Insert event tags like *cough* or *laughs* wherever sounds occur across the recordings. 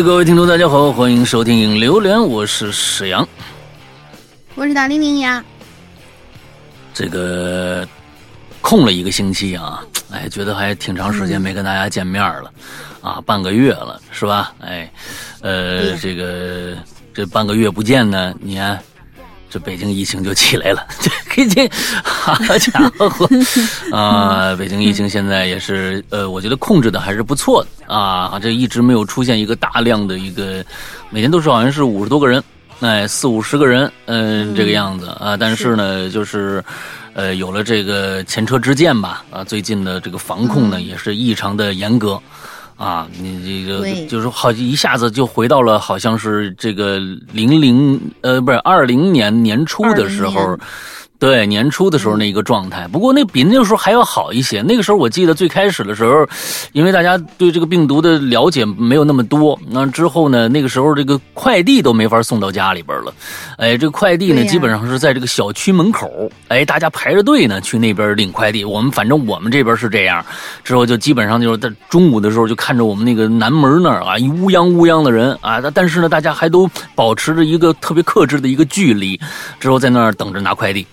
哎，各位听众，大家好，欢迎收听《榴莲》，我是史阳，我是大玲玲呀。这个空了一个星期啊，哎，觉得还挺长时间没跟大家见面了，啊，半个月了，是吧？哎，呃，这个这半个月不见呢，你看。这北京疫情就起来了，这 *laughs* 这，好家伙啊！北京疫情现在也是，呃，我觉得控制的还是不错的啊。这一直没有出现一个大量的一个，每天都是好像是五十多个人，哎，四五十个人，嗯，这个样子啊。但是呢，就是，呃，有了这个前车之鉴吧，啊，最近的这个防控呢也是异常的严格。啊，你这个就是好一下子就回到了好像是这个零零呃不是二零年年初的时候。对年初的时候那一个状态，不过那比那个时候还要好一些。那个时候我记得最开始的时候，因为大家对这个病毒的了解没有那么多，那之后呢，那个时候这个快递都没法送到家里边了。哎，这个快递呢，基本上是在这个小区门口，哎，大家排着队呢去那边领快递。我们反正我们这边是这样，之后就基本上就是在中午的时候就看着我们那个南门那儿啊，一乌泱乌泱的人啊，但是呢，大家还都保持着一个特别克制的一个距离，之后在那儿等着拿快递。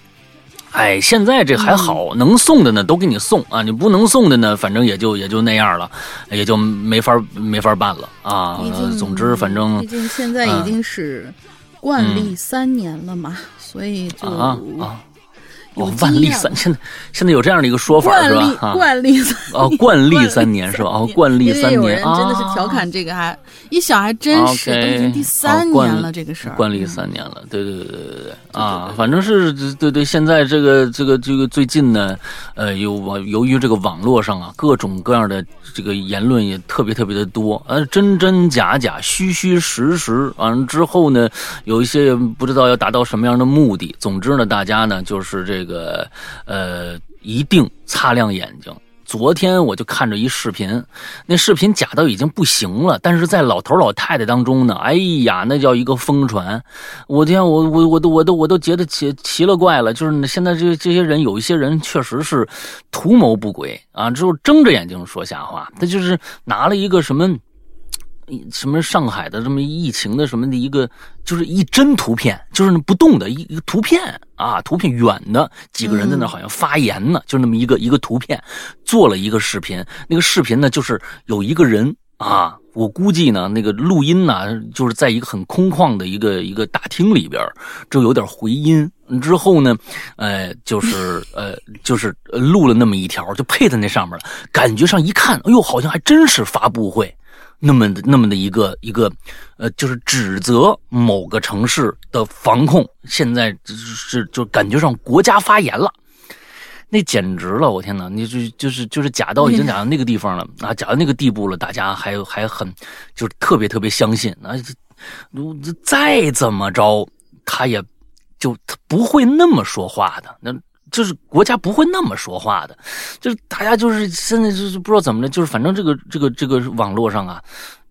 哎，现在这还好，能送的呢都给你送啊，你不能送的呢，反正也就也就那样了，也就没法没法办了啊。总之，反正毕竟现在已经是惯例三年了嘛，所以就啊啊。哦，万历三现在现在有这样的一个说法是吧？惯例三哦，惯例三年是吧？*laughs* 哦，惯例三年啊，真的是调侃这个还一想还真是都已经第三年了这个事儿。惯例三年了，对对对对对对啊，反正是对对。现在这个这个这个最近呢，呃，有由于这个网络上啊各种各样的这个言论也特别特别的多，呃，真真假假，虚虚实实。完了之后呢，有一些不知道要达到什么样的目的。总之呢，大家呢就是这。这个呃，一定擦亮眼睛。昨天我就看着一视频，那视频假到已经不行了，但是在老头老太太当中呢，哎呀，那叫一个疯传。我天，我我我都我都我都觉得奇奇了怪了。就是现在这这些人，有一些人确实是图谋不轨啊，之后睁着眼睛说瞎话。他就是拿了一个什么。什么上海的这么疫情的什么的一个，就是一帧图片，就是那不动的一一个图片啊，图片远的几个人在那好像发言呢，就那么一个一个图片，做了一个视频。那个视频呢，就是有一个人啊，我估计呢，那个录音呢，就是在一个很空旷的一个一个大厅里边，就有点回音。之后呢，呃，就是呃，就是录了那么一条，就配在那上面了。感觉上一看，哎呦，好像还真是发布会。那么的那么的一个一个，呃，就是指责某个城市的防控，现在是就感觉上国家发言了，那简直了！我天哪，你就就是就是假到已经假到那个地方了啊，假到那个地步了，大家还还很就是特别特别相信啊，再怎么着他也就他不会那么说话的那。就是国家不会那么说话的，就是大家就是现在就是不知道怎么的，就是反正这个这个这个网络上啊，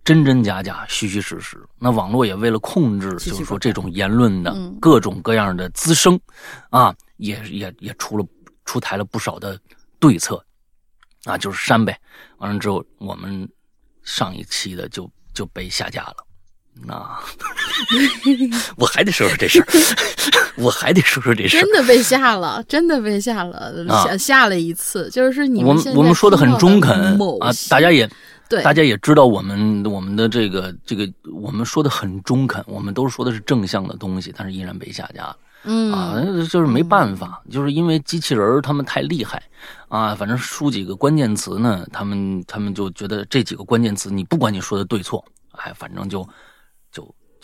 真真假假，虚虚实实。那网络也为了控制，就是说这种言论的各种各样的滋生，啊，也也也出了出台了不少的对策，啊，就是删呗。完了之后，我们上一期的就就被下架了。那 *laughs* 我还得说说这事儿，我还得说说这事儿。真的被吓了，真的被吓了，吓吓了一次。就是你们我们说的很中肯啊，大家也对，大家也知道我们我们的这个这个，我们说的很中肯，我们都说的是正向的东西，但是依然被下架了。嗯啊，就是没办法，就是因为机器人他们太厉害啊。反正输几个关键词呢，他们他们就觉得这几个关键词，你不管你说的对错，哎，反正就。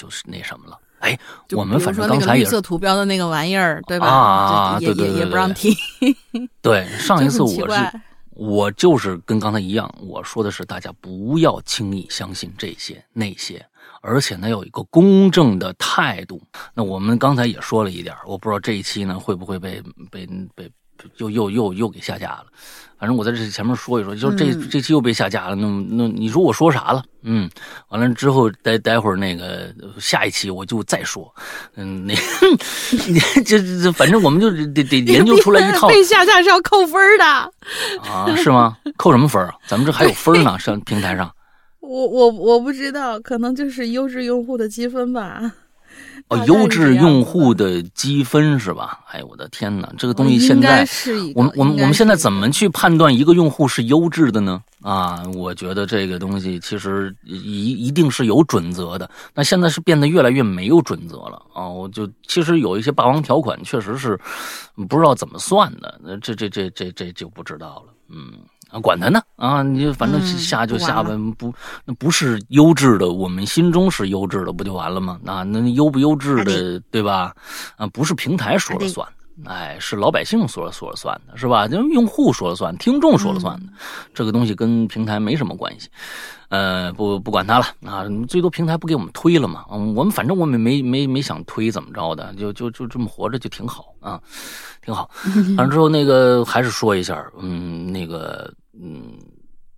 就是那什么了，哎，我们反正刚才也绿色图标的那个玩意儿，对吧？啊，对对对，也不让提。*laughs* 对，上一次我是我就是跟刚才一样，我说的是大家不要轻易相信这些那些，而且呢有一个公正的态度。那我们刚才也说了一点，我不知道这一期呢会不会被被被又又又又给下架了。反正我在这前面说一说，就是这这期又被下架了。那那你说我说啥了？嗯，完了之后待待会儿那个下一期我就再说。嗯，那 *laughs* 这这反正我们就得得研究出来一套。被下架是要扣分的啊？是吗？扣什么分啊？咱们这还有分呢，上平台上。我我我不知道，可能就是优质用户的积分吧。*laughs* 哦，优质用户的积分是吧？哎呦，我的天哪！这个东西现在，我们我们我们现在怎么去判断一个用户是优质的呢？啊，我觉得这个东西其实一一定是有准则的。那现在是变得越来越没有准则了啊！我就其实有一些霸王条款，确实是不知道怎么算的。那这这这这这就不知道了。嗯。啊，管他呢！啊，你就反正下就下呗，不，那不是优质的，我们心中是优质的，不就完了吗？啊那优不优质的，对吧？啊，不是平台说了算，哎，是老百姓说了说了算的，是吧？就用户说了算，听众说了算的，这个东西跟平台没什么关系。呃，不不管他了啊，最多平台不给我们推了嘛。嗯，我们反正我们没没没想推，怎么着的，就就就这么活着就挺好啊，挺好。*laughs* 完了之后，那个还是说一下，嗯，那个。嗯，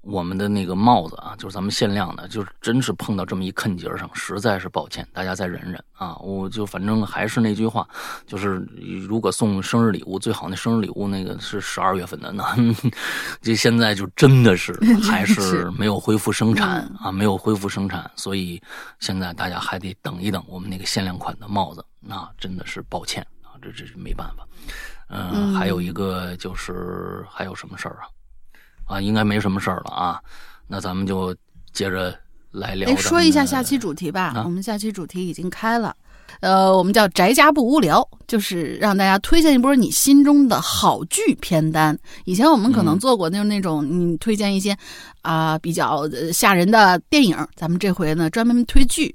我们的那个帽子啊，就是咱们限量的，就是真是碰到这么一坑节上，实在是抱歉，大家再忍忍啊！我就反正还是那句话，就是如果送生日礼物，最好那生日礼物那个是十二月份的呢。*laughs* 这现在就真的是 *laughs* 还是没有恢复生产 *laughs* 啊，没有恢复生产，所以现在大家还得等一等我们那个限量款的帽子。那真的是抱歉啊，这这是没办法。嗯，还有一个就是还有什么事儿啊？啊，应该没什么事儿了啊，那咱们就接着来聊。说一下下期主题吧，我们下期主题已经开了，呃，我们叫宅家不无聊，就是让大家推荐一波你心中的好剧片单。以前我们可能做过就是那种，你推荐一些啊比较吓人的电影，咱们这回呢专门推剧。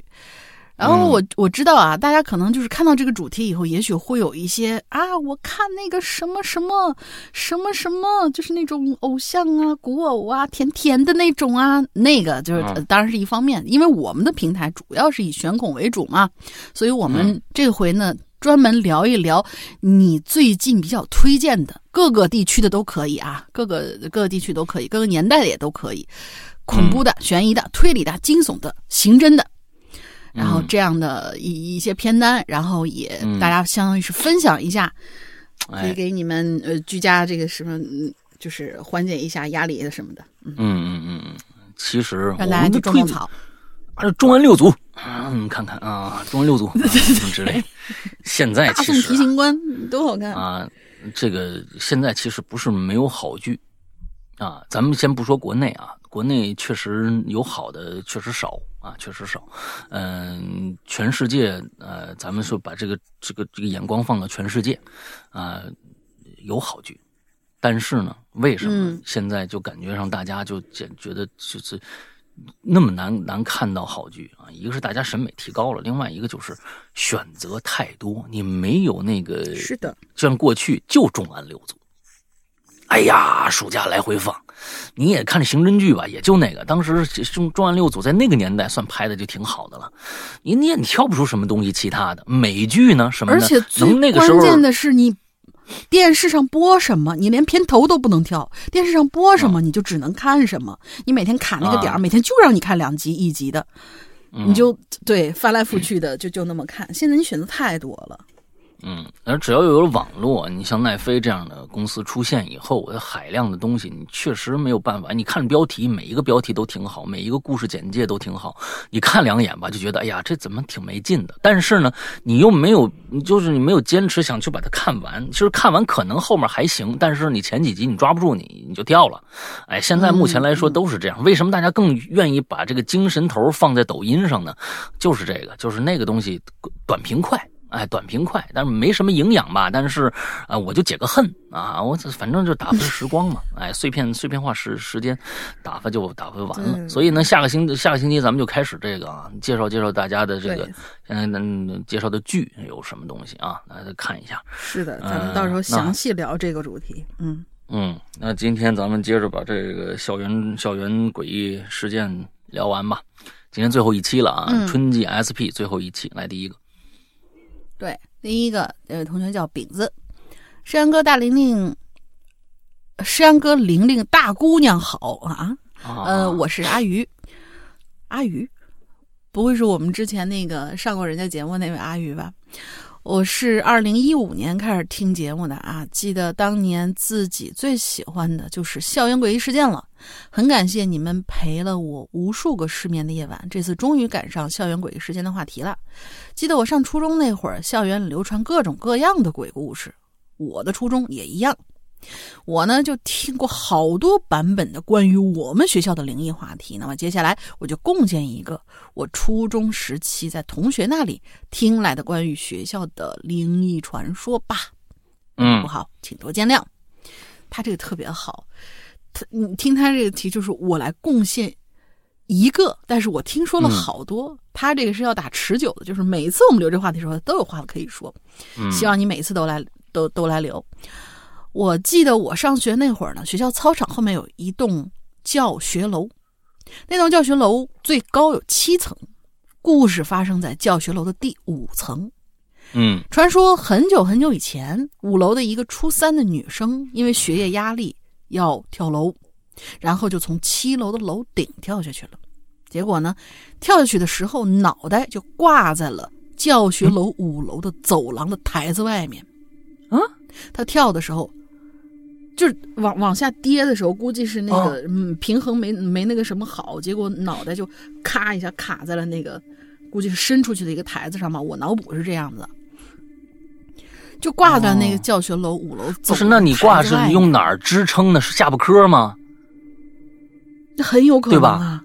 然后我我知道啊，大家可能就是看到这个主题以后，也许会有一些啊，我看那个什么什么什么什么，就是那种偶像啊、古偶啊、甜甜的那种啊，那个就是当然是一方面，因为我们的平台主要是以悬恐为主嘛，所以我们这回呢专门聊一聊你最近比较推荐的各个地区的都可以啊，各个各个地区都可以，各个年代的也都可以，恐怖的、悬疑的、推理的、惊悚的、刑侦的。然后这样的一一些片单，然后也大家相当于是分享一下，可以给你们呃居家这个什么，就是缓解一下压力的什么的。嗯嗯嗯嗯，其实让大家去种种草。啊，中文六组，嗯，看看啊，中文六组什么之类。现在其实提刑官多好看啊！这个现在其实不是没有好剧啊，咱们先不说国内啊，国内确实有好的，确实少。啊，确实少，嗯，全世界，呃，咱们说把这个这个这个眼光放到全世界，啊，有好剧，但是呢，为什么现在就感觉上大家就觉觉得就是那么难难看到好剧啊？一个是大家审美提高了，另外一个就是选择太多，你没有那个是的，像过去就重案六组。哎呀，暑假来回放，你也看刑侦剧吧，也就那个。当时《重重案六组》在那个年代算拍的就挺好的了，你你也挑不出什么东西其他的。美剧呢，什么的而且最关键的是，你电视上播什么，你连片头都不能挑。电视上播什么，你就只能看什么。你每天卡那个点儿，每天就让你看两集一集的，你就对翻来覆去的就就那么看。现在你选择太多了。嗯，而只要有了网络，你像奈飞这样的公司出现以后，我海量的东西你确实没有办法。你看标题，每一个标题都挺好，每一个故事简介都挺好，你看两眼吧，就觉得哎呀，这怎么挺没劲的。但是呢，你又没有，就是你没有坚持想去把它看完。其实看完可能后面还行，但是你前几集你抓不住你，你就掉了。哎，现在目前来说都是这样。为什么大家更愿意把这个精神头放在抖音上呢？就是这个，就是那个东西短平快。哎，短平快，但是没什么营养吧？但是，啊，我就解个恨啊！我反正就打发时光嘛。哎，碎片碎片化时时间，打发就打发完了。所以呢，下个星下个星期咱们就开始这个啊，介绍介绍大家的这个嗯介绍的剧有什么东西啊？大家看一下。是的，咱们到时候详细聊这个主题。嗯嗯，那今天咱们接着把这个校园校园诡异事件聊完吧。今天最后一期了啊，春季 SP 最后一期，来第一个。对，第一个这位同学叫饼子，山哥大玲玲，山哥玲玲大姑娘好啊，呃，我是阿鱼，阿鱼，不会是我们之前那个上过人家节目那位阿鱼吧？我是二零一五年开始听节目的啊，记得当年自己最喜欢的就是《校园诡异事件》了。很感谢你们陪了我无数个失眠的夜晚，这次终于赶上校园诡异事件的话题了。记得我上初中那会儿，校园里流传各种各样的鬼故事，我的初中也一样。我呢就听过好多版本的关于我们学校的灵异话题。那么接下来我就贡献一个我初中时期在同学那里听来的关于学校的灵异传说吧。嗯，不好，请多见谅。他这个特别好，他你听他这个题就是我来贡献一个，但是我听说了好多。他这个是要打持久的，就是每次我们留这话题的时候都有话可以说。嗯，希望你每次都来都都来留。我记得我上学那会儿呢，学校操场后面有一栋教学楼，那栋教学楼最高有七层，故事发生在教学楼的第五层。嗯，传说很久很久以前，五楼的一个初三的女生因为学业压力要跳楼，然后就从七楼的楼顶跳下去了。结果呢，跳下去的时候脑袋就挂在了教学楼五楼的走廊的台子外面。啊，她跳的时候。就是往往下跌的时候，估计是那个嗯平衡没没那个什么好，结果脑袋就咔一下卡在了那个，估计是伸出去的一个台子上嘛。我脑补是这样子，就挂在那个教学楼五楼。不是，那你挂是用哪儿支撑呢？是下巴颏吗？那很有可能，对吧？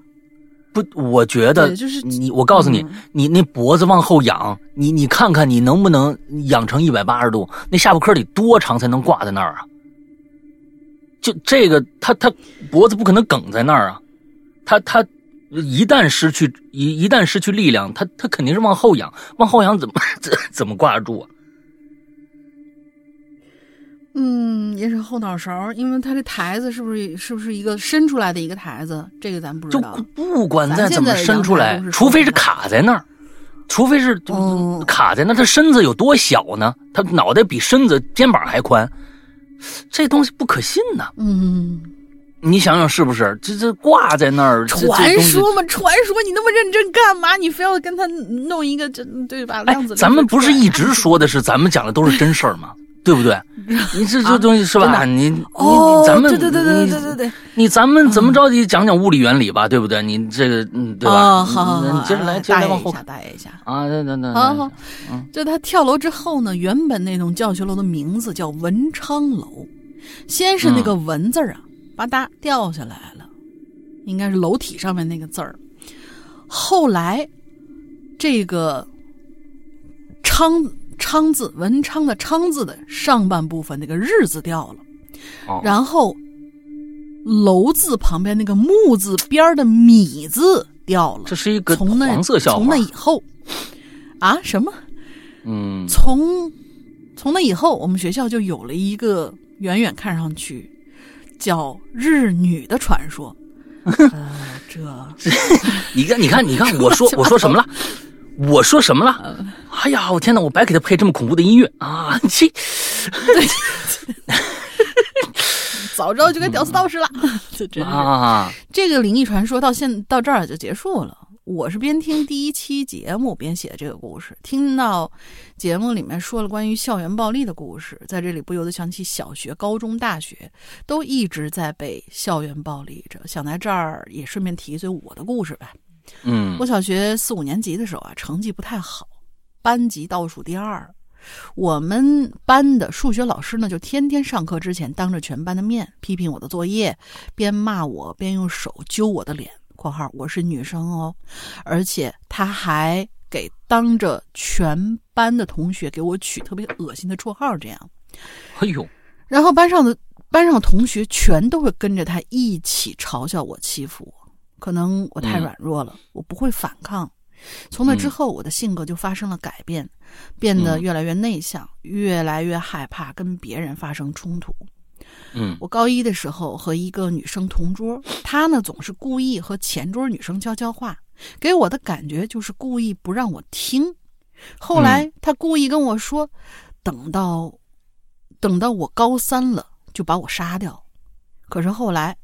不，我觉得就是你，我告诉你，你那脖子往后仰，你你看看你能不能仰成一百八十度？那下巴颏得多长才能挂在那儿啊？就这个，他他脖子不可能梗在那儿啊，他他一旦失去一一旦失去力量，他他肯定是往后仰，往后仰怎么怎怎么挂得住啊？嗯，也是后脑勺，因为他这台子是不是是不是一个伸出来的一个台子？这个咱不知道。就不管再怎么伸出来，除非是卡在那儿，除非是卡在那，他身子有多小呢？他脑袋比身子肩膀还宽。这东西不可信呢！嗯，你想想是不是？这这挂在那儿，传说嘛，传说！你那么认真干嘛？你非要跟他弄一个这对吧？量子，咱们不是一直说的是咱们讲的都是真事儿吗？对不对？*laughs* 你这这东西是吧？你你咱们对对对对对对对，你咱们怎么着得讲讲物理原理吧？对不对？你这个嗯，对吧？好好好，接着来，接着往后大爷一下啊！等等等，好好，就他跳楼之后呢，原本那栋教学楼的名字叫文昌楼，先是那个文字啊，吧嗒掉下来了，应该是楼体上面那个字儿，后来这个昌。昌字文昌的昌字的上半部分那个日字掉了，然后楼字旁边那个木字边的米字掉了。这是一个从那黄色笑话。从那以后啊什么？嗯，从从那以后，我们学校就有了一个远远看上去叫日女的传说。呃，这 *laughs* 你看，你看，你看，我说 *laughs* 我说什么了？我说什么了？哎呀，我天哪！我白给他配这么恐怖的音乐啊！*laughs* 切，*laughs* 早知道就该屌丝道士了。*laughs* 就真啊，这个灵异传说到现到这儿就结束了。我是边听第一期节目边写的这个故事，听到节目里面说了关于校园暴力的故事，在这里不由得想起小学、高中、大学都一直在被校园暴力着。想在这儿也顺便提一嘴我的故事吧。嗯，我小学四五年级的时候啊，成绩不太好，班级倒数第二。我们班的数学老师呢，就天天上课之前当着全班的面批评我的作业，边骂我边用手揪我的脸（括号我是女生哦），而且他还给当着全班的同学给我取特别恶心的绰号，这样。哎呦，然后班上的班上同学全都会跟着他一起嘲笑我、欺负我。可能我太软弱了，我不会反抗。从那之后，我的性格就发生了改变，变得越来越内向，越来越害怕跟别人发生冲突。嗯，我高一的时候和一个女生同桌，她呢总是故意和前桌女生悄悄话，给我的感觉就是故意不让我听。后来她故意跟我说，等到等到我高三了就把我杀掉。可是后来，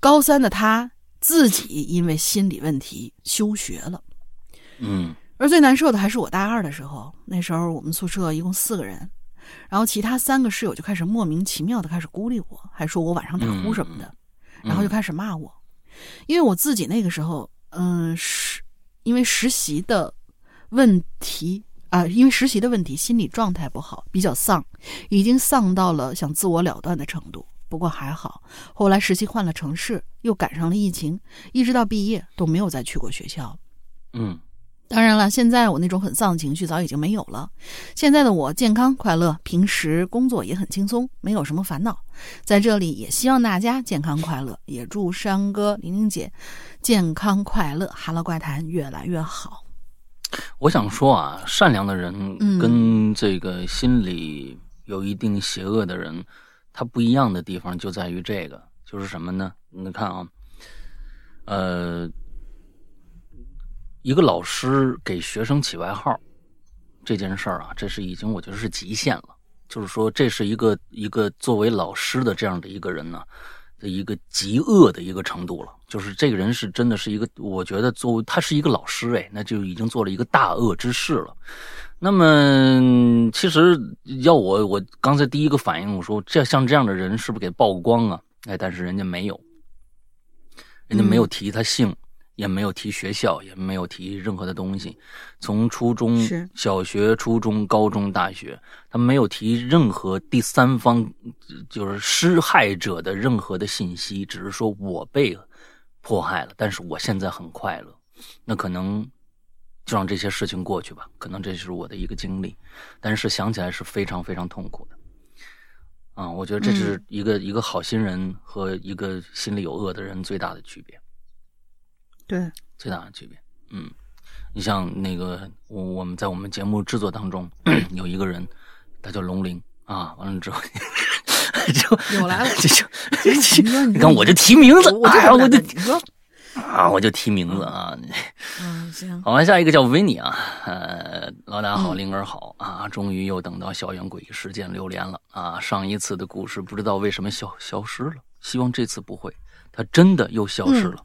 高三的她。自己因为心理问题休学了，嗯，而最难受的还是我大二的时候，那时候我们宿舍一共四个人，然后其他三个室友就开始莫名其妙的开始孤立我，还说我晚上打呼什么的，然后就开始骂我，因为我自己那个时候，嗯，是因为实习的问题啊，因为实习的问题，心理状态不好，比较丧，已经丧到了想自我了断的程度。不过还好，后来实习换了城市，又赶上了疫情，一直到毕业都没有再去过学校。嗯，当然了，现在我那种很丧的情绪早已经没有了。现在的我健康快乐，平时工作也很轻松，没有什么烦恼。在这里也希望大家健康快乐，也祝山哥、玲玲姐健康快乐，哈喽怪谈越来越好。我想说啊，善良的人跟这个心里有一定邪恶的人。它不一样的地方就在于这个，就是什么呢？你看啊，呃，一个老师给学生起外号这件事儿啊，这是已经我觉得是极限了。就是说，这是一个一个作为老师的这样的一个人呢的一个极恶的一个程度了。就是这个人是真的是一个，我觉得作为他是一个老师，哎，那就已经做了一个大恶之事了。那么，其实要我，我刚才第一个反应，我说这像这样的人是不是给曝光啊？哎，但是人家没有，人家没有提他姓，也没有提学校，也没有提任何的东西。从初中小学、初中、高中、大学，他没有提任何第三方，就是施害者的任何的信息，只是说我被迫害了，但是我现在很快乐。那可能。就让这些事情过去吧，可能这是我的一个经历，但是想起来是非常非常痛苦的。啊，我觉得这是一个一个好心人和一个心里有恶的人最大的区别。对，最大的区别。嗯，你像那个我我们在我们节目制作当中 *clears throat* 有一个人，他叫龙鳞啊，完了之后 *laughs* 就有来了，就就你看我就提名字，哎呀，我就你说。啊，我就提名字啊。嗯，行。好，下一个叫维尼啊。呃，老大好，灵儿好啊。终于又等到校园诡异事件榴莲了啊。上一次的故事不知道为什么消消失了，希望这次不会，他真的又消失了。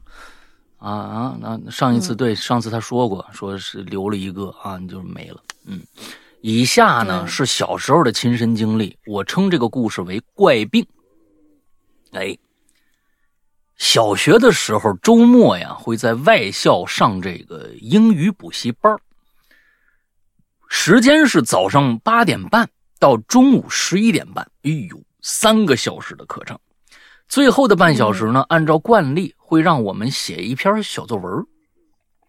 啊啊，那上一次对，上次他说过，说是留了一个啊，你就是没了。嗯，以下呢是小时候的亲身经历，我称这个故事为怪病。哎。小学的时候，周末呀会在外校上这个英语补习班时间是早上八点半到中午十一点半。哎呦，三个小时的课程，最后的半小时呢，按照惯例会让我们写一篇小作文。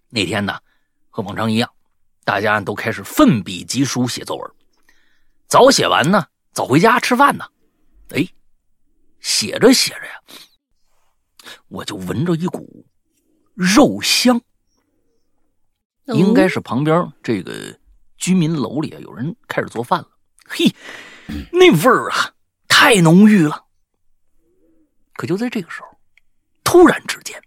那天呢，和往常一样，大家都开始奋笔疾书写作文，早写完呢，早回家吃饭呢。哎，写着写着呀。我就闻着一股肉香，应该是旁边这个居民楼里啊有人开始做饭了。嘿，那味儿啊太浓郁了。可就在这个时候，突然之间，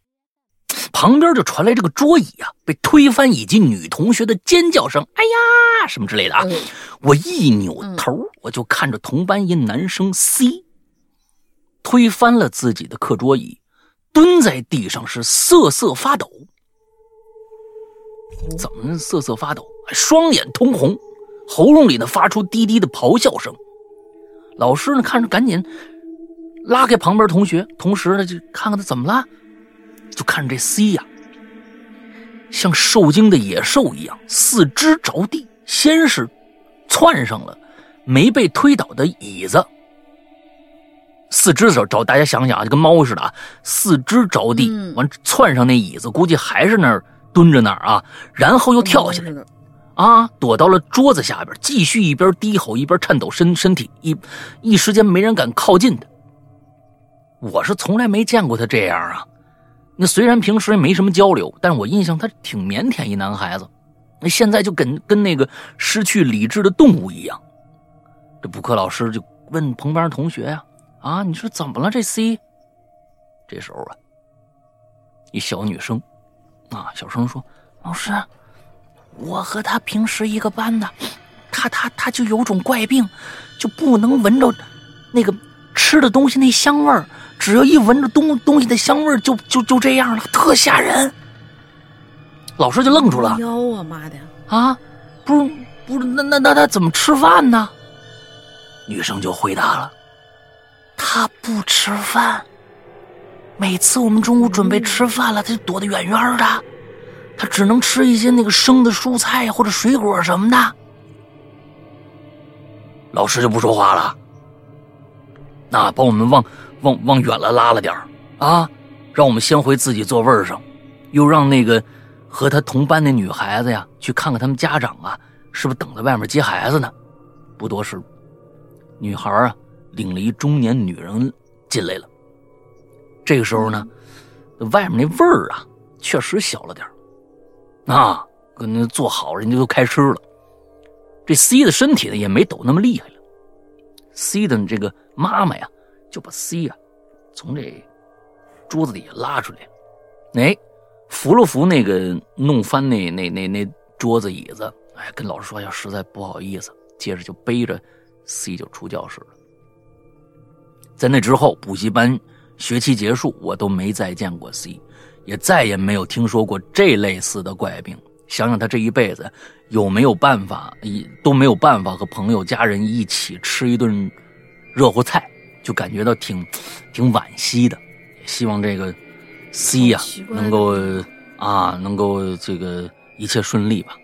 旁边就传来这个桌椅啊被推翻以及女同学的尖叫声，哎呀什么之类的啊！我一扭头，我就看着同班一男生 C 推翻了自己的课桌椅。蹲在地上是瑟瑟发抖，怎么瑟瑟发抖？双眼通红，喉咙里呢发出低低的咆哮声。老师呢看着赶紧拉开旁边同学，同时呢就看看他怎么了，就看这 C 呀，像受惊的野兽一样，四肢着地，先是窜上了没被推倒的椅子。四肢着着，大家想想啊，就跟猫似的啊，四肢着地，完窜上那椅子，估计还是那儿蹲着那儿啊，然后又跳下来，啊，躲到了桌子下边，继续一边低吼一边颤抖身身体，一一时间没人敢靠近他。我是从来没见过他这样啊，那虽然平时也没什么交流，但是我印象他挺腼腆一男孩子，那现在就跟跟那个失去理智的动物一样。这补课老师就问旁边同学呀。啊！你说怎么了？这 C，这时候啊，一小女生啊，小声说：“老师，我和他平时一个班的，他他他就有种怪病，就不能闻着那个吃的东西那香味儿，只要一闻着东东西的香味，就就就这样了，特吓人。”老师就愣住了。妖啊妈的！啊，不是不是，那那那他怎么吃饭呢？女生就回答了：“他不吃饭。每次我们中午准备吃饭了，他就躲得远远的，他只能吃一些那个生的蔬菜或者水果什么的。”老师就不说话了，那把我们往往往远了拉了点啊，让我们先回自己座位上，又让那个和他同班的女孩子呀去看看他们家长啊，是不是等在外面接孩子呢？不多时，女孩啊领了一中年女人进来了。这个时候呢，外面那味儿啊确实小了点啊，跟那做好，人家都开吃了。这 C 的身体呢也没抖那么厉害了，C 的这个妈妈呀就把 C 呀从这桌子底下拉出来，哎，扶了扶那个弄翻那那那那桌子椅子，哎，跟老师说呀，实在不好意思，接着就背着 C 就出教室了。在那之后，补习班学期结束，我都没再见过 C，也再也没有听说过这类似的怪病。想想他这一辈子有没有办法，一都没有办法和朋友家人一起吃一顿热乎菜，就感觉到挺挺惋惜的。希望这个 C 呀能够啊能够这个一切顺利吧。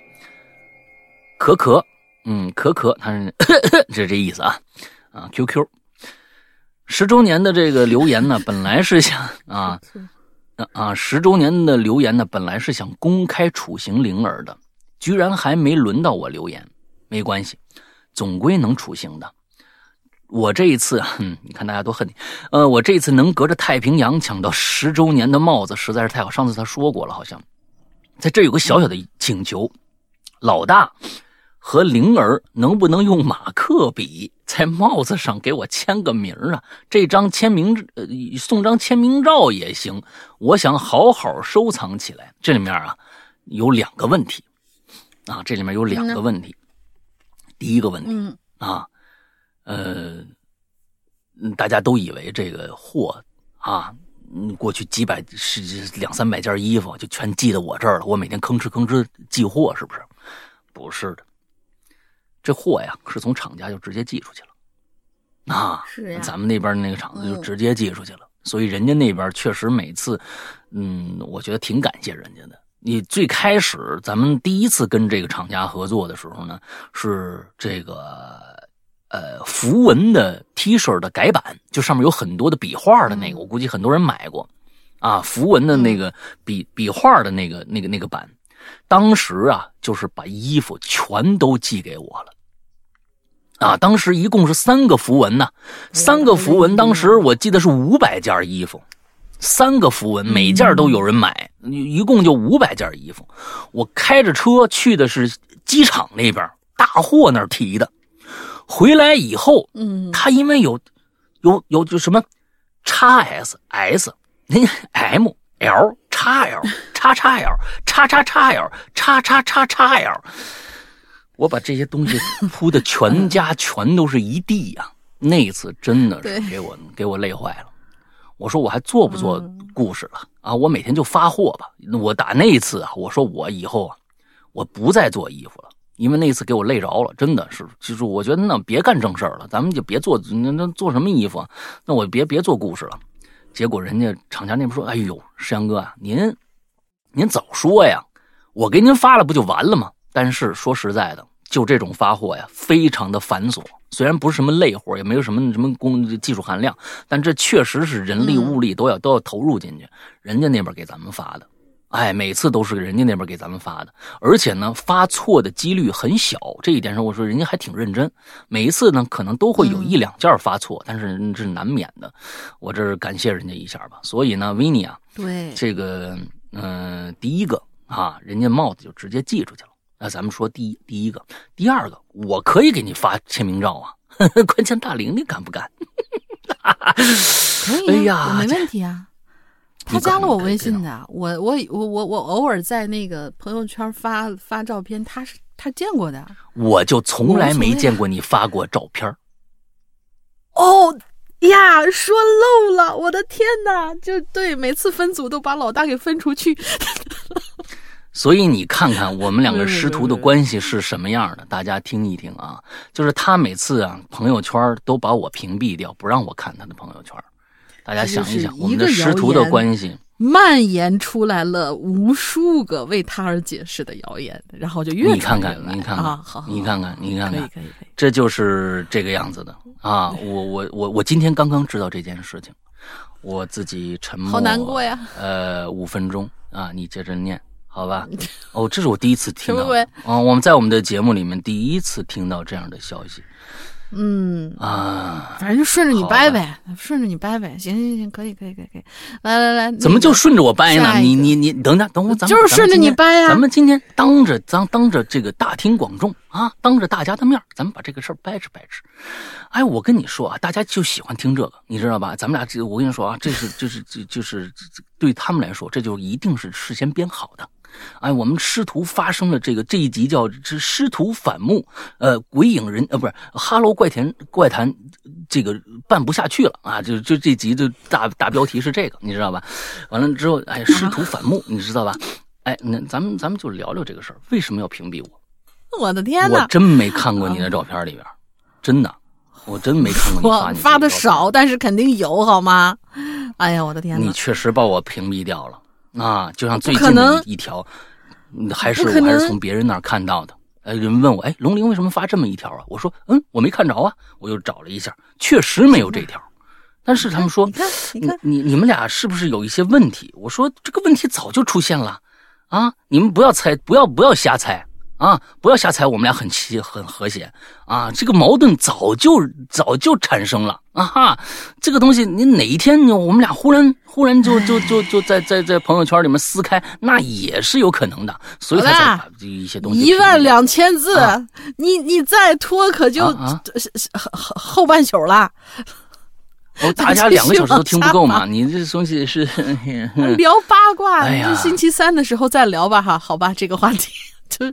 可可，嗯，可可，他是这这意思啊啊。QQ 十周年的这个留言呢，本来是想 *laughs* 啊。啊，十周年的留言呢，本来是想公开处刑灵儿的，居然还没轮到我留言。没关系，总归能处刑的。我这一次，哼，*laughs* 你看大家都恨你。呃，我这次能隔着太平洋抢到十周年的帽子，实在是太好。上次他说过了，好像在这有个小小的请求，老大。和灵儿能不能用马克笔在帽子上给我签个名啊？这张签名呃送张签名照也行，我想好好收藏起来。这里面啊有两个问题啊，这里面有两个问题。第一个问题啊，呃，大家都以为这个货啊，过去几百是两三百件衣服就全寄到我这儿了，我每天吭哧吭哧寄货，是不是？不是的。这货呀，是从厂家就直接寄出去了，啊，咱们那边那个厂子就直接寄出去了，所以人家那边确实每次，嗯，我觉得挺感谢人家的。你最开始咱们第一次跟这个厂家合作的时候呢，是这个呃符文的 T 恤的改版，就上面有很多的笔画的那个，我估计很多人买过，啊，符文的那个笔笔画的那个那个那个版，当时啊，就是把衣服全都寄给我了。啊，当时一共是三个符文呢，三个符文，当时我记得是五百件衣服，三个符文，每件都有人买，一共就五百件衣服。我开着车去的是机场那边大货那儿提的，回来以后，嗯，他因为有有有就什么叉 S S M L 叉 *laughs* L 叉叉 L 叉叉叉 L 叉叉叉叉 L。我把这些东西铺的全家 *laughs* 全都是一地呀！那次真的是给我给我累坏了。我说我还做不做故事了啊？我每天就发货吧。我打那一次啊，我说我以后啊，我不再做衣服了，因为那次给我累着了，真的是。就是我觉得那别干正事儿了，咱们就别做那那做什么衣服？那我别别做故事了。结果人家厂家那边说：“哎呦，石阳哥啊，您您早说呀，我给您发了不就完了吗？”但是说实在的，就这种发货呀，非常的繁琐。虽然不是什么累活，也没有什么什么工技术含量，但这确实是人力物力都要都要投入进去。人家那边给咱们发的，哎，每次都是人家那边给咱们发的，而且呢，发错的几率很小。这一点上，我说人家还挺认真。每一次呢，可能都会有一两件发错，但是这是难免的。我这是感谢人家一下吧。所以呢，维尼啊，对这个，嗯，第一个啊，人家帽子就直接寄出去了。那咱们说第一第一个，第二个，我可以给你发签名照啊！*laughs* 关键大玲，你敢不敢？*laughs* 可以呀，没问题啊。他加了我微信的，我我我我我偶尔在那个朋友圈发发照片，他是他见过的。我就从来没见过你发过照片。哦呀，说漏了，我的天哪！就对，每次分组都把老大给分出去。*laughs* 所以你看看我们两个师徒的关系是什么样的，大家听一听啊。就是他每次啊朋友圈都把我屏蔽掉，不让我看他的朋友圈。大家想一想，我们的师徒的关系蔓延出来了无数个为他而解释的谣言，然后就越你看看，你看看，你看看，你看看，这就是这个样子的啊！*laughs* 我我我我今天刚刚知道这件事情，我自己沉默，好难过呀。呃，五分钟啊，你接着念。好吧，*laughs* 哦，这是我第一次听到，*laughs* 嗯，我们在我们的节目里面第一次听到这样的消息，嗯啊，反正就顺着你掰呗，顺着你掰呗，行行行，可以可以可以可以，来来来，怎么就顺着我掰呢？你你你等等等会，咱们就是顺着你掰呀。咱们今天当着当当着这个大庭广众啊，当着大家的面，咱们把这个事儿掰扯掰扯。哎，我跟你说啊，大家就喜欢听这个，你知道吧？咱们俩这，我跟你说啊，这是就是就就是对他们来说，这就一定是事先编好的。哎，我们师徒发生了这个这一集叫这师徒反目，呃，鬼影人呃不是哈喽怪谈怪谈，这个办不下去了啊！就就这集的大大标题是这个，你知道吧？完了之后，哎，师徒反目，你知道吧？哎，那咱们咱们就聊聊这个事儿，为什么要屏蔽我？我的天哪！我真没看过你的照片里边，真的，我真没看过你发。你发的少，但是肯定有好吗？哎呀，我的天哪！你确实把我屏蔽掉了。啊，就像最近的一条，还是我还是从别人那儿看到的。呃，人问我，哎，龙鳞为什么发这么一条啊？我说，嗯，我没看着啊。我又找了一下，确实没有这条。但是他们说，你你你们俩是不是有一些问题？我说，这个问题早就出现了啊！你们不要猜，不要不要瞎猜。啊！不要瞎猜，我们俩很齐很和谐啊！这个矛盾早就早就产生了啊！哈，这个东西你哪一天我们俩忽然忽然就就就就在在在朋友圈里面撕开，那也是有可能的。所以他才把这一些东西一万两千字，你你再拖可就后后半宿了。哦，*laughs* 大家两个小时都听不够嘛？你这东西是 *laughs* 聊八卦，就星期三的时候再聊吧，哈，好吧，这个话题。就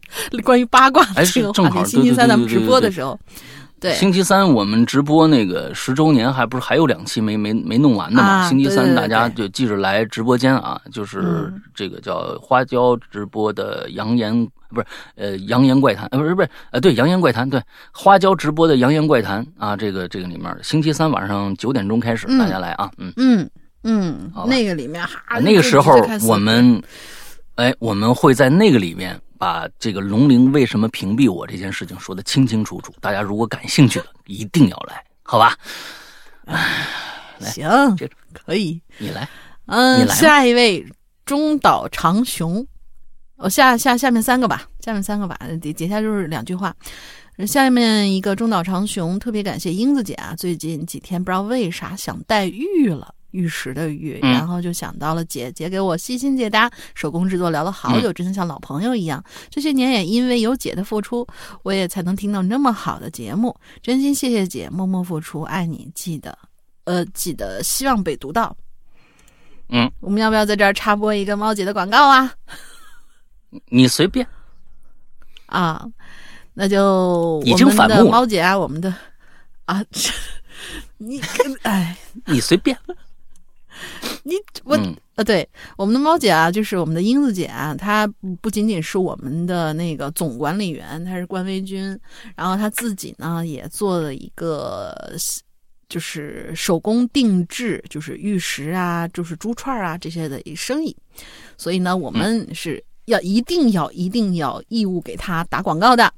关于八卦这个话题，星期三咱们直播的时候，对，星期三我们直播那个十周年，还不是还有两期没没没弄完的嘛？星期三大家就记着来直播间啊，就是这个叫花椒直播的扬言不是呃扬言怪谈，呃不是不是呃对扬言怪谈对花椒直播的扬言怪谈啊，这个这个里面星期三晚上九点钟开始，大家来啊，嗯嗯嗯，那个里面哈，那个时候我们哎我们会在那个里面。把这个龙陵为什么屏蔽我这件事情说的清清楚楚，大家如果感兴趣的，一定要来，好吧？行，可以，你来，嗯，下一位中岛长雄，我下下下面三个吧，下面三个吧，底底下就是两句话。下面一个中岛长雄，特别感谢英子姐啊，最近几天不知道为啥想带玉了。玉石的玉，然后就想到了姐姐给我悉心解答，手工制作聊了好久，真的像老朋友一样。这些年也因为有姐的付出，我也才能听到那么好的节目。真心谢谢姐，默默付出，爱你，记得，呃，记得，希望被读到。嗯，我们要不要在这儿插播一个猫姐的广告啊？*laughs* 你随便。啊，那就已经反目猫姐啊，我们的啊，*laughs* 你哎，你随便。*laughs* *laughs* 你我呃，对我们的猫姐啊，就是我们的英子姐啊，她不仅仅是我们的那个总管理员，她是官微君，然后她自己呢也做了一个就是手工定制，就是玉石啊，就是珠串啊这些的一生意，所以呢，我们是要一定要一定要义务给她打广告的。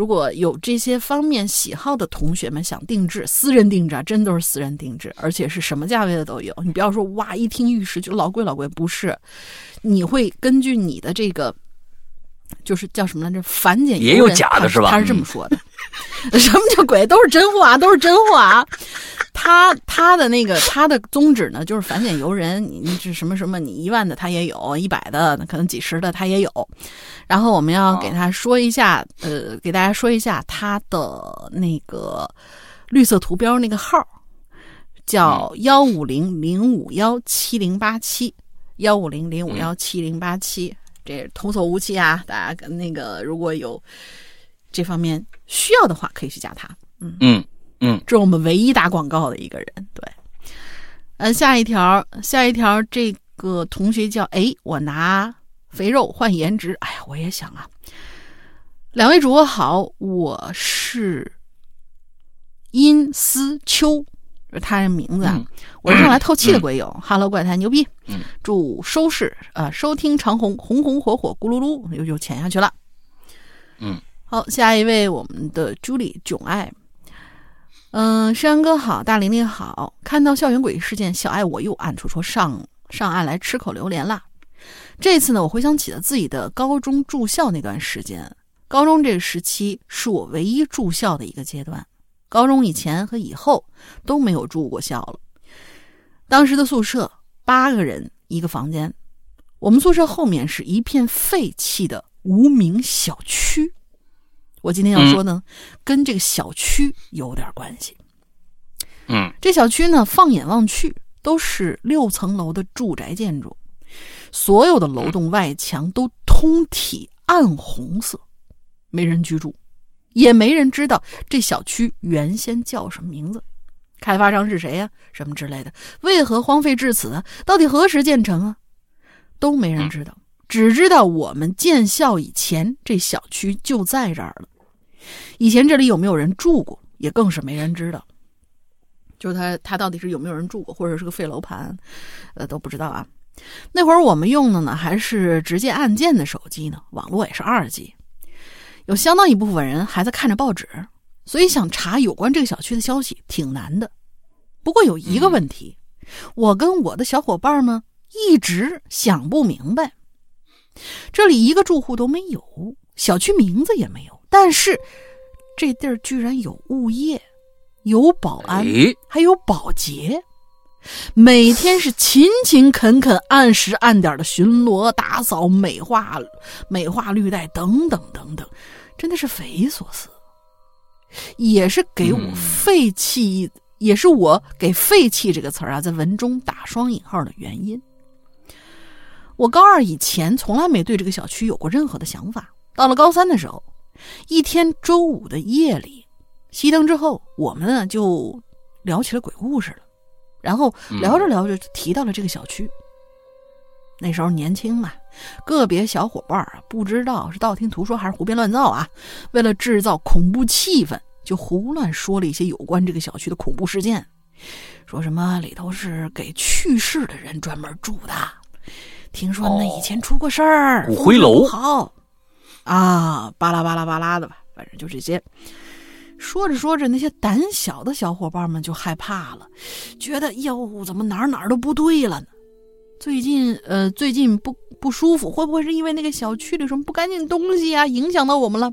如果有这些方面喜好的同学们想定制，私人定制啊，真都是私人定制，而且是什么价位的都有。你不要说哇，一听玉石就老贵老贵，不是，你会根据你的这个，就是叫什么来着？繁简也有假的是吧？他是这么说的。*laughs* 什么叫鬼？都是真货啊，都是真货啊。他他的那个他的宗旨呢，就是繁简由人。你你这什么什么，你一万的他也有，一百的可能几十的他也有。然后我们要给他说一下，呃，给大家说一下他的那个绿色图标那个号，叫幺五零零五幺七零八七，幺五零零五幺七零八七，这童叟无欺啊！大家那个如果有这方面需要的话，可以去加他。嗯嗯。嗯，这是我们唯一打广告的一个人。对，嗯，下一条，下一条，这个同学叫哎，我拿肥肉换颜值。哎呀，我也想啊。两位主播好，我是殷思秋，是他人名字啊。我是用来透气的鬼友。Hello，怪谈牛逼。祝收视啊，收听长虹红红火火咕噜噜又又潜下去了。嗯，好，下一位我们的朱莉囧爱。嗯，山哥好，大玲玲好。看到校园诡异事件，小爱我又暗戳戳上上岸来吃口榴莲啦。这次呢，我回想起了自己的高中住校那段时间。高中这个时期是我唯一住校的一个阶段。高中以前和以后都没有住过校了。当时的宿舍八个人一个房间，我们宿舍后面是一片废弃的无名小区。我今天要说呢，跟这个小区有点关系。嗯，这小区呢，放眼望去都是六层楼的住宅建筑，所有的楼栋外墙都通体暗红色，没人居住，也没人知道这小区原先叫什么名字。开发商是谁呀？什么之类的？为何荒废至此？到底何时建成啊？都没人知道，只知道我们建校以前，这小区就在这儿了。以前这里有没有人住过，也更是没人知道。就是他，他到底是有没有人住过，或者是个废楼盘，呃，都不知道啊。那会儿我们用的呢，还是直接按键的手机呢，网络也是二 G。有相当一部分人还在看着报纸。所以想查有关这个小区的消息挺难的，不过有一个问题，我跟我的小伙伴们一直想不明白。这里一个住户都没有，小区名字也没有，但是这地儿居然有物业、有保安，还有保洁，每天是勤勤恳恳、按时按点的巡逻、打扫、美化、美化绿带等等等等，真的是匪夷所思。也是给我废弃，也是我给“废弃”这个词儿啊，在文中打双引号的原因。我高二以前从来没对这个小区有过任何的想法。到了高三的时候，一天周五的夜里，熄灯之后，我们呢就聊起了鬼故事了。然后聊着聊着提到了这个小区。那时候年轻嘛，个别小伙伴啊，不知道是道听途说还是胡编乱造啊。为了制造恐怖气氛，就胡乱说了一些有关这个小区的恐怖事件，说什么里头是给去世的人专门住的，听说那以前出过事儿，骨灰楼好啊，巴拉巴拉巴拉的吧，反正就这些。说着说着，那些胆小的小伙伴们就害怕了，觉得哟，怎么哪儿哪儿都不对了呢？最近呃，最近不不舒服，会不会是因为那个小区里什么不干净东西啊，影响到我们了？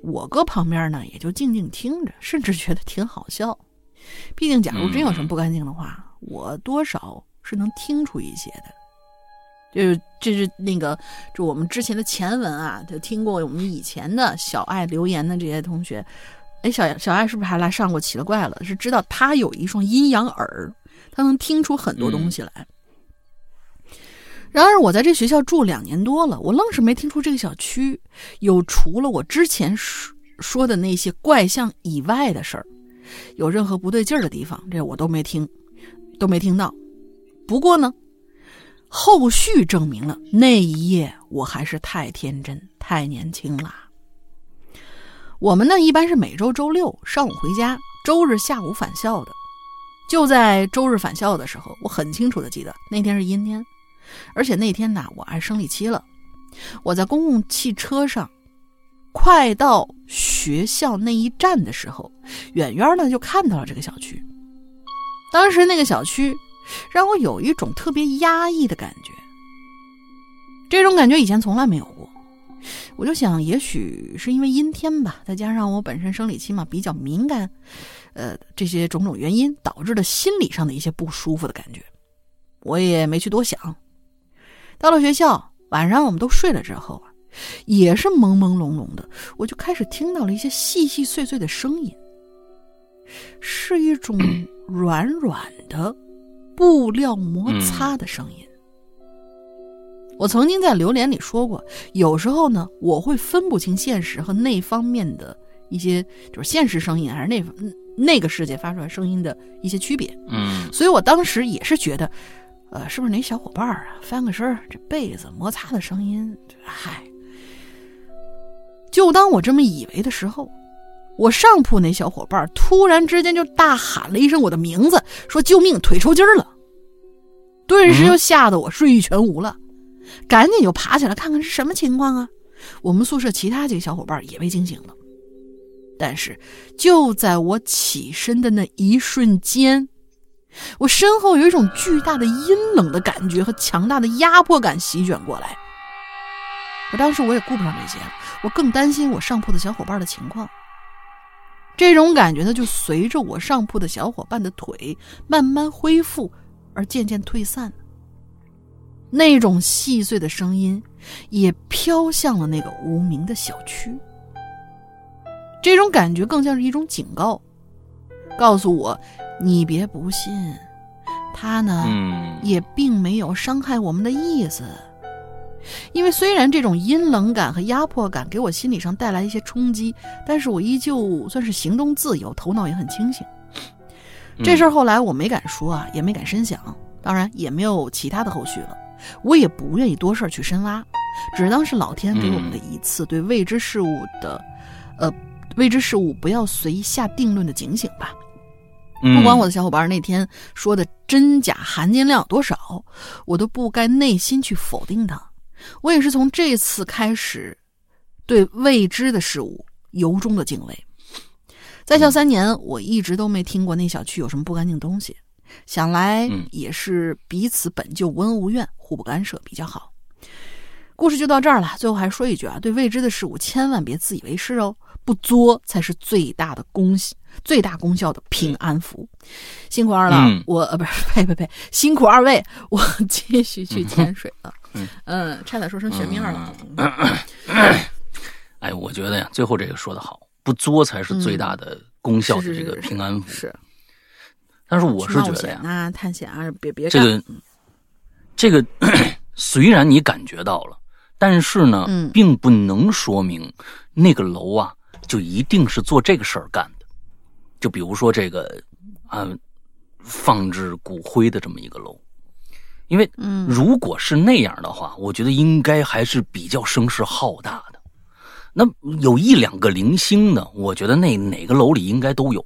我搁旁边呢，也就静静听着，甚至觉得挺好笑。毕竟，假如真有什么不干净的话，我多少是能听出一些的。就是这是那个，就我们之前的前文啊，就听过我们以前的小爱留言的这些同学。哎，小小爱是不是还来上过奇了怪了？是知道他有一双阴阳耳，他能听出很多东西来。然而，我在这学校住两年多了，我愣是没听出这个小区有除了我之前说说的那些怪象以外的事儿，有任何不对劲儿的地方，这我都没听，都没听到。不过呢，后续证明了那一夜我还是太天真、太年轻了。我们呢，一般是每周周六上午回家，周日下午返校的。就在周日返校的时候，我很清楚的记得那天是阴天。而且那天呢，我还生理期了。我在公共汽车上，快到学校那一站的时候，远远的就看到了这个小区。当时那个小区让我有一种特别压抑的感觉，这种感觉以前从来没有过。我就想，也许是因为阴天吧，再加上我本身生理期嘛比较敏感，呃，这些种种原因导致的心理上的一些不舒服的感觉，我也没去多想。到了学校，晚上我们都睡了之后啊，也是朦朦胧胧的，我就开始听到了一些细细碎碎的声音，是一种软软的布料摩擦的声音。我曾经在留言里说过，有时候呢，我会分不清现实和那方面的一些，就是现实声音还是那那个世界发出来声音的一些区别。嗯，所以我当时也是觉得。呃，是不是哪小伙伴啊翻个身这被子摩擦的声音？嗨，就当我这么以为的时候，我上铺那小伙伴突然之间就大喊了一声我的名字，说：“救命，腿抽筋了！”顿时就吓得我睡意全无了，赶紧就爬起来看看是什么情况啊！我们宿舍其他几个小伙伴也被惊醒了，但是就在我起身的那一瞬间，我身后有一种巨大的阴冷的感觉和强大的压迫感席卷过来。我当时我也顾不上这些了，我更担心我上铺的小伙伴的情况。这种感觉呢，就随着我上铺的小伙伴的腿慢慢恢复而渐渐退散。那种细碎的声音也飘向了那个无名的小区。这种感觉更像是一种警告，告诉我：你别不信，他呢也并没有伤害我们的意思。因为虽然这种阴冷感和压迫感给我心理上带来一些冲击，但是我依旧算是行动自由，头脑也很清醒。这事儿后来我没敢说啊，也没敢深想，当然也没有其他的后续了。我也不愿意多事儿去深挖，只当是老天给我们的一次对未知事物的，呃，未知事物不要随意下定论的警醒吧。不管我的小伙伴那天说的真假含金量多少，我都不该内心去否定它。我也是从这次开始，对未知的事物由衷的敬畏。在校三年，我一直都没听过那小区有什么不干净东西。想来也是彼此本就无恩无怨，互不干涉比较好。故事就到这儿了。最后还说一句啊，对未知的事物千万别自以为是哦，不作才是最大的功最大功效的平安符。辛苦二老，我呃不是 *laughs* 呸呸呸，辛苦二位，我继续去潜水了。嗯，差点说成玄冥二了。哎，我觉得呀，最后这个说的好，不作才是最大的功效的这个平安符。是。但是我是觉得呀，啊，探险啊，别别这个，这个虽然你感觉到了，但是呢，并不能说明那个楼啊就一定是做这个事儿干的。就比如说这个啊，放置骨灰的这么一个楼，因为如果是那样的话，我觉得应该还是比较声势浩大的。那有一两个零星的，我觉得那哪个楼里应该都有。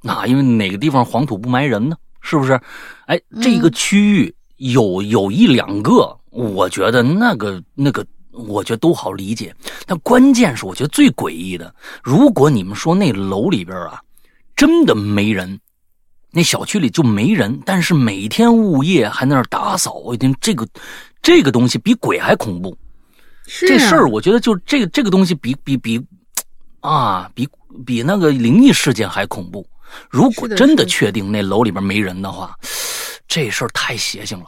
那因为哪个地方黄土不埋人呢？是不是？哎，这个区域有有一两个，我觉得那个那个，我觉得都好理解。但关键是，我觉得最诡异的，如果你们说那楼里边啊，真的没人，那小区里就没人，但是每天物业还在那打扫，我一听这个这个东西比鬼还恐怖。这事儿，我觉得就这个这个东西比比比啊，比比那个灵异事件还恐怖。如果真的确定那楼里边没人的话，这事儿太邪性了。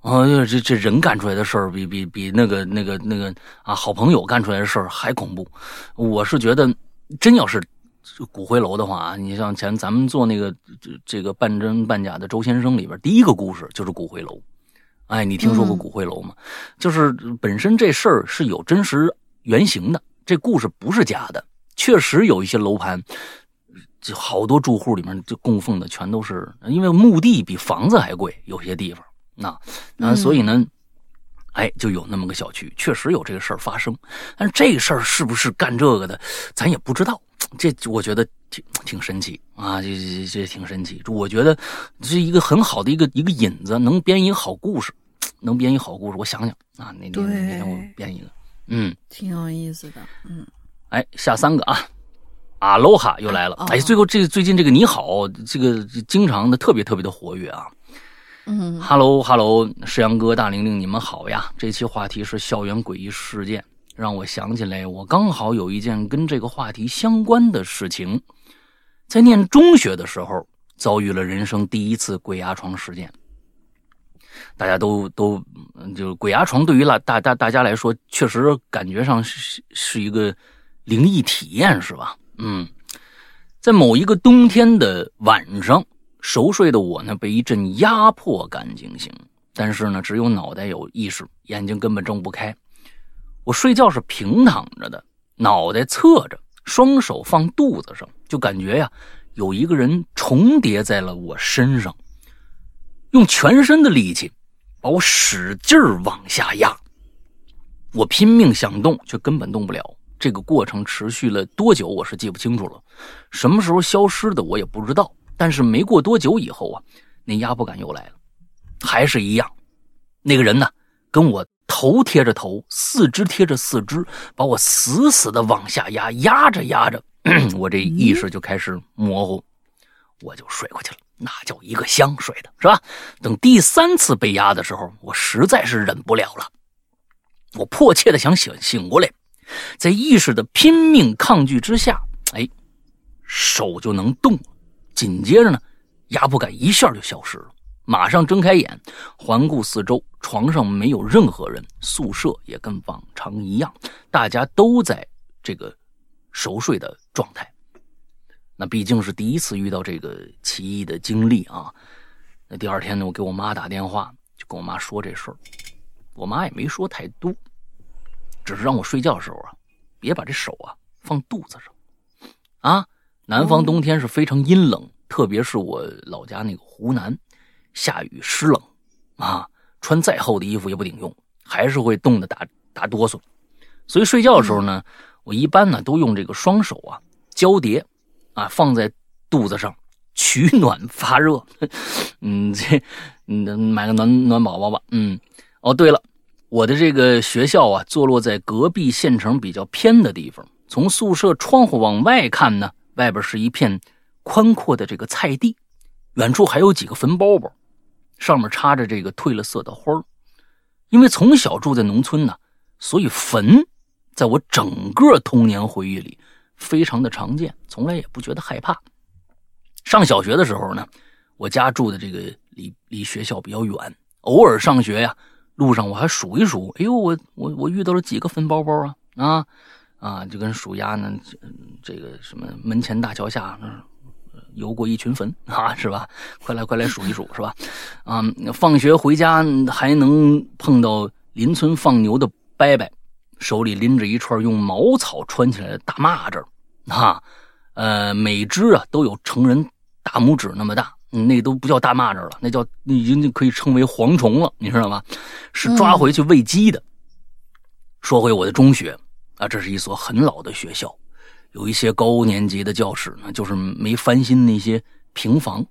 啊，这这人干出来的事儿比比比那个那个那个啊好朋友干出来的事儿还恐怖。我是觉得，真要是骨灰楼的话你像前咱们做那个这这个半真半假的周先生里边，第一个故事就是骨灰楼。哎，你听说过骨灰楼吗？就是本身这事儿是有真实原型的，这故事不是假的，确实有一些楼盘。就好多住户里面就供奉的全都是，因为墓地比房子还贵，有些地方那，那所以呢，哎，就有那么个小区，确实有这个事儿发生。但是这个事儿是不是干这个的，咱也不知道。*tsk* 这我觉得挺挺神奇啊，这这这挺神奇。我觉得是一个很好的一个一个引子，能编一个好故事，能编一个好故事。我想想啊，那天那天我编一个，嗯，挺有意思的，嗯，哎，下三个啊。阿罗哈又来了，哎，最后这最近这个你好，这个经常的特别特别的活跃啊。嗯哈喽哈喽，石阳哥、大玲玲，你们好呀。这期话题是校园诡异事件，让我想起来，我刚好有一件跟这个话题相关的事情，在念中学的时候遭遇了人生第一次鬼压床事件。大家都都就是鬼压床对于大大大大家来说，确实感觉上是是一个灵异体验，是吧？嗯，在某一个冬天的晚上，熟睡的我呢，被一阵压迫感惊醒。但是呢，只有脑袋有意识，眼睛根本睁不开。我睡觉是平躺着的，脑袋侧着，双手放肚子上，就感觉呀，有一个人重叠在了我身上。用全身的力气把我使劲儿往下压。我拼命想动，却根本动不了。这个过程持续了多久，我是记不清楚了。什么时候消失的，我也不知道。但是没过多久以后啊，那压迫感又来了，还是一样。那个人呢，跟我头贴着头，四肢贴着四肢，把我死死的往下压，压着压着，*clears throat* 我这意识就开始模糊，我就睡过去了。那叫一个香，睡的是吧？等第三次被压的时候，我实在是忍不了了，我迫切的想醒醒过来，在意识的拼命抗拒之下，哎，手就能动。紧接着呢，压迫感一下就消失了。马上睁开眼，环顾四周，床上没有任何人，宿舍也跟往常一样，大家都在这个熟睡的状态。那毕竟是第一次遇到这个奇异的经历啊。那第二天呢，我给我妈打电话，就跟我妈说这事儿。我妈也没说太多，只是让我睡觉的时候啊，别把这手啊放肚子上啊。南方冬天是非常阴冷，特别是我老家那个湖南，下雨湿冷，啊，穿再厚的衣服也不顶用，还是会冻得打打哆嗦。所以睡觉的时候呢，我一般呢都用这个双手啊交叠，啊放在肚子上取暖发热。*laughs* 嗯，这嗯买个暖暖宝宝吧。嗯，哦对了，我的这个学校啊坐落在隔壁县城比较偏的地方，从宿舍窗户往外看呢。外边是一片宽阔的这个菜地，远处还有几个坟包包，上面插着这个褪了色的花因为从小住在农村呢，所以坟在我整个童年回忆里非常的常见，从来也不觉得害怕。上小学的时候呢，我家住的这个离离学校比较远，偶尔上学呀，路上我还数一数，哎呦，我我我遇到了几个坟包包啊啊！啊，就跟数鸭呢，这个什么门前大桥下那游过一群坟 *laughs* 啊，是吧？快来快来数一数，是吧？啊，放学回家还能碰到邻村放牛的伯伯，手里拎着一串用茅草穿起来的大蚂蚱，啊，呃，每只啊都有成人大拇指那么大，那都不叫大蚂蚱了，那叫已经可以称为蝗虫了，你知道吗？是抓回去喂鸡的。说回我的中学。啊，这是一所很老的学校，有一些高年级的教室呢，就是没翻新那些平房。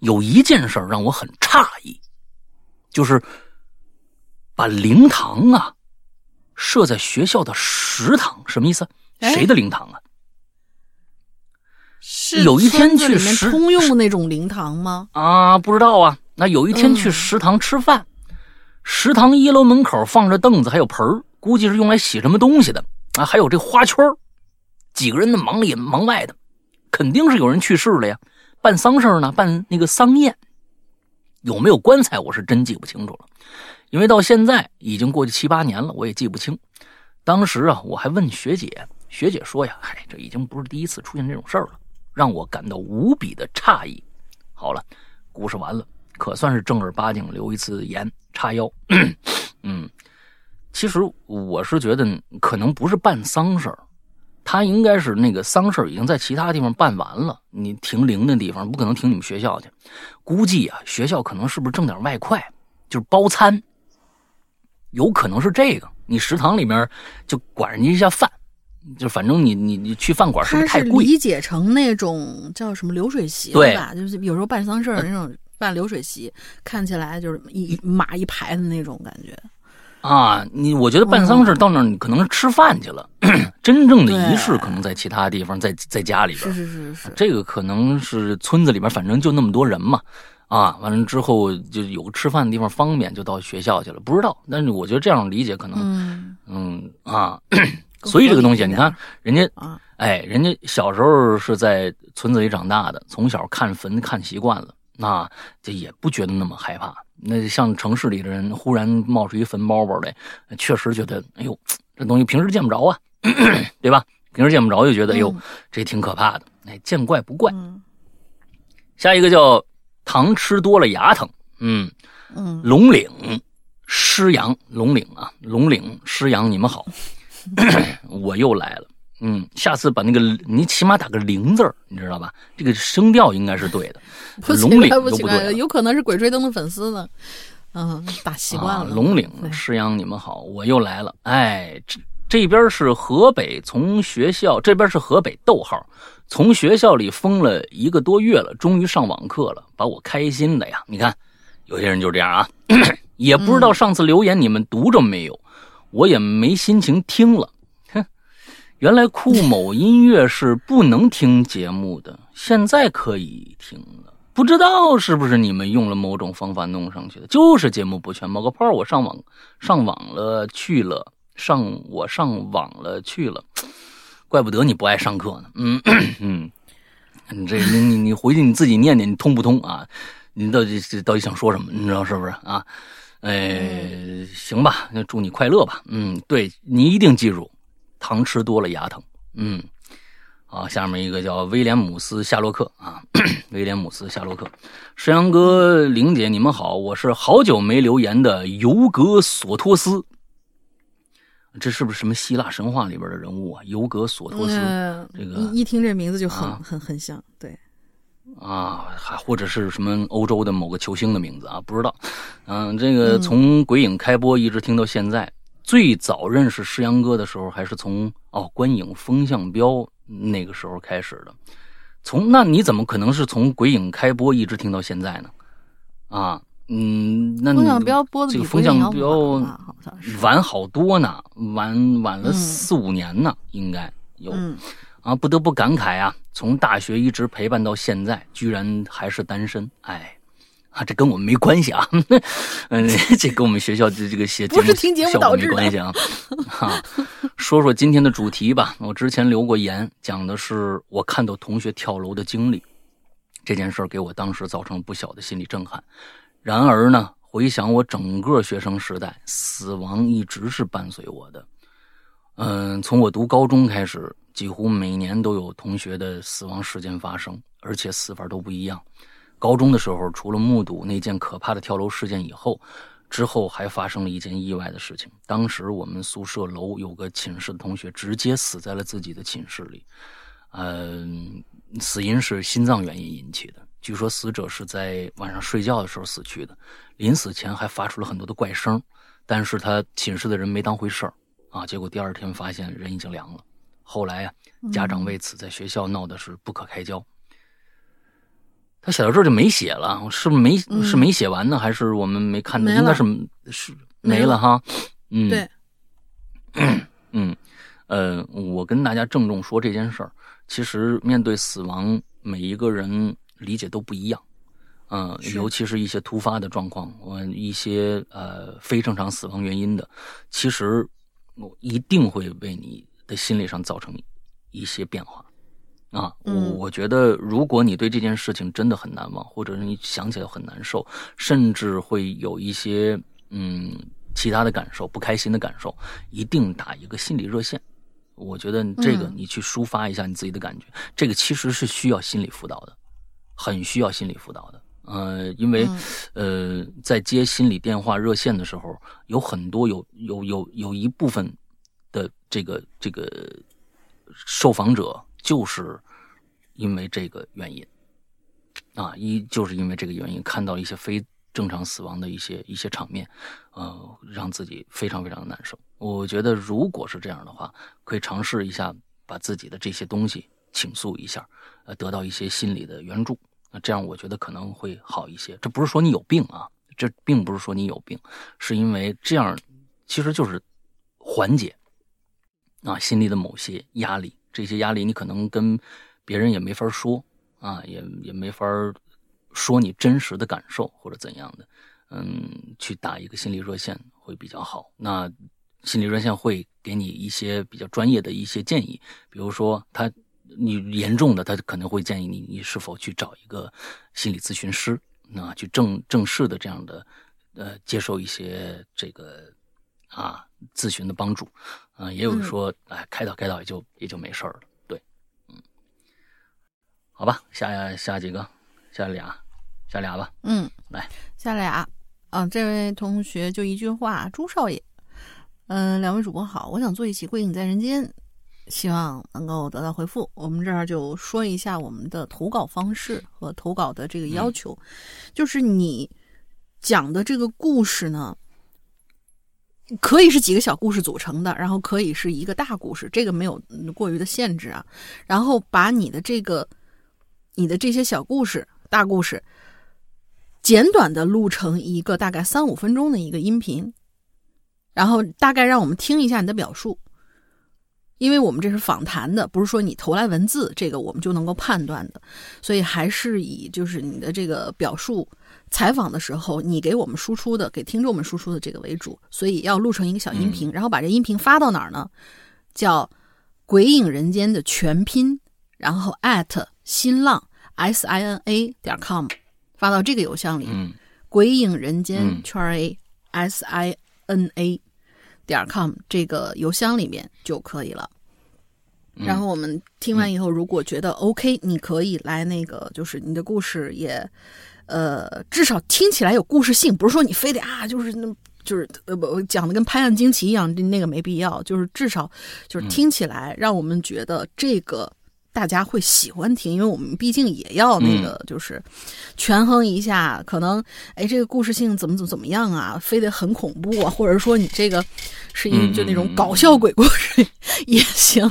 有一件事让我很诧异，就是把灵堂啊设在学校的食堂，什么意思？谁的灵堂啊？是有一天去食通用的那种灵堂吗？啊，不知道啊。那有一天去食堂吃饭，食堂一楼门口放着凳子，还有盆儿。估计是用来洗什么东西的啊！还有这花圈几个人呢，忙里忙外的，肯定是有人去世了呀。办丧事呢，办那个丧宴，有没有棺材，我是真记不清楚了，因为到现在已经过去七八年了，我也记不清。当时啊，我还问学姐，学姐说呀：“嗨，这已经不是第一次出现这种事儿了，让我感到无比的诧异。”好了，故事完了，可算是正儿八经留一次言，叉腰。*coughs* 嗯。其实我是觉得可能不是办丧事儿，他应该是那个丧事儿已经在其他地方办完了，你停灵的地方不可能停你们学校去。估计啊，学校可能是不是挣点外快，就是包餐，有可能是这个。你食堂里面就管人家一下饭，就反正你你你去饭馆是不是太贵？理解成那种叫什么流水席对吧？就是有时候办丧事儿那种办流水席，看起来就是一码一排的那种感觉。啊，你我觉得办丧事到那儿你可能是吃饭去了，*clears throat* 真正的仪式可能在其他地方，在在家里边。是是是是，这个可能是村子里边，反正就那么多人嘛，啊，完了之后就有个吃饭的地方方便，就到学校去了。不知道，但是我觉得这样理解可能，嗯。啊，*clears throat* 所以这个东西你看，人家哎，人家小时候是在村子里长大的，从小看坟看习惯了，那这也不觉得那么害怕。那像城市里的人忽然冒出一坟包包来，确实觉得，哎呦，这东西平时见不着啊，*clears throat* 对吧？平时见不着就觉得，哎呦，这挺可怕的。哎，见怪不怪。下一个叫糖吃多了牙疼。嗯嗯，龙岭狮阳，龙岭啊，龙岭狮阳，你们好，*coughs* 我又来了。嗯，下次把那个你起码打个零字儿，你知道吧？这个声调应该是对的。*laughs* 龙岭都不对，有可能是鬼吹灯的粉丝呢。嗯，打习惯了。龙岭，师阳，你们好，我又来了。哎，这这边是河北，从学校这边是河北，逗号，从学校里封了一个多月了，终于上网课了，把我开心的呀！你看，有些人就这样啊，*clears throat* 也不知道上次留言你们读着没有，我也没心情听了。原来酷某音乐是不能听节目的，现在可以听了。不知道是不是你们用了某种方法弄上去的，就是节目不全冒个泡。我上网上网了去了，上我上网了去了，怪不得你不爱上课呢。嗯嗯，你这你你你回去你自己念念，你通不通啊？你到底到底想说什么？你知道是不是啊？哎，行吧，那祝你快乐吧。嗯，对你一定记住，糖吃多了牙疼。嗯。啊，下面一个叫威廉姆斯夏洛克啊，*clears throat* 威廉姆斯夏洛克，石阳哥、玲姐，你们好，我是好久没留言的尤格索托斯，这是不是什么希腊神话里边的人物啊？尤格索托斯，这个一听这名字就很很很像，对，啊，还或者是什么欧洲的某个球星的名字啊？不知道，嗯，这个从鬼影开播一直听到现在，最早认识石阳哥的时候还是从哦观影风向标。那个时候开始的，从那你怎么可能是从鬼影开播一直听到现在呢？啊，嗯，那风向标播的这个风向标晚好多呢，晚晚了四五年呢，应该有啊，不得不感慨啊，从大学一直陪伴到现在，居然还是单身，哎。啊，这跟我们没关系啊，*laughs* 嗯，这跟我们学校的这个写不是听节目导致没关系啊。哈，说说今天的主题吧。我之前留过言，讲的是我看到同学跳楼的经历，这件事给我当时造成不小的心理震撼。然而呢，回想我整个学生时代，死亡一直是伴随我的。嗯，从我读高中开始，几乎每年都有同学的死亡事件发生，而且死法都不一样。高中的时候，除了目睹那件可怕的跳楼事件以后，之后还发生了一件意外的事情。当时我们宿舍楼有个寝室的同学直接死在了自己的寝室里，嗯，死因是心脏原因引起的。据说死者是在晚上睡觉的时候死去的，临死前还发出了很多的怪声，但是他寝室的人没当回事儿啊。结果第二天发现人已经凉了。后来啊，家长为此在学校闹的是不可开交。他写到这儿就没写了，是没是没写完呢？还是我们没看到？应该是是没了哈。嗯，对，*clears throat* 嗯，呃，我跟大家郑重说这件事儿。其实面对死亡，每一个人理解都不一样。嗯，尤其是一些突发的状况，我一些呃非正常死亡原因的，其实我一定会为你的心理上造成一些变化。啊，我我觉得，如果你对这件事情真的很难忘，或者是你想起来很难受，甚至会有一些嗯其他的感受、不开心的感受，一定打一个心理热线。我觉得这个你去抒发一下你自己的感觉，这个其实是需要心理辅导的，很需要心理辅导的。呃，因为呃，在接心理电话热线的时候，有很多有有有有一部分的这个这个受访者就是。因为这个原因，啊，一就是因为这个原因，看到一些非正常死亡的一些一些场面，呃，让自己非常非常的难受。我觉得，如果是这样的话，可以尝试一下把自己的这些东西倾诉一下，呃，得到一些心理的援助。那这样，我觉得可能会好一些。这不是说你有病啊，这并不是说你有病，是因为这样其实就是缓解啊心里的某些压力。这些压力你可能跟。别人也没法说啊，也也没法说你真实的感受或者怎样的，嗯，去打一个心理热线会比较好。那心理热线会给你一些比较专业的一些建议，比如说他你严重的，他可能会建议你你是否去找一个心理咨询师，那去正正式的这样的呃接受一些这个啊咨询的帮助，啊，也有说哎开导开导也就也就没事了。对，嗯好吧，下下几个，下俩，下俩吧。嗯，来下俩。啊，这位同学就一句话，朱少爷。嗯，两位主播好，我想做一期《归隐在人间》。希望能够得到回复。我们这儿就说一下我们的投稿方式和投稿的这个要求，就是你讲的这个故事呢，可以是几个小故事组成的，然后可以是一个大故事，这个没有过于的限制啊。然后把你的这个、你的这些小故事、大故事，简短的录成一个大概三五分钟的一个音频，然后大概让我们听一下你的表述。因为我们这是访谈的，不是说你投来文字，这个我们就能够判断的，所以还是以就是你的这个表述，采访的时候你给我们输出的，给听众们输出的这个为主，所以要录成一个小音频，然后把这音频发到哪儿呢？叫《鬼影人间》的全拼，然后 at 新浪 s i n a 点 com 发到这个邮箱里，嗯鬼影人间圈 a s i n a。点 com 这个邮箱里面就可以了。然后我们听完以后，如果觉得 OK，你可以来那个，就是你的故事也，呃，至少听起来有故事性，不是说你非得啊，就是那，就是呃不讲的跟拍案惊奇一样，那个没必要。就是至少就是听起来让我们觉得这个。大家会喜欢听，因为我们毕竟也要那个，就是权衡一下，可能哎，这个故事性怎么怎么怎么样啊？非得很恐怖啊，或者说你这个是一就那种搞笑鬼故事也行。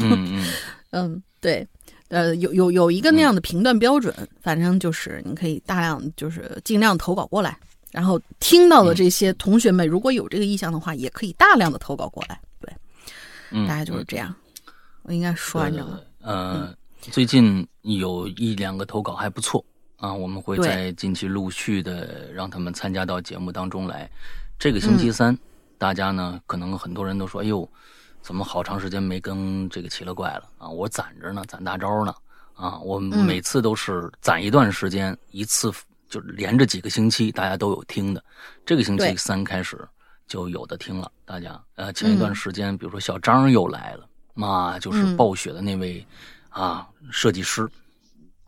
嗯，对，呃，有有有一个那样的评断标准，反正就是你可以大量就是尽量投稿过来，然后听到的这些同学们如果有这个意向的话，也可以大量的投稿过来。对，大概就是这样。我应该说完整了。嗯。最近有一两个投稿还不错啊，我们会在近期陆续的让他们参加到节目当中来。这个星期三，大家呢可能很多人都说：“哎呦，怎么好长时间没跟这个奇了怪了啊？”我攒着呢，攒大招呢啊！我每次都是攒一段时间，一次就连着几个星期，大家都有听的。这个星期三开始就有的听了，大家呃，前一段时间，比如说小张又来了，妈就是暴雪的那位。啊，设计师，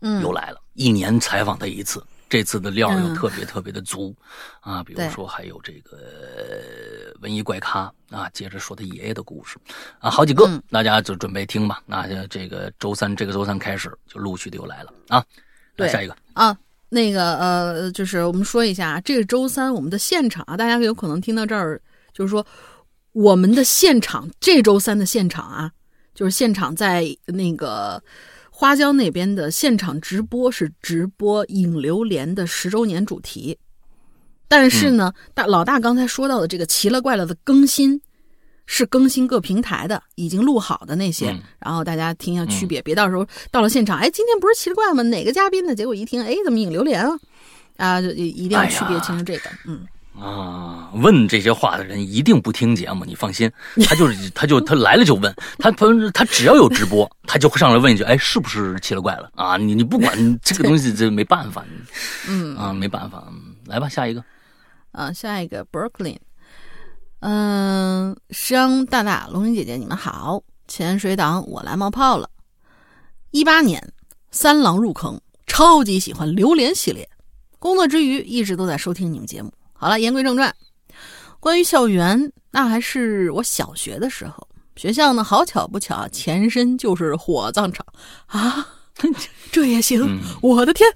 嗯，又来了，一年采访他一次，这次的料又特别特别的足，啊，比如说还有这个文艺怪咖啊，接着说他爷爷的故事，啊，好几个，大家就准备听吧。那这个周三，这个周三开始就陆续的又来了啊。对，下一个啊，那个呃，就是我们说一下，这个周三我们的现场啊，大家有可能听到这儿，就是说我们的现场，这周三的现场啊。就是现场在那个花椒那边的现场直播是直播《影流连》的十周年主题，但是呢，大老大刚才说到的这个奇了怪了的更新是更新各平台的，已经录好的那些，然后大家听一下区别，别到时候到了现场，哎，今天不是奇了怪吗？哪个嘉宾呢？结果一听，哎，怎么影流连啊？啊，就一定要区别清楚这个，嗯。啊，问这些话的人一定不听节目，你放心。*laughs* 他就是，他就他来了就问他，他他只要有直播，他就会上来问一句：“哎，是不是奇了怪了啊？”你你不管这个东西，这没办法。*laughs* 嗯啊，没办法。来吧，下一个。啊，下一个 Brooklyn。嗯，商大大、龙云姐姐，你们好。潜水党，我来冒泡了。一八年，三郎入坑，超级喜欢榴莲系列。工作之余，一直都在收听你们节目。好了，言归正传，关于校园，那还是我小学的时候。学校呢，好巧不巧，前身就是火葬场啊，*laughs* 这也行？我的天，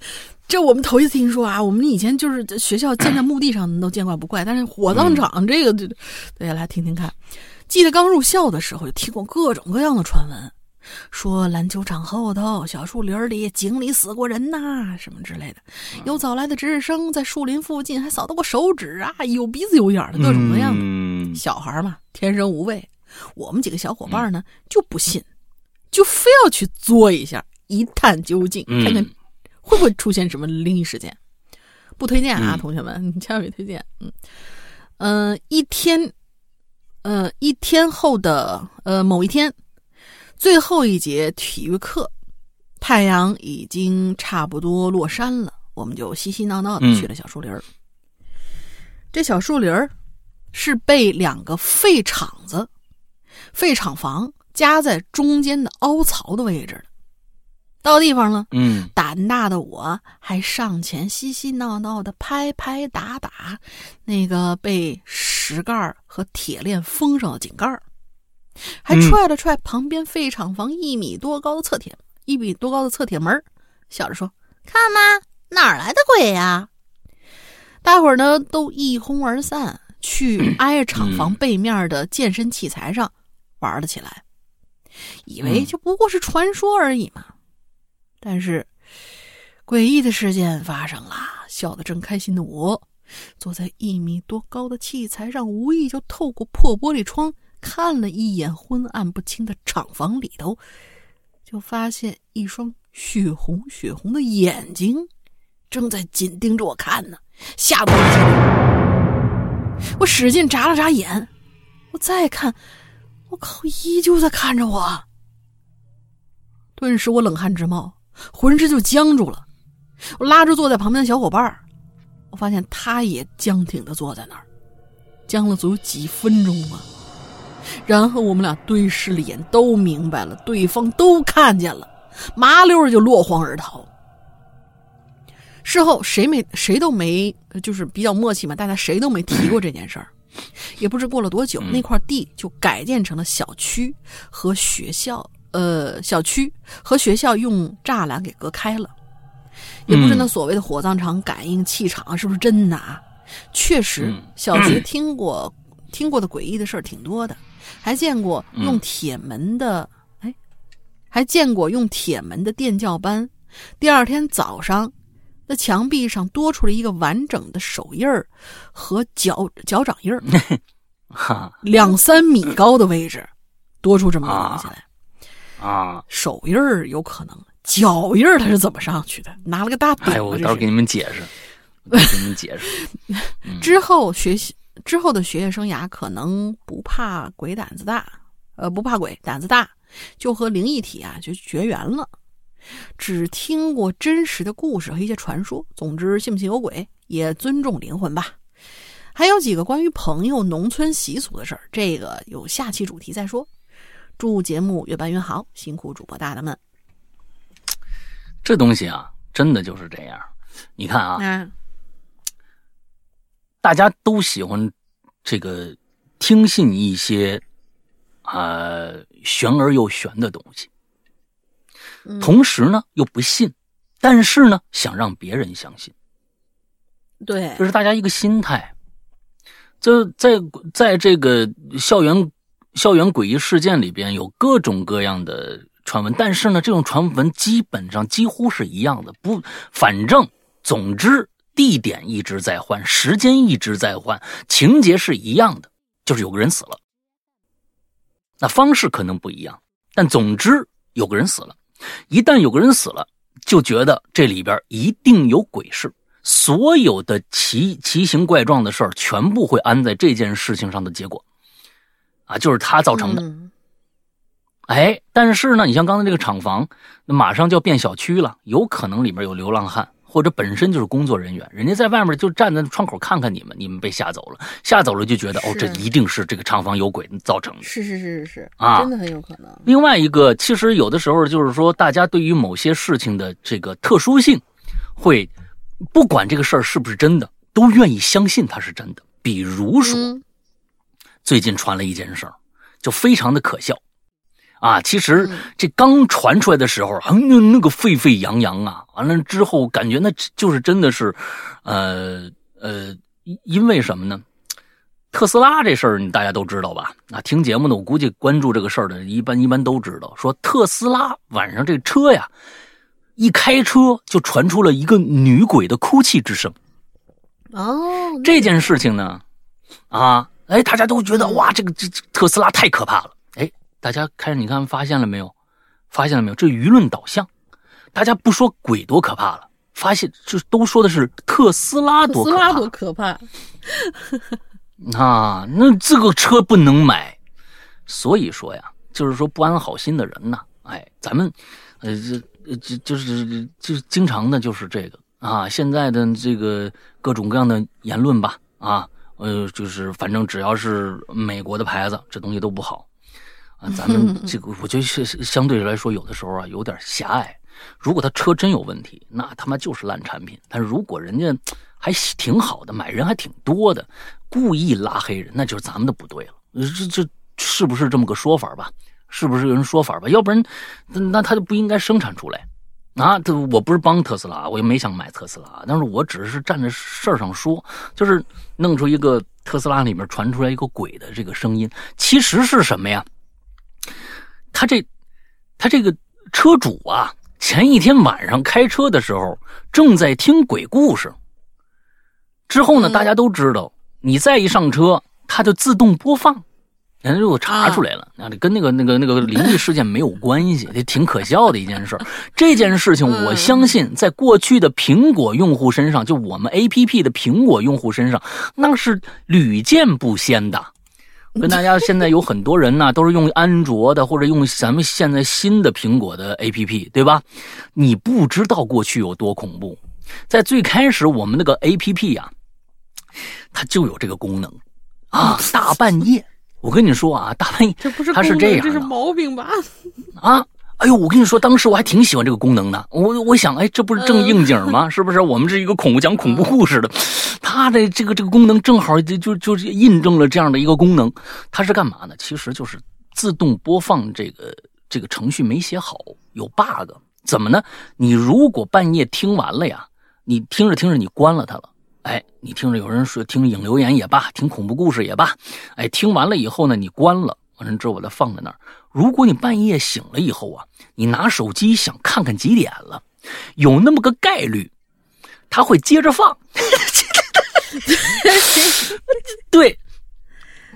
这我们头一次听说啊！我们以前就是学校建在墓地上都见怪不怪，但是火葬场这个，大家来听听看。记得刚入校的时候，就听过各种各样的传闻。说篮球场后头小树林里井里死过人呐，什么之类的。有早来的值日生在树林附近还扫到过手指啊，有鼻子有眼的各种各样的。小孩嘛，天生无畏。我们几个小伙伴呢就不信，就非要去作一下，一探究竟，看看会不会出现什么灵异事件。不推荐啊，同学们，你千万别推荐。嗯嗯，一天，呃，一天后的呃某一天。最后一节体育课，太阳已经差不多落山了，我们就嬉嬉闹闹的去了小树林儿。这小树林儿是被两个废厂子、废厂房夹在中间的凹槽的位置的。到地方了，嗯，胆大的我还上前嬉嬉闹闹的拍拍打打那个被石盖和铁链封上的井盖儿。还踹了踹旁边废厂房一米多高的侧铁，一米多高的侧铁门，笑着说：“看嘛，哪儿来的鬼呀？”大伙儿呢都一哄而散，去 *clears throat* 挨着厂房背面的健身器材上玩了起来，以为就不过是传说而已嘛。但是诡异的事件发生了，笑得正开心的我，坐在一米多高的器材上，无意就透过破玻璃窗看了一眼昏暗不清的厂房里头，就发现一双血红血红的眼睛正在紧盯着我看呢。吓得我，我使劲眨了眨眼，我再看，我靠，依旧在看着我。顿时我冷汗直冒，浑身就僵住了。我拉着坐在旁边的小伙伴我发现他也僵挺的坐在那儿，僵了足有几分钟啊。然后我们俩对视了眼，都明白了，对方都看见了，麻溜就落荒而逃。事后谁没谁都没，就是比较默契嘛，大家谁都没提过这件事儿。也不知过了多久，那块地就改建成了小区和学校，呃，小区和学校用栅栏给隔开了。也不知那所谓的火葬场感应气场是不是真的啊？确实，小学听过听过的诡异的事儿挺多的，还见过用铁门的，哎，还见过用铁门的电教班。第二天早上。那墙壁上多出了一个完整的手印儿和脚脚掌印儿，*laughs* 哈，两三米高的位置，*laughs* 多出这么个东西来。啊，手印儿有可能，脚印儿他是怎么上去的？拿了个大哎，我到时候给你们解释，给你们解释。之后学习之后的学业生涯，可能不怕鬼胆子大，呃，不怕鬼胆子大，就和灵异体啊就绝缘了。只听过真实的故事和一些传说。总之，信不信有鬼，也尊重灵魂吧。还有几个关于朋友、农村习俗的事儿，这个有下期主题再说。祝节目越办越好，辛苦主播大大们。这东西啊，真的就是这样。你看啊，大家都喜欢这个听信一些啊玄而又玄的东西。同时呢，又不信，但是呢，想让别人相信。对，这是大家一个心态。就在在这个校园校园诡异事件里边，有各种各样的传闻，但是呢，这种传闻基本上几乎是一样的。不，反正总之，地点一直在换，时间一直在换，情节是一样的，就是有个人死了。那方式可能不一样，但总之有个人死了。一旦有个人死了，就觉得这里边一定有鬼事，所有的奇奇形怪状的事儿全部会安在这件事情上的结果，啊，就是他造成的。哎，但是呢，你像刚才这个厂房，那马上就要变小区了，有可能里面有流浪汉。或者本身就是工作人员，人家在外面就站在窗口看看你们，你们被吓走了，吓走了就觉得哦，这一定是这个厂房有鬼造成的。是是是是是啊，真的很有可能。另外一个，其实有的时候就是说，大家对于某些事情的这个特殊性，会不管这个事儿是不是真的，都愿意相信它是真的。比如说，最近传了一件事儿，就非常的可笑。啊，其实这刚传出来的时候，啊，那那个沸沸扬扬啊，完了之后感觉那就是真的是，呃呃，因为什么呢？特斯拉这事儿，你大家都知道吧？啊，听节目的我估计关注这个事儿的，一般一般都知道，说特斯拉晚上这车呀，一开车就传出了一个女鬼的哭泣之声。哦，这件事情呢，啊，哎，大家都觉得哇，这个这特斯拉太可怕了。大家开始，你看发现了没有？发现了没有？这舆论导向，大家不说鬼多可怕了，发现就都说的是特斯拉多可怕。多可怕！*laughs* 啊，那这个车不能买。所以说呀，就是说不安好心的人呐，哎，咱们，呃，这这就是就是经常的，就是这个啊。现在的这个各种各样的言论吧，啊，呃，就是反正只要是美国的牌子，这东西都不好。啊，咱们 *laughs* 这个我觉得是相对来说，有的时候啊有点狭隘。如果他车真有问题，那他妈就是烂产品。但是如果人家还挺好的，买人还挺多的，故意拉黑人，那就是咱们的不对了。这这是不是这么个说法吧？是不是有人说法吧？要不然，那他就不应该生产出来。啊，这我不是帮特斯拉，我也没想买特斯拉，但是我只是站在事儿上说，就是弄出一个特斯拉里面传出来一个鬼的这个声音，其实是什么呀？他这，他这个车主啊，前一天晚上开车的时候正在听鬼故事，之后呢，大家都知道，你再一上车，它就自动播放。人家就查出来了，那跟那个那个那个灵异事件没有关系，这挺可笑的一件事。这件事情，我相信在过去的苹果用户身上，就我们 A P P 的苹果用户身上，那是屡见不鲜的。跟大家现在有很多人呢，都是用安卓的或者用咱们现在新的苹果的 A P P，对吧？你不知道过去有多恐怖。在最开始，我们那个 A P P 呀，它就有这个功能啊，大半夜。我跟你说啊，大半夜，这不是它是这样，这是毛病吧？啊，哎呦，我跟你说，当时我还挺喜欢这个功能的。我我想，哎，这不是正应景吗？*laughs* 是不是？我们是一个恐怖讲恐怖故事的，它的这个这个功能正好就就就印证了这样的一个功能。它是干嘛呢？其实就是自动播放这个这个程序没写好，有 bug。怎么呢？你如果半夜听完了呀，你听着听着你关了它了。哎，你听着有人说听影留言也罢，听恐怖故事也罢，哎，听完了以后呢，你关了，完了之后把它放在那儿。如果你半夜醒了以后啊，你拿手机想看看几点了，有那么个概率，它会接着放。*laughs* 对，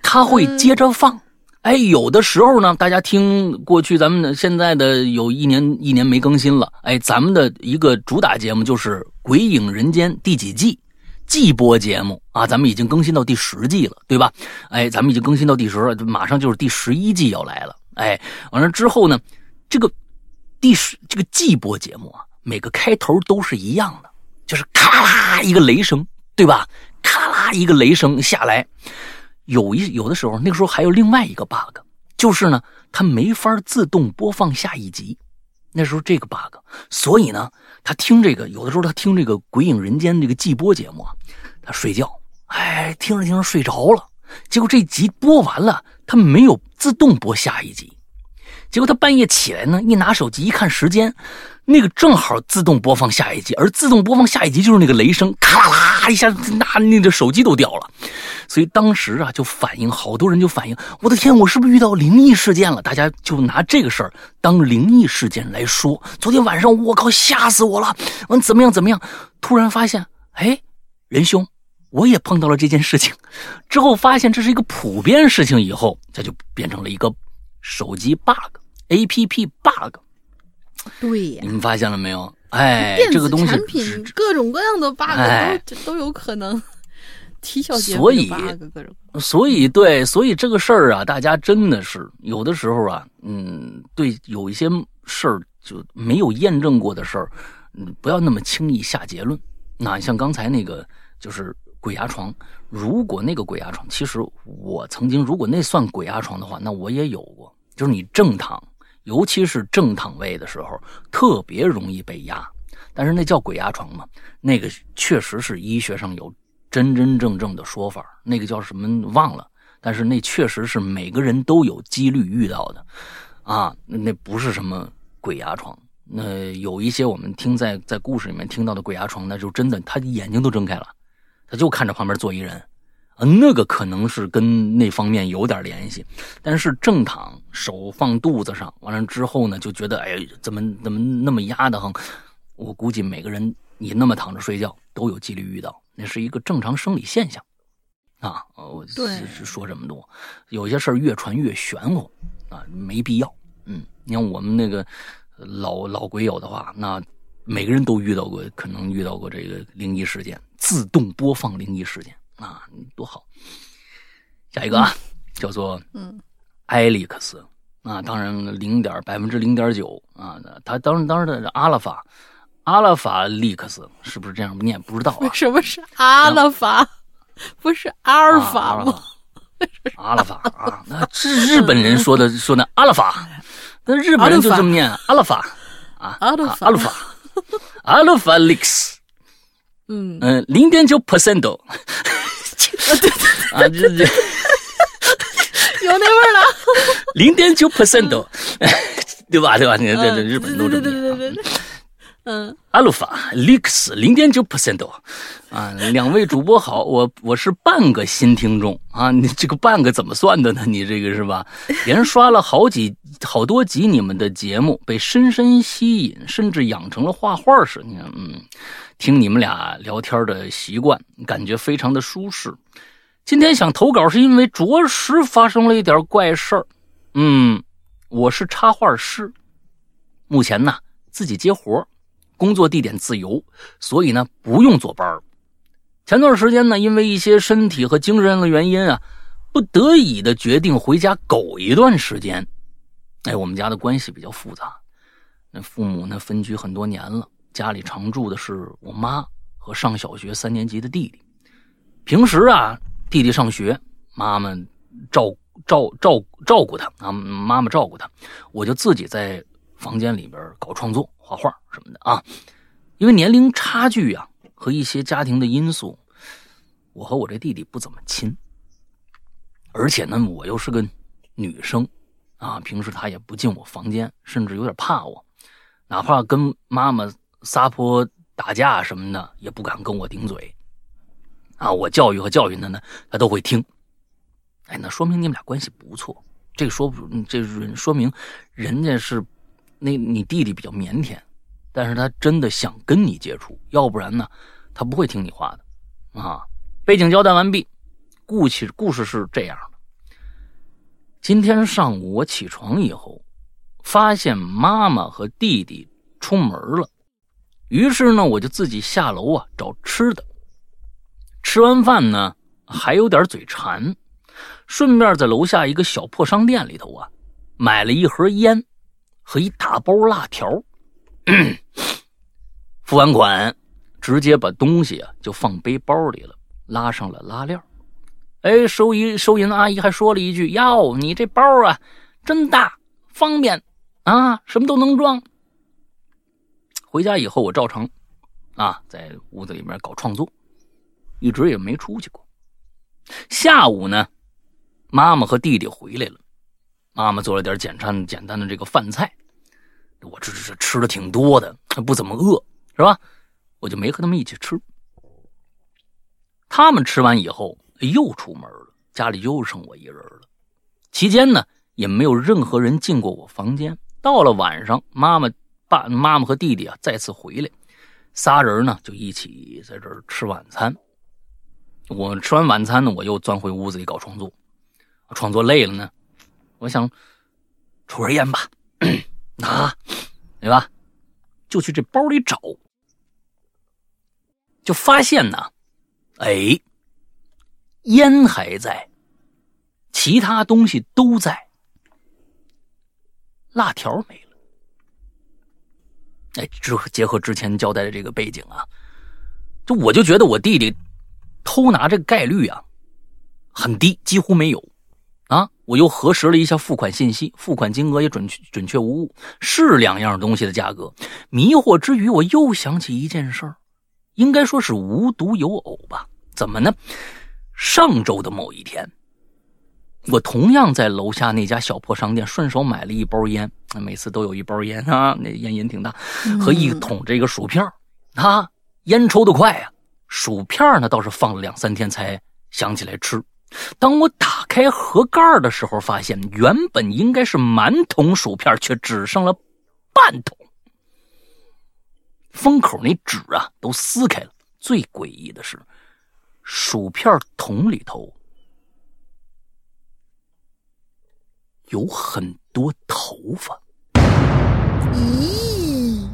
他会接着放。哎，有的时候呢，大家听过去咱们的现在的有一年一年没更新了。哎，咱们的一个主打节目就是《鬼影人间》第几季？季播节目啊，咱们已经更新到第十季了，对吧？哎，咱们已经更新到第十了，马上就是第十一季要来了。哎，完了之后呢，这个第十这个季播节目啊，每个开头都是一样的，就是咔啦一个雷声，对吧？咔啦一个雷声下来，有一有的时候，那个时候还有另外一个 bug，就是呢，它没法自动播放下一集。那时候这个 bug，所以呢。他听这个，有的时候他听这个《鬼影人间》这个季播节目，他睡觉，哎，听着听着睡着了。结果这集播完了，他没有自动播下一集。结果他半夜起来呢，一拿手机一看时间，那个正好自动播放下一集，而自动播放下一集就是那个雷声，咔啦一下，那那个手机都掉了。所以当时啊，就反映好多人就反映，我的天，我是不是遇到灵异事件了？大家就拿这个事儿当灵异事件来说。昨天晚上我靠，吓死我了！完怎么样怎么样？突然发现，哎，仁兄，我也碰到了这件事情。之后发现这是一个普遍事情，以后这就变成了一个手机 bug，APP bug。对呀，你们发现了没有？哎，这个东西产品各种各样的 bug 都都有可能。所以，所以对，所以这个事儿啊，大家真的是有的时候啊，嗯，对，有一些事儿就没有验证过的事儿，嗯，不要那么轻易下结论。那像刚才那个就是鬼压床，如果那个鬼压床，其实我曾经如果那算鬼压床的话，那我也有过，就是你正躺，尤其是正躺位的时候，特别容易被压。但是那叫鬼压床嘛，那个确实是医学上有。真真正正的说法，那个叫什么忘了，但是那确实是每个人都有几率遇到的，啊，那不是什么鬼压床，那有一些我们听在在故事里面听到的鬼压床，那就真的他眼睛都睁开了，他就看着旁边坐一人，啊，那个可能是跟那方面有点联系，但是正躺手放肚子上，完了之后呢，就觉得哎，怎么怎么那么压得慌，我估计每个人你那么躺着睡觉都有几率遇到。那是一个正常生理现象，啊，我是说这么多，有些事儿越传越玄乎，啊，没必要。嗯，你看我们那个老老鬼友的话，那每个人都遇到过，可能遇到过这个灵异事件，自动播放灵异事件啊，多好。下一个啊，叫做嗯，艾利克斯啊，当然零点百分之零点九啊，他当时当时的阿拉法。阿拉法利克斯是不是这样念？不知道啊。什么是阿拉法？不是阿尔法吗？阿拉法 *laughs* 啊，那是日本人说的说的阿拉法，那日本人就这么念阿拉法啊，阿拉法，阿拉法，阿拉法利克斯。嗯嗯，零点九 percent，啊对对，啊，这这。有那味儿了，零点九 percent，*laughs* 对吧？对吧？你看这这日本都这么对对对对，嗯，阿鲁法 Lix 零点九 percent，啊，两位主播好，我我是半个新听众啊，你这个半个怎么算的呢？你这个是吧？连刷了好几好多集你们的节目，被深深吸引，甚至养成了画画时，你看，嗯，听你们俩聊天的习惯，感觉非常的舒适。今天想投稿是因为着实发生了一点怪事儿。嗯，我是插画师，目前呢自己接活，工作地点自由，所以呢不用坐班。前段时间呢，因为一些身体和精神上的原因啊，不得已的决定回家苟一段时间。哎，我们家的关系比较复杂，那父母呢分居很多年了，家里常住的是我妈和上小学三年级的弟弟。平时啊。弟弟上学，妈妈照照照照顾他啊，妈妈照顾他，我就自己在房间里边搞创作、画画什么的啊。因为年龄差距呀和一些家庭的因素，我和我这弟弟不怎么亲。而且呢，我又是个女生啊，平时他也不进我房间，甚至有点怕我，哪怕跟妈妈撒泼打架什么的，也不敢跟我顶嘴。啊，我教育和教育他呢，他都会听。哎，那说明你们俩关系不错。这说不，这说明人家是那你弟弟比较腼腆，但是他真的想跟你接触，要不然呢，他不会听你话的。啊，背景交代完毕，故事故事是这样的：今天上午我起床以后，发现妈妈和弟弟出门了，于是呢，我就自己下楼啊找吃的。吃完饭呢，还有点嘴馋，顺便在楼下一个小破商店里头啊，买了一盒烟和一大包辣条。*clears throat* 付完款，直接把东西啊就放背包里了，拉上了拉链。哎，收银收银阿姨还说了一句：“哟，你这包啊，真大，方便啊，什么都能装。”回家以后，我照常啊在屋子里面搞创作。一直也没出去过。下午呢，妈妈和弟弟回来了，妈妈做了点简单简单的这个饭菜，我这这吃的挺多的，不怎么饿，是吧？我就没和他们一起吃。他们吃完以后又出门了，家里又剩我一人了。期间呢，也没有任何人进过我房间。到了晚上，妈妈、爸、妈妈和弟弟啊再次回来，仨人呢就一起在这儿吃晚餐。我吃完晚餐呢，我又钻回屋子里搞创作。创作累了呢，我想抽根烟吧，拿，*coughs* 对吧？就去这包里找，就发现呢，哎，烟还在，其他东西都在，辣条没了。哎，之结合之前交代的这个背景啊，就我就觉得我弟弟。偷拿这个概率啊，很低，几乎没有，啊！我又核实了一下付款信息，付款金额也准确准确无误，是两样东西的价格。迷惑之余，我又想起一件事儿，应该说是无独有偶吧？怎么呢？上周的某一天，我同样在楼下那家小破商店顺手买了一包烟，每次都有一包烟啊，那烟瘾挺大，和一桶这个薯片啊，烟抽得快啊。薯片呢，倒是放了两三天才想起来吃。当我打开盒盖的时候，发现原本应该是满桶薯片，却只剩了半桶。封口那纸啊，都撕开了。最诡异的是，薯片桶里头有很多头发。咦，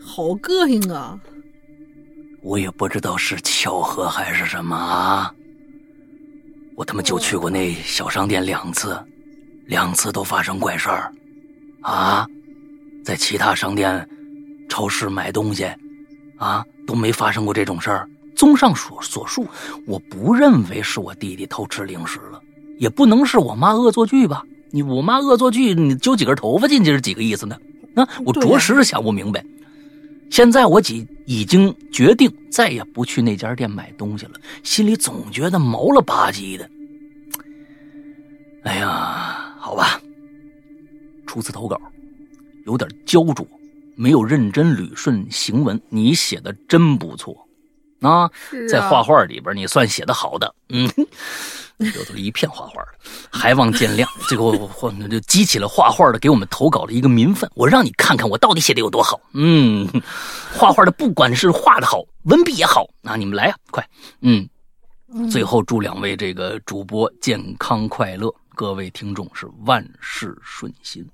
好膈应啊！我也不知道是巧合还是什么啊！我他妈就去过那小商店两次，两次都发生怪事儿，啊，在其他商店、超市买东西，啊都没发生过这种事儿。综上所所述，我不认为是我弟弟偷吃零食了，也不能是我妈恶作剧吧？你我妈恶作剧，你揪几根头发进去是几个意思呢？啊，我着实是想不明白。现在我已已经决定再也不去那家店买东西了，心里总觉得毛了吧唧的。哎呀，好吧，初次投稿，有点焦灼，没有认真捋顺行文。你写的真不错啊，在画画里边你算写的好的，嗯。有的一片画画的，还望见谅。最后我就激起了画画的给我们投稿的一个民愤。我让你看看我到底写的有多好。嗯，画画的不管是画的好，文笔也好，那你们来呀，快。嗯，最后祝两位这个主播健康快乐，各位听众是万事顺心。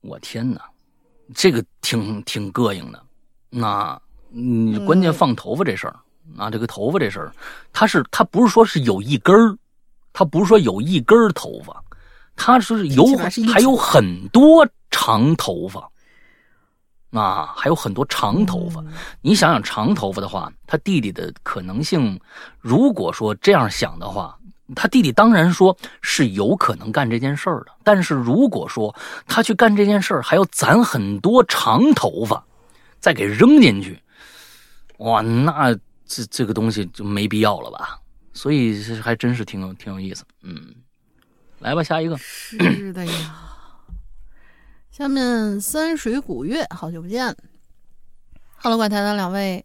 我天哪，这个挺挺膈应的。那嗯，关键放头发这事儿。啊，这个头发这事儿，他是他不是说是有一根儿，他不是说有一根头发，他是有还有很多长头发，啊，还有很多长头发。你想想长头发的话，他弟弟的可能性，如果说这样想的话，他弟弟当然说是有可能干这件事儿的。但是如果说他去干这件事儿，还要攒很多长头发，再给扔进去，哇，那。这这个东西就没必要了吧，所以这还真是挺有挺有意思。嗯，来吧，下一个。是的呀。*clears throat* 下面三水古月，好久不见。Hello，怪谈的两位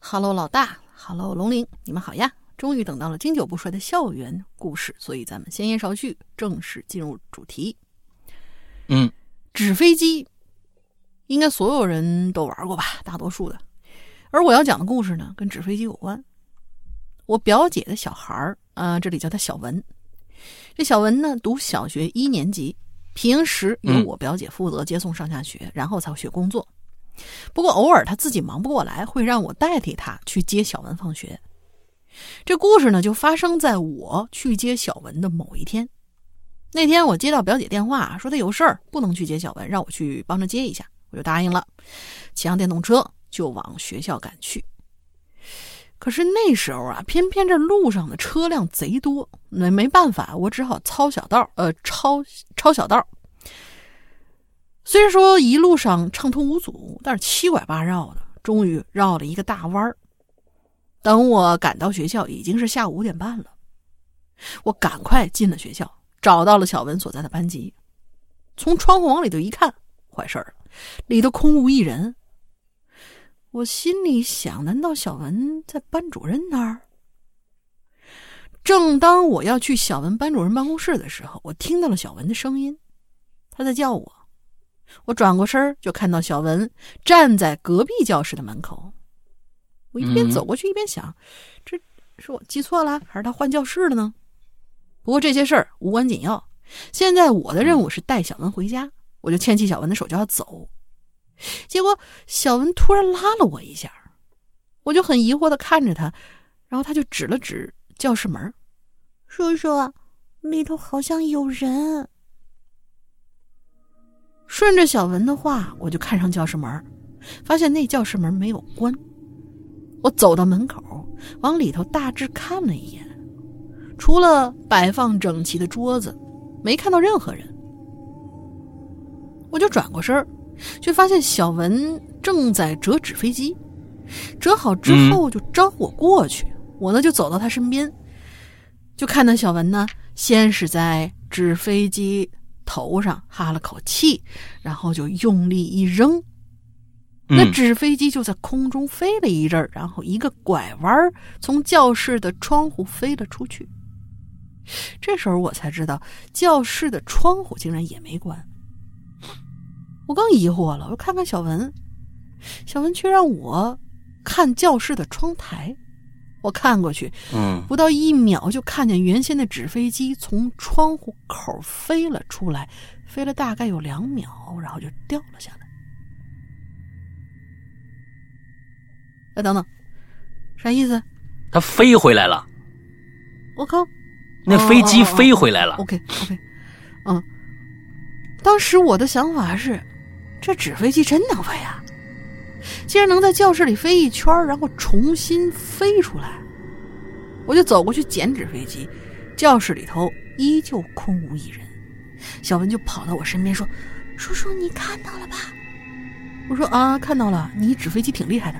，Hello，老大，Hello，龙鳞，你们好呀！终于等到了经久不衰的校园故事，所以咱们闲言少叙，正式进入主题。嗯，纸飞机，应该所有人都玩过吧？大多数的。而我要讲的故事呢，跟纸飞机有关。我表姐的小孩儿啊，这里叫他小文。这小文呢，读小学一年级，平时由我表姐负责接送上下学，然后才会去工作。不过偶尔他自己忙不过来，会让我代替他去接小文放学。这故事呢，就发生在我去接小文的某一天。那天我接到表姐电话，说她有事儿不能去接小文，让我去帮着接一下，我就答应了，骑上电动车。就往学校赶去，可是那时候啊，偏偏这路上的车辆贼多，那没办法，我只好抄小道，呃，抄抄小道。虽然说一路上畅通无阻，但是七拐八绕的，终于绕了一个大弯儿。等我赶到学校，已经是下午五点半了。我赶快进了学校，找到了小文所在的班级。从窗户往里头一看，坏事了，里头空无一人。我心里想：难道小文在班主任那儿？正当我要去小文班主任办公室的时候，我听到了小文的声音，他在叫我。我转过身就看到小文站在隔壁教室的门口。我一边走过去一边想：这是我记错了，还是他换教室了呢？不过这些事儿无关紧要。现在我的任务是带小文回家，我就牵起小文的手就要走。结果小文突然拉了我一下，我就很疑惑的看着他，然后他就指了指教室门：“叔叔，里头好像有人。”顺着小文的话，我就看上教室门，发现那教室门没有关。我走到门口，往里头大致看了一眼，除了摆放整齐的桌子，没看到任何人。我就转过身儿。却发现小文正在折纸飞机，折好之后就招呼我过去。我呢就走到他身边，就看到小文呢先是在纸飞机头上哈了口气，然后就用力一扔，那纸飞机就在空中飞了一阵儿然后一个拐弯从教室的窗户飞了出去。这时候我才知道，教室的窗户竟然也没关。我更疑惑了，我看看小文，小文却让我看教室的窗台。我看过去，嗯，不到一秒就看见原先的纸飞机从窗户口飞了出来，飞了大概有两秒，然后就掉了下来。哎，等等，啥意思？它飞回来了。我靠，那飞机飞回来了。OK，OK，嗯，当时我的想法是。这纸飞机真能飞啊！竟然能在教室里飞一圈，然后重新飞出来。我就走过去捡纸飞机，教室里头依旧空无一人。小文就跑到我身边说：“叔叔，你看到了吧？”我说：“啊，看到了。你纸飞机挺厉害的。”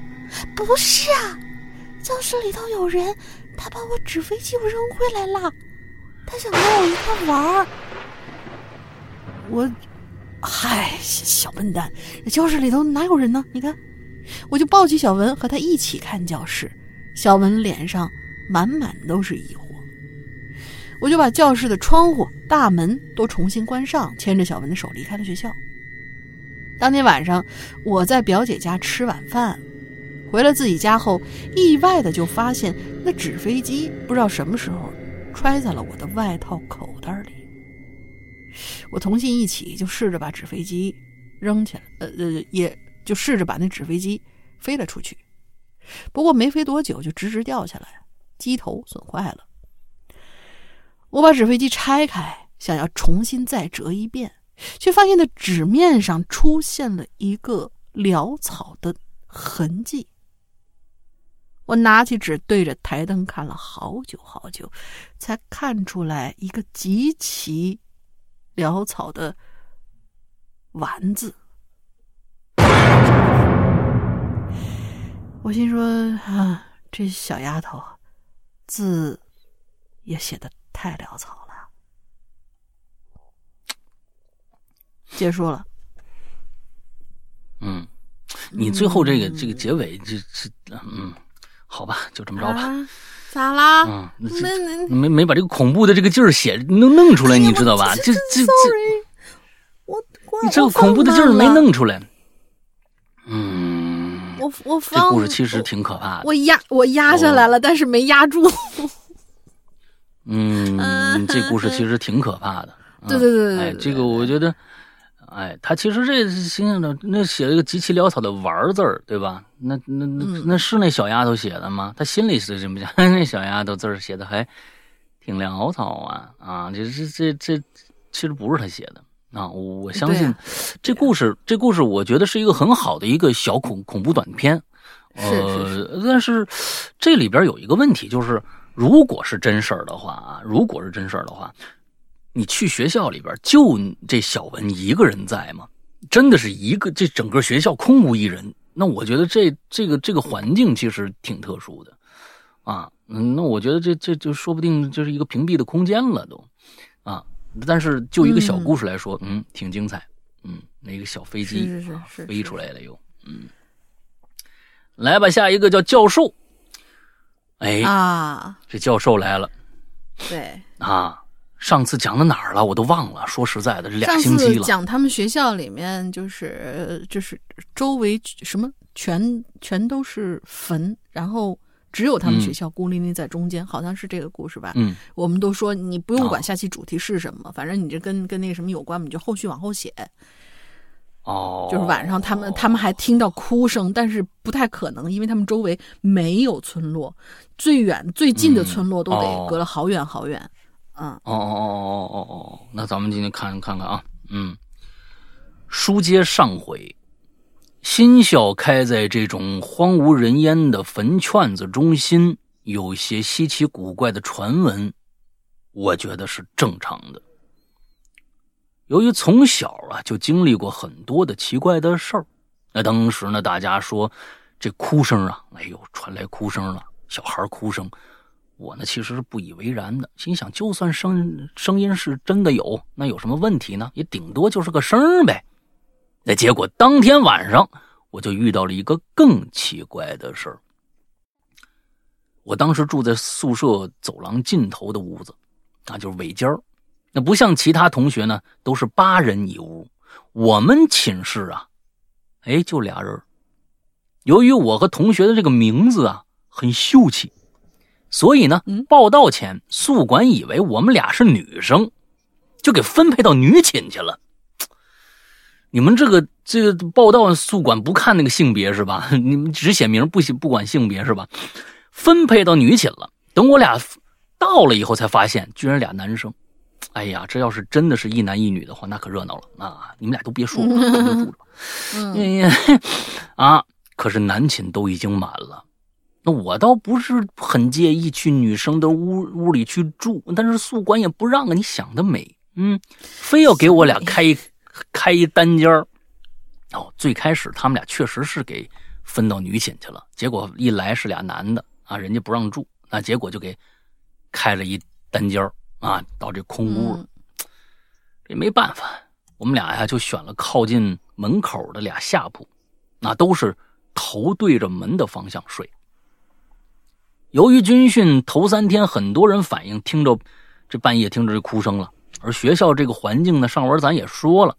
不是啊，教室里头有人，他把我纸飞机又扔回来了。他想跟我一块玩儿。我，嗨，小笨蛋，教室里头哪有人呢？你看，我就抱起小文和他一起看教室。小文脸上满满都是疑惑。我就把教室的窗户、大门都重新关上，牵着小文的手离开了学校。当天晚上，我在表姐家吃晚饭，回了自己家后，意外的就发现那纸飞机不知道什么时候揣在了我的外套口袋里。我童心一起，就试着把纸飞机扔起来，呃呃，也就试着把那纸飞机飞了出去。不过没飞多久，就直直掉下来，机头损坏了。我把纸飞机拆开，想要重新再折一遍。却发现那纸面上出现了一个潦草的痕迹。我拿起纸对着台灯看了好久好久，才看出来一个极其潦草的“丸”字。我心说：“啊，这小丫头字也写的太潦草了。”结束了。嗯，你最后这个这个结尾，这这嗯，好吧，就这么着吧。咋啦？嗯，没没没把这个恐怖的这个劲儿写弄弄出来，你知道吧？这这这，我你这个恐怖的劲儿没弄出来。嗯，我 *laughs* 我这故事其实挺可怕的。我压我压下来了，但是没压住。嗯，这故事其实挺可怕的。对对对对，哎，这个我觉得。哎，他其实这星星的那写了一个极其潦草的“玩”字儿，对吧？那那那那是那小丫头写的吗？他心里是这么想。*laughs* 那小丫头字儿写的还挺潦草啊啊！这这这这其实不是他写的啊！我相信这故事，这故事我觉得是一个很好的一个小恐恐怖短片。呃，但是这里边有一个问题，就是如果是真事儿的话啊，如果是真事儿的话。你去学校里边，就这小文一个人在吗？真的是一个，这整个学校空无一人。那我觉得这这个这个环境其实挺特殊的，啊，嗯，那我觉得这这就说不定就是一个屏蔽的空间了都，啊，但是就一个小故事来说，嗯，挺精彩，嗯，那个小飞机飞出来了又，嗯，来吧，下一个叫教授，哎啊，这教授来了，对。啊。上次讲到哪儿了？我都忘了。说实在的，这俩星期了。讲他们学校里面，就是就是周围什么全全都是坟，然后只有他们学校孤零零在中间，好像是这个故事吧？嗯，我们都说你不用管下期主题是什么，反正你这跟跟那个什么有关，你就后续往后写。哦，就是晚上他们他们还听到哭声，但是不太可能，因为他们周围没有村落，最远最近的村落都得隔了好远好远。嗯哦哦哦哦哦哦哦，那咱们今天看看看啊，嗯，书接上回，新校开在这种荒无人烟的坟圈子中心，有些稀奇古怪的传闻，我觉得是正常的。由于从小啊就经历过很多的奇怪的事儿，那当时呢，大家说这哭声啊，哎呦，传来哭声了，小孩哭声。我呢，其实是不以为然的，心想，就算声声音是真的有，那有什么问题呢？也顶多就是个声呗。那结果当天晚上，我就遇到了一个更奇怪的事儿。我当时住在宿舍走廊尽头的屋子，那就是尾间。那不像其他同学呢，都是八人一屋，我们寝室啊，哎，就俩人。由于我和同学的这个名字啊，很秀气。所以呢，报道前宿管以为我们俩是女生，就给分配到女寝去了。你们这个这个报道宿管不看那个性别是吧？*laughs* 你们只写名不写不管性别是吧？分配到女寝了。等我俩到了以后，才发现居然俩男生。哎呀，这要是真的是一男一女的话，那可热闹了啊！你们俩都别说了，*laughs* 就住着吧。嗯，*laughs* 啊，可是男寝都已经满了。那我倒不是很介意去女生的屋屋里去住，但是宿管也不让啊！你想得美，嗯，非要给我俩开一开一单间儿。哦，最开始他们俩确实是给分到女寝去了，结果一来是俩男的啊，人家不让住，那结果就给开了一单间儿啊，到这空屋，这没办法，我们俩呀就选了靠近门口的俩下铺，那都是头对着门的方向睡。由于军训头三天，很多人反映听着这半夜听着这哭声了，而学校这个环境呢，上文咱也说了，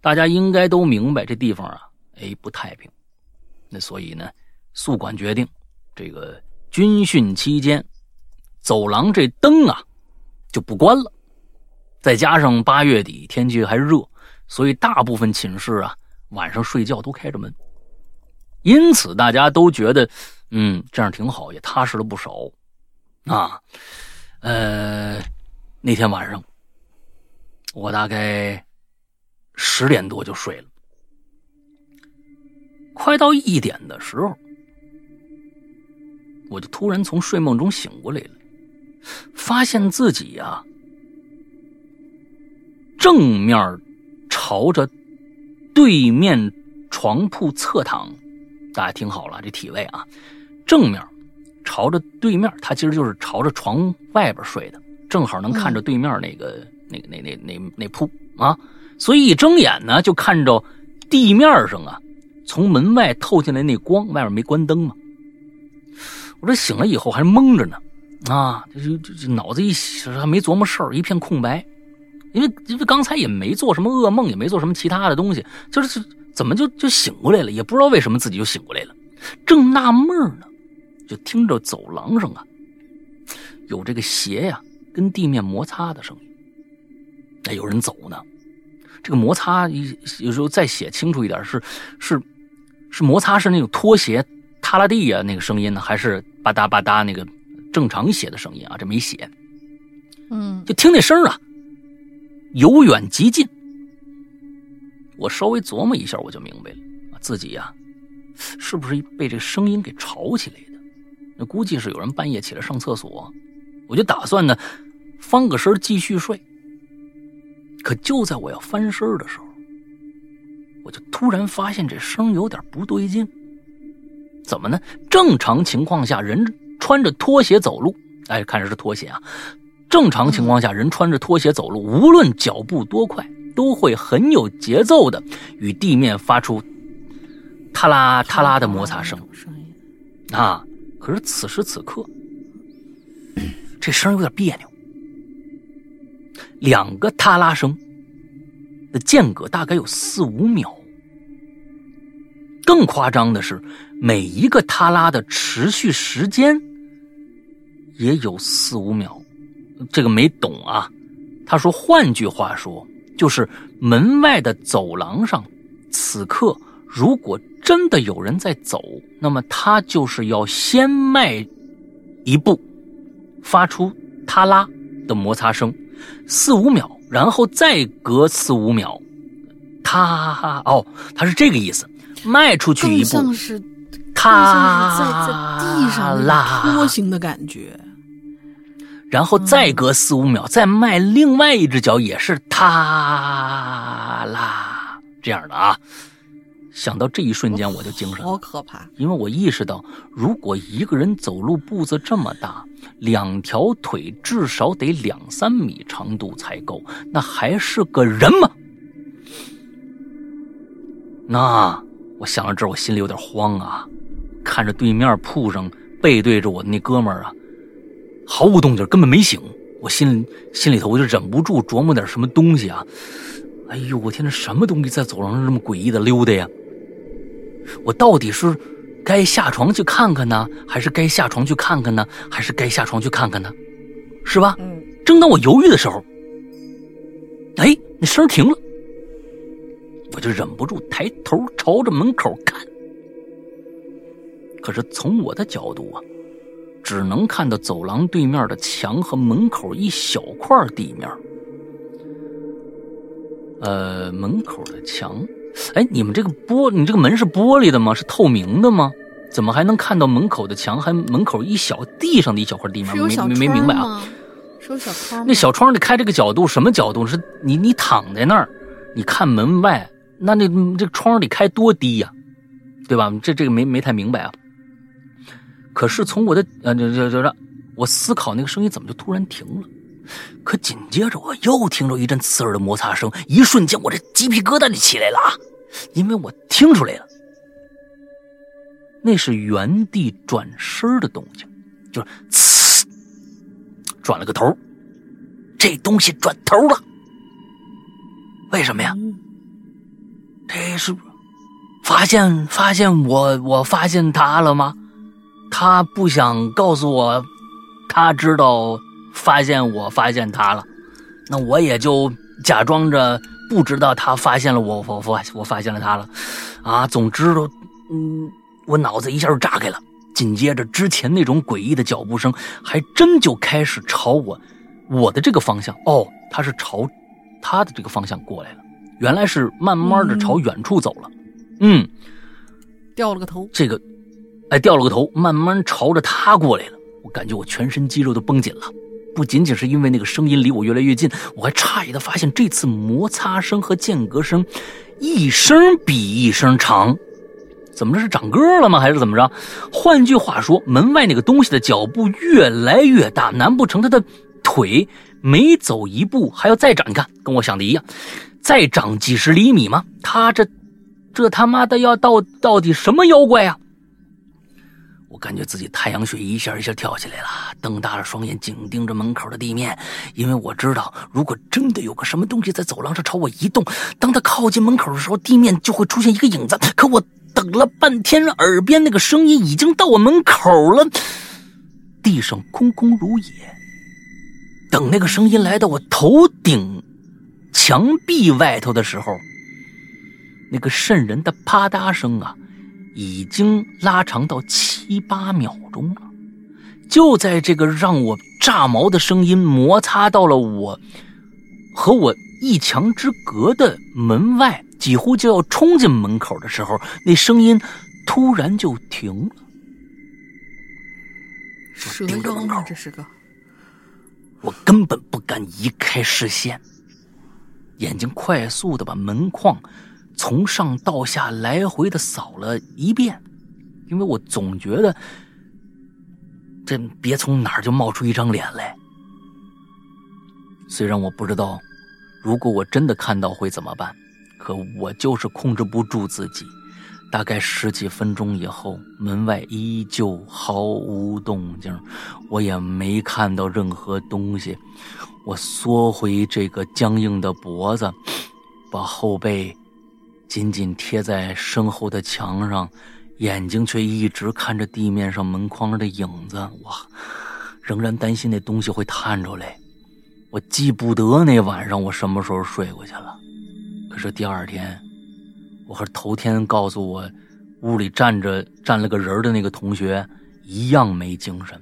大家应该都明白这地方啊，哎不太平。那所以呢，宿管决定，这个军训期间，走廊这灯啊就不关了。再加上八月底天气还热，所以大部分寝室啊晚上睡觉都开着门。因此大家都觉得，嗯，这样挺好，也踏实了不少。啊，呃，那天晚上我大概十点多就睡了。快到一点的时候，我就突然从睡梦中醒过来了，发现自己呀，正面朝着对面床铺侧躺。大家听好了，这体位啊，正面朝着对面，他其实就是朝着床外边睡的，正好能看着对面那个、那个、那、那、那、那铺啊。所以一睁眼呢，就看着地面上啊。从门外透进来那光，外面没关灯嘛。我这醒了以后还蒙着呢，啊，就就就脑子一还没琢磨事儿，一片空白。因为因为刚才也没做什么噩梦，也没做什么其他的东西，就是怎么就就醒过来了，也不知道为什么自己就醒过来了。正纳闷呢，就听着走廊上啊有这个鞋呀跟地面摩擦的声音，那有人走呢。这个摩擦有时候再写清楚一点是是。是摩擦是那种拖鞋踏拉地啊那个声音呢，还是吧嗒吧嗒那个正常写的声音啊？这没写，嗯，就听那声啊，由远及近。我稍微琢磨一下，我就明白了，自己呀，是不是被这声音给吵起来的？那估计是有人半夜起来上厕所，我就打算呢翻个身继续睡。可就在我要翻身的时候。我就突然发现这声有点不对劲，怎么呢？正常情况下，人穿着拖鞋走路，哎，看着是拖鞋啊。正常情况下，人穿着拖鞋走路，无论脚步多快，都会很有节奏的与地面发出“踏啦踏啦”的摩擦声。啊，可是此时此刻，这声有点别扭，两个“踏拉”声。的间隔大概有四五秒，更夸张的是，每一个他拉的持续时间也有四五秒，这个没懂啊。他说，换句话说，就是门外的走廊上，此刻如果真的有人在走，那么他就是要先迈一步，发出他拉的摩擦声，四五秒。然后再隔四五秒，他哦，他是这个意思，迈出去一步，像是他在在地上拉拖行的感觉。然后再隔四五秒，再迈另外一只脚，也是他啦这样的啊。想到这一瞬间，我就精神了，好可怕！因为我意识到，如果一个人走路步子这么大，两条腿至少得两三米长度才够，那还是个人吗？那我想到这儿，我心里有点慌啊！看着对面铺上背对着我的那哥们儿啊，毫无动静，根本没醒。我心心里头我就忍不住琢磨点什么东西啊！哎呦，我天，这什么东西在走廊上这么诡异的溜达呀？我到底是该下床去看看呢，还是该下床去看看呢，还是该下床去看看呢？是吧？嗯。正当我犹豫的时候，哎，那声停了，我就忍不住抬头朝着门口看。可是从我的角度啊，只能看到走廊对面的墙和门口一小块地面。呃，门口的墙。哎，你们这个玻，你这个门是玻璃的吗？是透明的吗？怎么还能看到门口的墙？还门口一小地上的一小块地面？没没没明白啊？是有小窗？那小窗得开这个角度，什么角度？是你你躺在那儿，你看门外，那那这窗得开多低呀？对吧？这这个没没太明白啊。可是从我的呃这这这，我思考那个声音怎么就突然停了？可紧接着我又听着一阵刺耳的摩擦声，一瞬间我这鸡皮疙瘩就起来了啊！因为我听出来了，那是原地转身的动静，就是呲，转了个头，这东西转头了，为什么呀？这是发现发现我我发现他了吗？他不想告诉我，他知道。发现我发现他了，那我也就假装着不知道他发现了我，我我我发现了他了，啊，总之都，嗯，我脑子一下就炸开了。紧接着之前那种诡异的脚步声，还真就开始朝我我的这个方向，哦，他是朝他的这个方向过来了，原来是慢慢的朝远处走了，嗯，掉了个头，这个，哎，掉了个头，慢慢朝着他过来了，我感觉我全身肌肉都绷紧了。不仅仅是因为那个声音离我越来越近，我还诧异的发现，这次摩擦声和间隔声，一声比一声长，怎么着是长个了吗？还是怎么着？换句话说，门外那个东西的脚步越来越大，难不成他的腿每走一步还要再长？你看，跟我想的一样，再长几十厘米吗？他这，这他妈的要到到底什么妖怪呀？我感觉自己太阳穴一下一下跳起来了，瞪大了双眼，紧盯着门口的地面，因为我知道，如果真的有个什么东西在走廊上朝我移动，当他靠近门口的时候，地面就会出现一个影子。可我等了半天，耳边那个声音已经到我门口了，地上空空如也。等那个声音来到我头顶墙壁外头的时候，那个渗人的啪嗒声啊！已经拉长到七八秒钟了，就在这个让我炸毛的声音摩擦到了我和我一墙之隔的门外，几乎就要冲进门口的时候，那声音突然就停了。蛇妖吗？这是个？我根本不敢移开视线，眼睛快速的把门框。从上到下来回的扫了一遍，因为我总觉得这别从哪儿就冒出一张脸来。虽然我不知道，如果我真的看到会怎么办，可我就是控制不住自己。大概十几分钟以后，门外依旧毫无动静，我也没看到任何东西。我缩回这个僵硬的脖子，把后背。紧紧贴在身后的墙上，眼睛却一直看着地面上门框的影子。哇，仍然担心那东西会探出来。我记不得那晚上我什么时候睡过去了。可是第二天，我和头天告诉我屋里站着站了个人的那个同学一样没精神。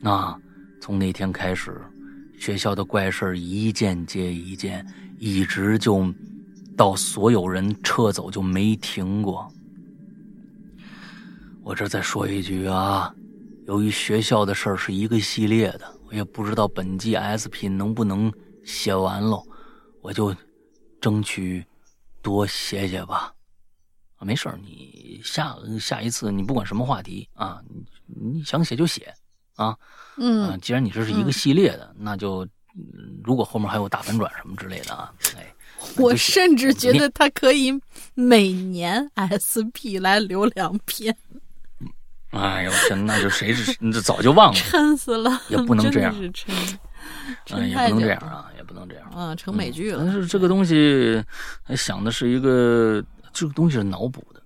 那从那天开始，学校的怪事一件接一件，一直就。到所有人撤走就没停过。我这再说一句啊，由于学校的事儿是一个系列的，我也不知道本季 SP 能不能写完喽，我就争取多写写吧。啊，没事你下下一次你不管什么话题啊，你你想写就写啊。嗯，既然你这是一个系列的，那就如果后面还有大反转什么之类的啊，哎。我甚至觉得他可以每年 SP 来留两篇。哎呦天，那就谁是这早就忘了，*laughs* 撑死了，也不能这样，*laughs* 撑，嗯，也不能这样啊，也不能这样啊，成美剧了。但是这个东西，想的是一个，这个东西是脑补的，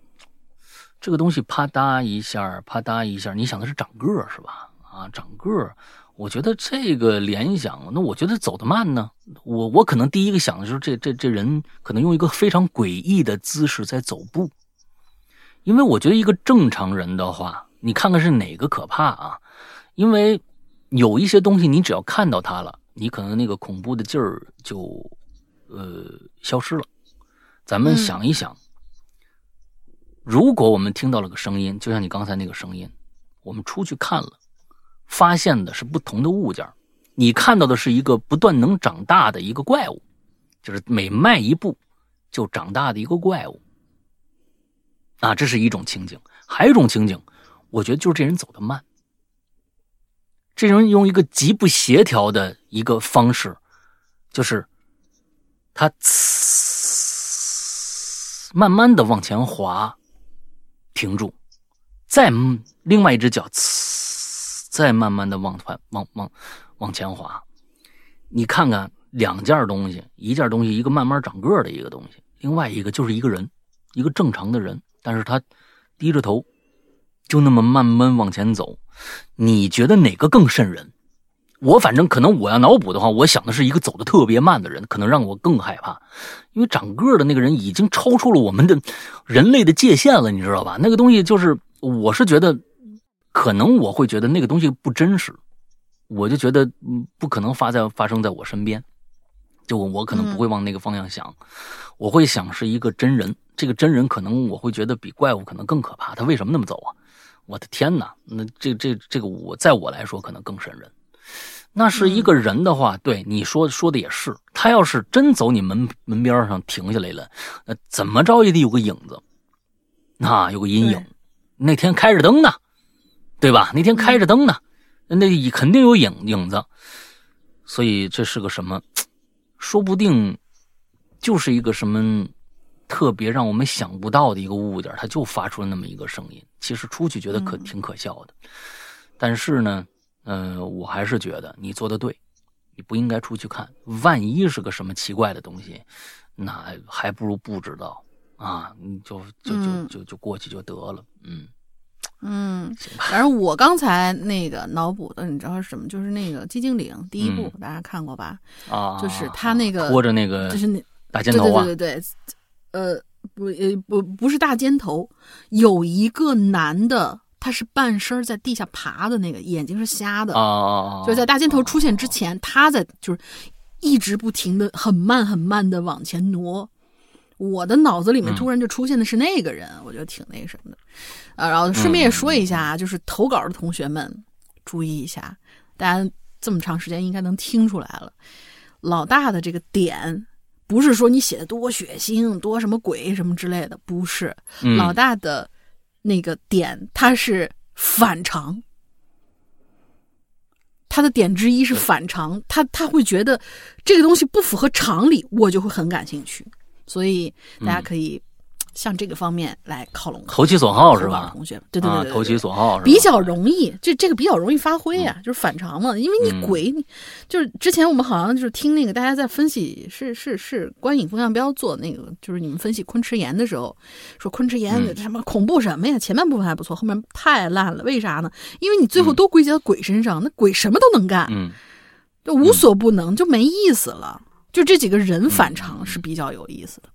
这个东西啪嗒一下，啪嗒一下，你想的是长个是吧？啊，长个我觉得这个联想，那我觉得走得慢呢。我我可能第一个想的就是这这这人可能用一个非常诡异的姿势在走步，因为我觉得一个正常人的话，你看看是哪个可怕啊？因为有一些东西你只要看到它了，你可能那个恐怖的劲儿就呃消失了。咱们想一想，如果我们听到了个声音，就像你刚才那个声音，我们出去看了。发现的是不同的物件，你看到的是一个不断能长大的一个怪物，就是每迈一步就长大的一个怪物。啊，这是一种情景，还有一种情景，我觉得就是这人走得慢。这人用一个极不协调的一个方式，就是他呲，慢慢的往前滑，停住，再另外一只脚呲，再慢慢的往往往往往前滑。你看看两件东西，一件东西一个慢慢长个的一个东西，另外一个就是一个人，一个正常的人，但是他低着头，就那么慢慢往前走。你觉得哪个更瘆人？我反正可能我要脑补的话，我想的是一个走的特别慢的人，可能让我更害怕，因为长个的那个人已经超出了我们的人类的界限了，你知道吧？那个东西就是，我是觉得，可能我会觉得那个东西不真实，我就觉得不可能发在发生在我身边，就我可能不会往那个方向想，我会想是一个真人，这个真人可能我会觉得比怪物可能更可怕，他为什么那么走啊？我的天哪，那这这这个我在我来说可能更瘆人。那是一个人的话，对你说说的也是。他要是真走你门门边上停下来了，那怎么着也得有个影子，那，有个阴影。那天开着灯呢，对吧？那天开着灯呢，那肯定有影影子。所以这是个什么？说不定就是一个什么。特别让我们想不到的一个物件，它就发出了那么一个声音。其实出去觉得可挺可笑的，但是呢，嗯，我还是觉得你做的对，你不应该出去看。万一是个什么奇怪的东西，那还不如不知道啊，你就就就就就过去就得了。嗯嗯，反正我刚才那个脑补的，你知道是什么？就是那个《寂静岭》第一部，大家看过吧？啊，就是他那个拖着那个，就是那大尖头啊，对对对对。呃，不，呃，不，不是大尖头，有一个男的，他是半身在地下爬的那个，眼睛是瞎的啊，就在大尖头出现之前，他在就是一直不停的很慢很慢的往前挪。我的脑子里面突然就出现的是那个人，我觉得挺那什么的啊。然后顺便也说一下，就是投稿的同学们注意一下，大家这么长时间应该能听出来了，老大的这个点。不是说你写的多血腥、多什么鬼什么之类的，不是。老大的那个点，他是反常，他的点之一是反常，他他会觉得这个东西不符合常理，我就会很感兴趣，所以大家可以。向这个方面来靠拢，投其所好是吧？同学，对对对，投其所好，比较容易，这这个比较容易发挥啊，就是反常嘛。因为你鬼，就是之前我们好像就是听那个大家在分析，是是是，观影风向标做那个，就是你们分析昆池岩的时候，说昆池岩什么恐怖什么呀？前半部分还不错，后面太烂了。为啥呢？因为你最后都归结到鬼身上，那鬼什么都能干，嗯，就无所不能，就没意思了。就这几个人反常是比较有意思的。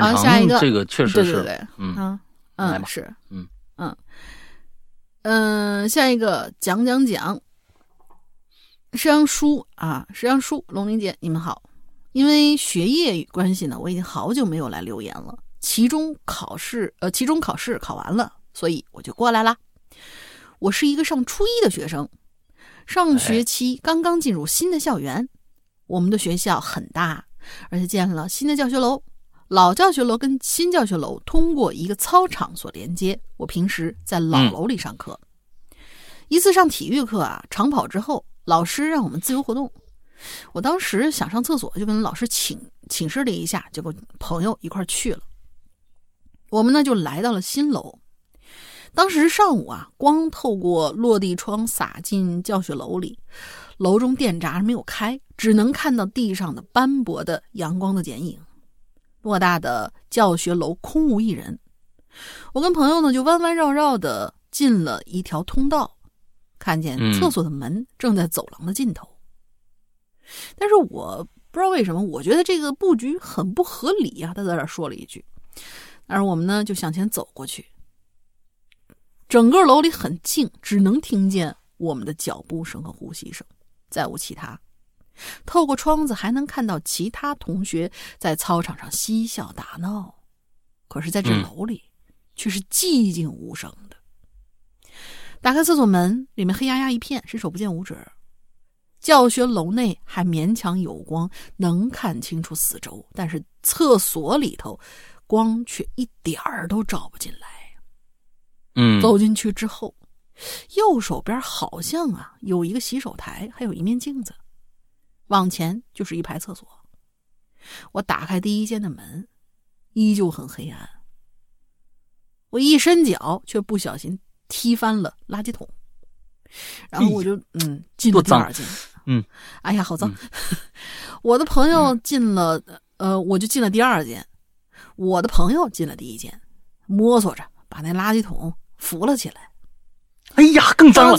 好，下一个这个确实是，对对对，嗯嗯是，嗯嗯嗯，下一个讲讲讲，石阳叔啊，石阳叔，龙玲姐，你们好。因为学业关系呢，我已经好久没有来留言了。期中考试，呃，期中考试考完了，所以我就过来啦。我是一个上初一的学生，上学期刚刚进入新的校园。我们的学校很大，而且建了新的教学楼。老教学楼跟新教学楼通过一个操场所连接。我平时在老楼里上课，一次上体育课啊，长跑之后，老师让我们自由活动。我当时想上厕所，就跟老师请请示了一下，结果朋友一块去了。我们呢就来到了新楼。当时上午啊，光透过落地窗洒进教学楼里，楼中电闸没有开，只能看到地上的斑驳的阳光的剪影。偌大的教学楼空无一人，我跟朋友呢就弯弯绕绕的进了一条通道，看见厕所的门正在走廊的尽头。但是我不知道为什么，我觉得这个布局很不合理啊！他在这说了一句，而我们呢就向前走过去。整个楼里很静，只能听见我们的脚步声和呼吸声，再无其他。透过窗子还能看到其他同学在操场上嬉笑打闹，可是在这楼里却是寂静无声的。打开厕所门，里面黑压压一片，伸手不见五指。教学楼内还勉强有光，能看清楚四周，但是厕所里头光却一点儿都照不进来。嗯，走进去之后，右手边好像啊有一个洗手台，还有一面镜子，往前就是一排厕所。我打开第一间的门，依旧很黑暗。我一伸脚，却不小心踢翻了垃圾桶，然后我就嗯进了第二间，嗯，哎呀，好脏！*laughs* 我的朋友进了，呃，我就进了第二间，我的朋友进了第一间，摸索着把那垃圾桶扶了起来。哎呀，更脏了！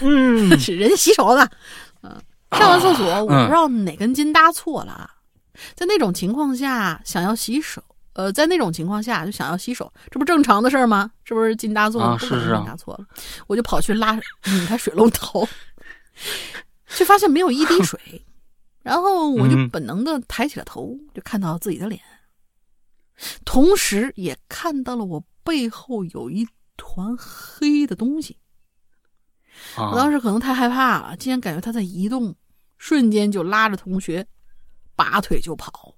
嗯，*laughs* 是人家洗手呢。嗯，上完厕所，我不知道哪根筋搭错了啊。在那种情况下，想要洗手，呃，在那种情况下就想要洗手，这不正常的事儿吗？这不是筋搭错了？是是啊，搭错了，我就跑去拉拧开水龙头，*laughs* 却发现没有一滴水，然后我就本能的抬起了头，就看到自己的脸，同时也看到了我背后有一团黑的东西。我当时可能太害怕了，竟然感觉他在移动，瞬间就拉着同学。拔腿就跑，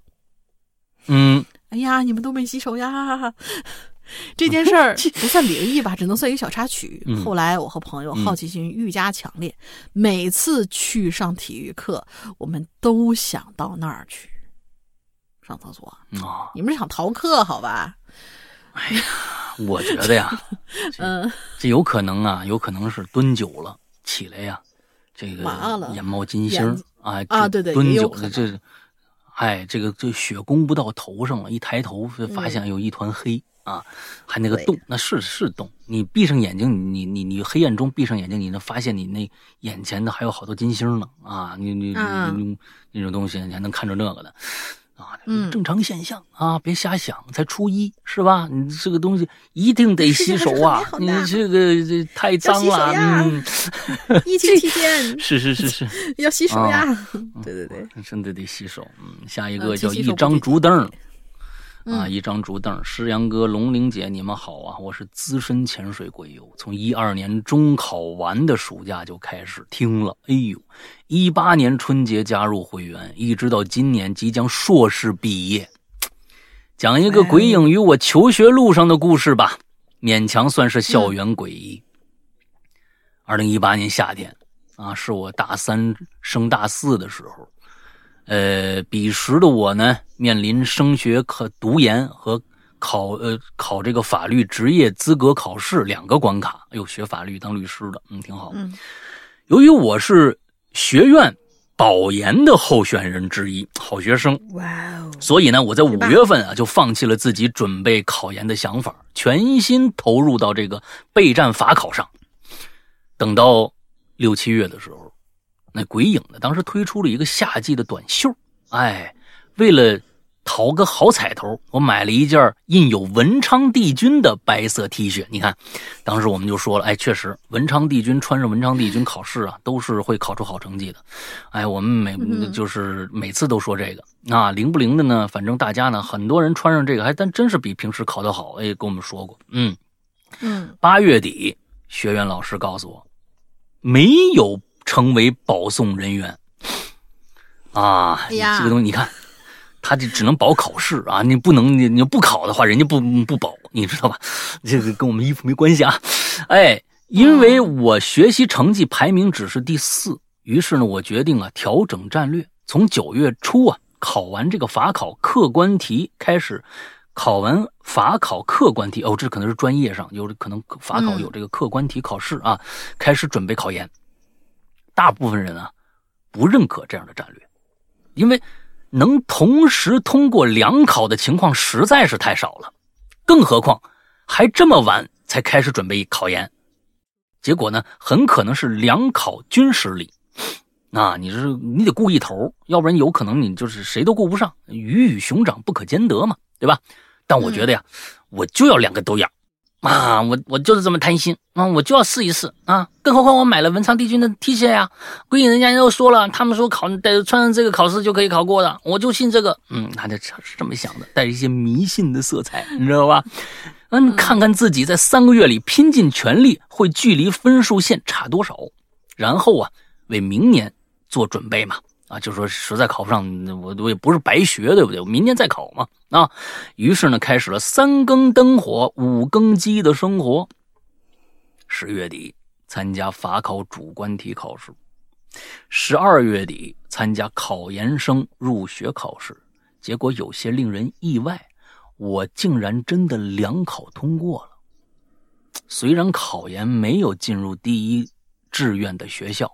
嗯，哎呀，你们都没洗手呀！*laughs* 这件事儿不算灵异吧，只能算一个小插曲。后来我和朋友好奇心愈加强烈，每次去上体育课，我们都想到那儿去上厕所。啊，你们是想逃课好吧？哎呀，我觉得呀，*laughs* 嗯，这有可能啊，有可能是蹲久了起来呀，这个眼冒金星啊啊，对对，蹲久了这。哎，这个这血攻不到头上了，一抬头就发现有一团黑啊，还那个洞，那是是洞。你闭上眼睛，你你你黑暗中闭上眼睛，你能发现你那眼前的还有好多金星呢啊！你你你那种东西，你还能看着那个的。啊，正常现象啊，别瞎想。才初一是吧？你这个东西一定得洗手啊！你这个这太脏了。嗯，疫情期间是是是是要洗手呀。*laughs* 对对 *laughs* *laughs* 对，真的得洗手。嗯，下一个叫一张竹凳。啊，一张竹凳，诗阳哥、龙玲姐，你们好啊！我是资深潜水鬼友，从一二年中考完的暑假就开始听了，哎呦，一八年春节加入会员，一直到今年即将硕士毕业。讲一个鬼影与我求学路上的故事吧，勉强算是校园诡异。二零一八年夏天，啊，是我大三升大四的时候。呃，彼时的我呢，面临升学考读研和考呃考这个法律职业资格考试两个关卡。哎呦，学法律当律师的，嗯，挺好。嗯，由于我是学院保研的候选人之一，好学生，哇哦，所以呢，我在五月份啊就放弃了自己准备考研的想法，全心投入到这个备战法考上。等到六七月的时候。那鬼影呢？当时推出了一个夏季的短袖，哎，为了讨个好彩头，我买了一件印有文昌帝君的白色 T 恤。你看，当时我们就说了，哎，确实，文昌帝君穿上文昌帝君考试啊，都是会考出好成绩的。哎，我们每就是每次都说这个，那灵不灵的呢？反正大家呢，很多人穿上这个还但真是比平时考得好。哎，跟我们说过，嗯嗯，八月底，学员老师告诉我，没有。成为保送人员啊！这个东西你看，他就只能保考试啊，你不能你你不考的话，人家不不保，你知道吧？这个跟我们衣服没关系啊！哎，因为我学习成绩排名只是第四，于是呢，我决定啊调整战略，从九月初啊考完这个法考客观题开始，考完法考客观题哦，这可能是专业上有可能法考有这个客观题考试啊，开始准备考研。大部分人啊，不认可这样的战略，因为能同时通过两考的情况实在是太少了，更何况还这么晚才开始准备考研，结果呢，很可能是两考均失利。那你是你得顾一头，要不然有可能你就是谁都顾不上，鱼与熊掌不可兼得嘛，对吧？但我觉得呀，我就要两个都要。啊，我我就是这么贪心啊！我就要试一试啊！更何况我买了文昌帝君的 T 恤呀，归隐人家都说了，他们说考带穿上这个考试就可以考过的，我就信这个。嗯，他就是这么想的，带着一些迷信的色彩，你知道吧？嗯，看看自己在三个月里拼尽全力，会距离分数线差多少，然后啊，为明年做准备嘛。啊，就说实在考不上，我我也不是白学，对不对？我明年再考嘛。啊，于是呢，开始了三更灯火五更鸡的生活。十月底参加法考主观题考试，十二月底参加考研生入学考试，结果有些令人意外，我竟然真的两考通过了。虽然考研没有进入第一志愿的学校，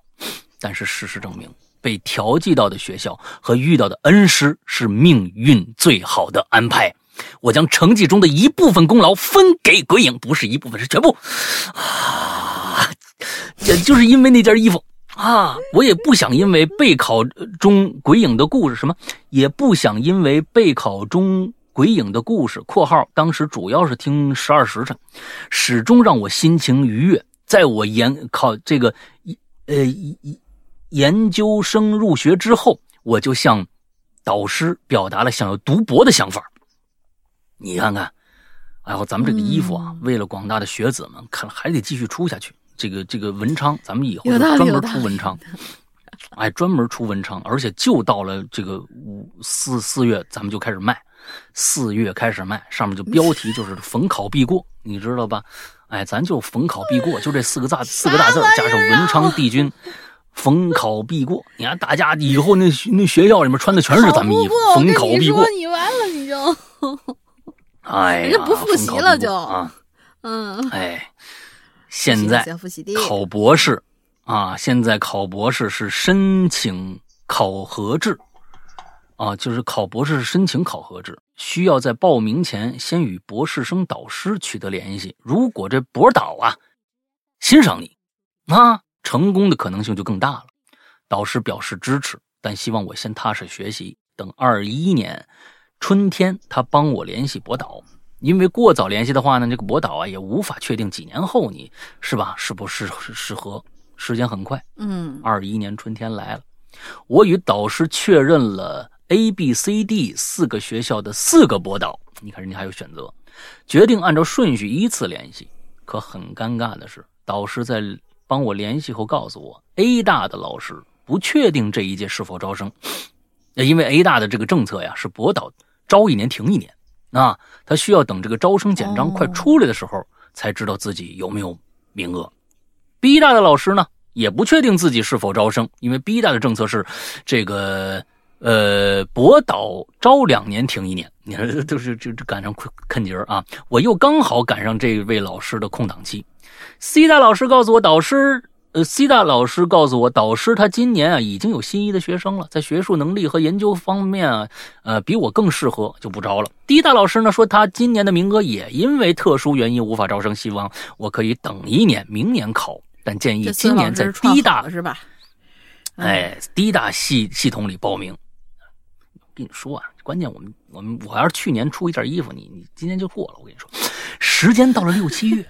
但是事实证明，被调剂到的学校和遇到的恩师是命运最好的安排。我将成绩中的一部分功劳分给鬼影，不是一部分，是全部。啊，也就是因为那件衣服啊，我也不想因为备考中鬼影的故事什么，也不想因为备考中。鬼影的故事（括号当时主要是听十二时辰），始终让我心情愉悦。在我研考这个呃一研究生入学之后，我就向导师表达了想要读博的想法。你看看，哎呦，咱们这个衣服啊，为了广大的学子们，看还得继续出下去。这个这个文昌，咱们以后就专门出文昌，哎，专门出文昌，而且就到了这个五四四月，咱们就开始卖。四月开始卖，上面就标题就是“逢考必过”，你知道吧？哎，咱就“逢考必过”，就这四个字，四个大字加上文昌帝君，“逢考必过”。你看大家以后那那学校里面穿的全是咱们衣服，“逢考必过”。你完了，你就，*laughs* 哎呀，不复习了就啊，嗯，哎，现在考博士啊，现在考博士是申请考核制。啊，就是考博士申请考核制，需要在报名前先与博士生导师取得联系。如果这博导啊欣赏你，啊，成功的可能性就更大了。导师表示支持，但希望我先踏实学习，等二一年春天他帮我联系博导。因为过早联系的话呢，这个博导啊也无法确定几年后你是吧是不是适合。时间很快，嗯，二一年春天来了，我与导师确认了。A、B、C、D 四个学校的四个博导，你看人家还有选择，决定按照顺序依次联系。可很尴尬的是，导师在帮我联系后告诉我，A 大的老师不确定这一届是否招生，因为 A 大的这个政策呀是博导招一年停一年，啊，他需要等这个招生简章快出来的时候才知道自己有没有名额。B 大的老师呢也不确定自己是否招生，因为 B 大的政策是这个。呃，博导招两年停一年，你看，都是就赶上坑节儿啊！我又刚好赶上这位老师的空档期。C 大老师告诉我，导师，呃，C 大老师告诉我，导师他今年啊已经有心仪的学生了，在学术能力和研究方面啊，呃，比我更适合，就不招了。D 大老师呢说，他今年的名额也因为特殊原因无法招生，希望我可以等一年，明年考，但建议今年在 D 大是吧？哎，D 大系系统里报名。跟你说啊，关键我们我们我要是去年出一件衣服，你你今年就过了。我跟你说，时间到了六七月，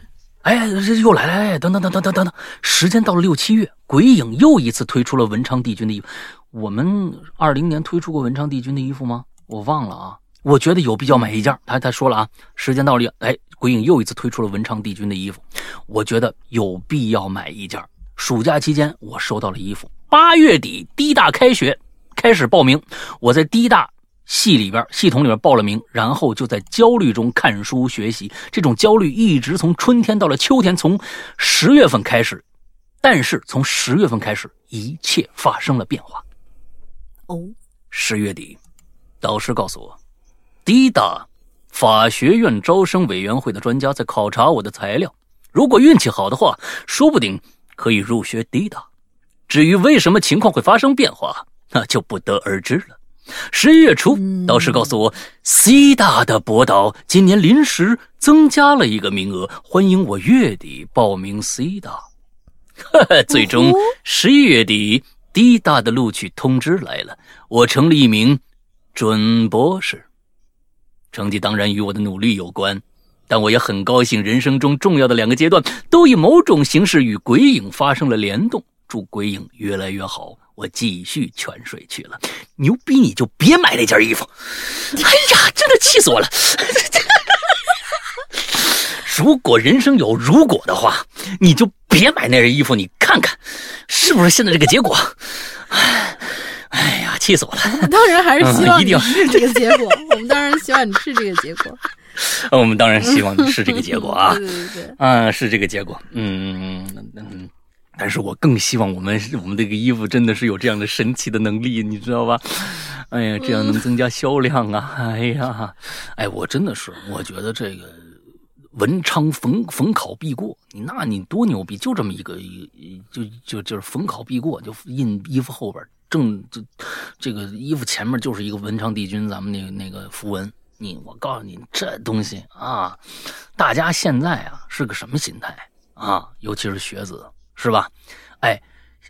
哎，这又来来，等等等等等等等，时间到了六七月，鬼影又一次推出了文昌帝君的衣服。我们二零年推出过文昌帝君的衣服吗？我忘了啊。我觉得有必要买一件。他他说了啊，时间到了，哎，鬼影又一次推出了文昌帝君的衣服，我觉得有必要买一件。暑假期间我收到了衣服，八月底低大开学。开始报名，我在第一大系里边系统里边报了名，然后就在焦虑中看书学习。这种焦虑一直从春天到了秋天，从十月份开始，但是从十月份开始，一切发生了变化。哦，十月底，导师告诉我，第一大法学院招生委员会的专家在考察我的材料，如果运气好的话，说不定可以入学第一大。至于为什么情况会发生变化？那就不得而知了。十一月初，导师告诉我，C 大的博导今年临时增加了一个名额，欢迎我月底报名 C 大。*laughs* 最终，十一月底，D 大的录取通知来了，我成了一名准博士。成绩当然与我的努力有关，但我也很高兴，人生中重要的两个阶段都以某种形式与鬼影发生了联动。祝鬼影越来越好。我继续泉水去了，牛逼你就别买那件衣服！哎呀，真的气死我了！如果人生有如果的话，你就别买那件衣服，你看看是不是现在这个结果？哎呀，气死我了！我们当然还是希望你是这个结果，我们当然希望你是这个结果。*laughs* 我们当然希望你是这个结果啊，*laughs* 对对对，啊，是这个结果，嗯嗯。但是我更希望我们 *laughs* 我们这个衣服真的是有这样的神奇的能力，你知道吧？哎呀，这样能增加销量啊！*laughs* 哎呀，哎，我真的是，我觉得这个文昌逢逢考必过，你那你多牛逼！就这么一个，就就就是逢考必过，就印衣服后边正就这个衣服前面就是一个文昌帝君，咱们那个那个符文。你我告诉你，这东西啊，大家现在啊是个什么心态啊？尤其是学子。是吧？哎，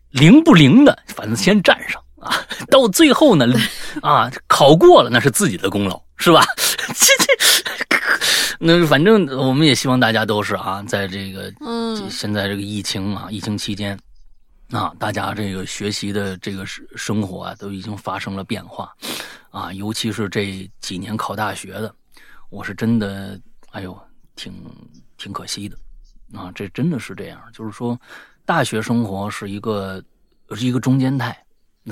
灵不灵的，反正先占上啊。到最后呢，*laughs* 啊，考过了那是自己的功劳，是吧？这 *laughs* 这，*laughs* 那反正我们也希望大家都是啊，在这个嗯，现在这个疫情啊，疫情期间啊，大家这个学习的这个生生活啊，都已经发生了变化啊。尤其是这几年考大学的，我是真的，哎呦，挺挺可惜的啊。这真的是这样，就是说。大学生活是一个是一个中间态，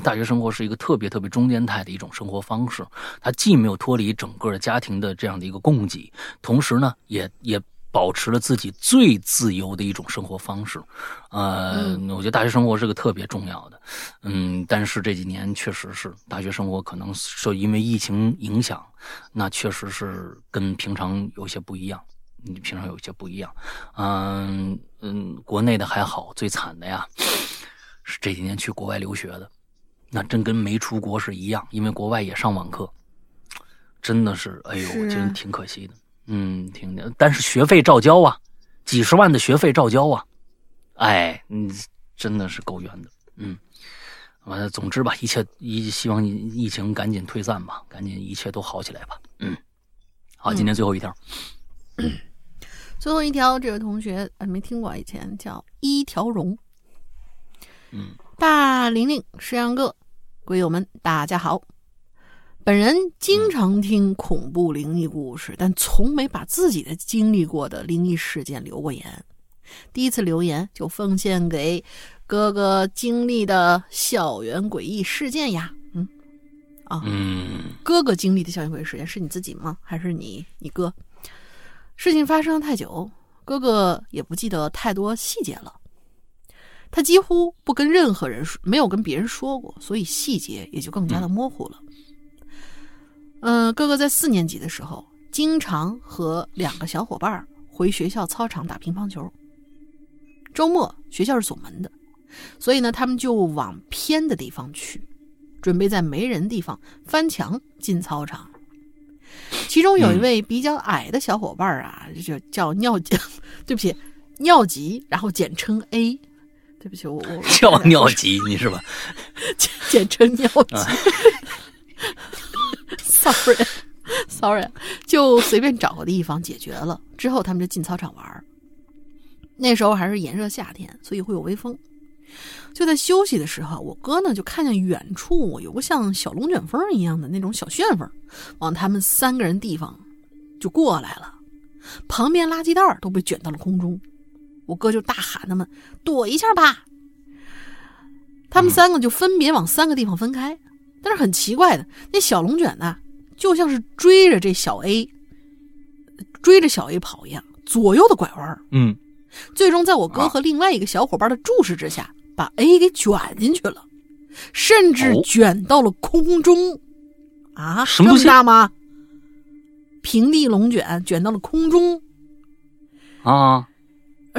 大学生活是一个特别特别中间态的一种生活方式。它既没有脱离整个家庭的这样的一个供给，同时呢，也也保持了自己最自由的一种生活方式。呃，我觉得大学生活是个特别重要的。嗯，但是这几年确实是大学生活可能受因为疫情影响，那确实是跟平常有些不一样。你平常有些不一样，嗯嗯，国内的还好，最惨的呀是这几年去国外留学的，那真跟没出国是一样，因为国外也上网课，真的是，哎呦，真挺可惜的，嗯，挺，但是学费照交啊，几十万的学费照交啊，哎，你，真的是够冤的，嗯，完了，总之吧，一切一希望疫情赶紧退散吧，赶紧一切都好起来吧，嗯，好，今天最后一条。*clears throat* 最后一条，这位同学呃没听过，以前叫一条龙。嗯，大玲玲、石阳哥、鬼友们，大家好。本人经常听恐怖灵异故事，但从没把自己的经历过的灵异事件留过言。第一次留言就奉献给哥哥经历的校园诡异事件呀。嗯，啊，嗯，哥哥经历的校园诡异事件是你自己吗？还是你你哥？事情发生太久，哥哥也不记得太多细节了。他几乎不跟任何人说，没有跟别人说过，所以细节也就更加的模糊了。嗯，哥哥在四年级的时候，经常和两个小伙伴回学校操场打乒乓球。周末学校是锁门的，所以呢，他们就往偏的地方去，准备在没人地方翻墙进操场。其中有一位比较矮的小伙伴啊，就叫尿急，*laughs* 对不起，尿急，然后简称 A，对不起，我我 *laughs* 叫尿急，你是吧？简简称尿急，*laughs* sorry sorry，就随便找个地方解决了。之后他们就进操场玩那时候还是炎热夏天，所以会有微风。就在休息的时候，我哥呢就看见远处有个像小龙卷风一样的那种小旋风，往他们三个人地方就过来了，旁边垃圾袋都被卷到了空中。我哥就大喊他们躲一下吧。他们三个就分别往三个地方分开，但是很奇怪的，那小龙卷呢，就像是追着这小 A，追着小 A 跑一样，左右的拐弯嗯，最终在我哥和另外一个小伙伴的注视之下。把 A 给卷进去了，甚至卷到了空中，啊，这么大吗？平地龙卷卷到了空中，啊，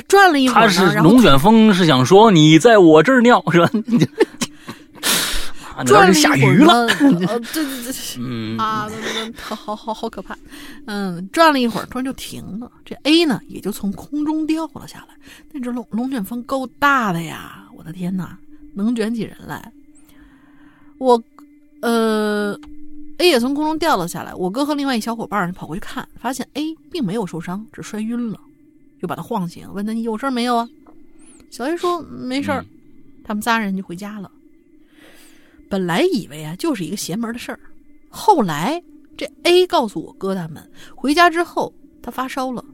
转了一会儿，他是龙卷风，是想说你在我这儿尿是吧？*laughs* 转了下雨了，对对对，*laughs* 嗯啊，好好好好可怕，嗯，转了一会儿，突然就停了。这 A 呢，也就从空中掉了下来。那只龙龙卷风够大的呀！我的天哪，能卷起人来。我，呃，A 也从空中掉了下来。我哥和另外一小伙伴跑过去看，发现 A 并没有受伤，只摔晕了，就把他晃醒，问他你有事没有啊？小 A 说没事儿。他们仨人就回家了。本来以为啊就是一个邪门的事儿，后来这 A 告诉我哥他们，回家之后他发烧了，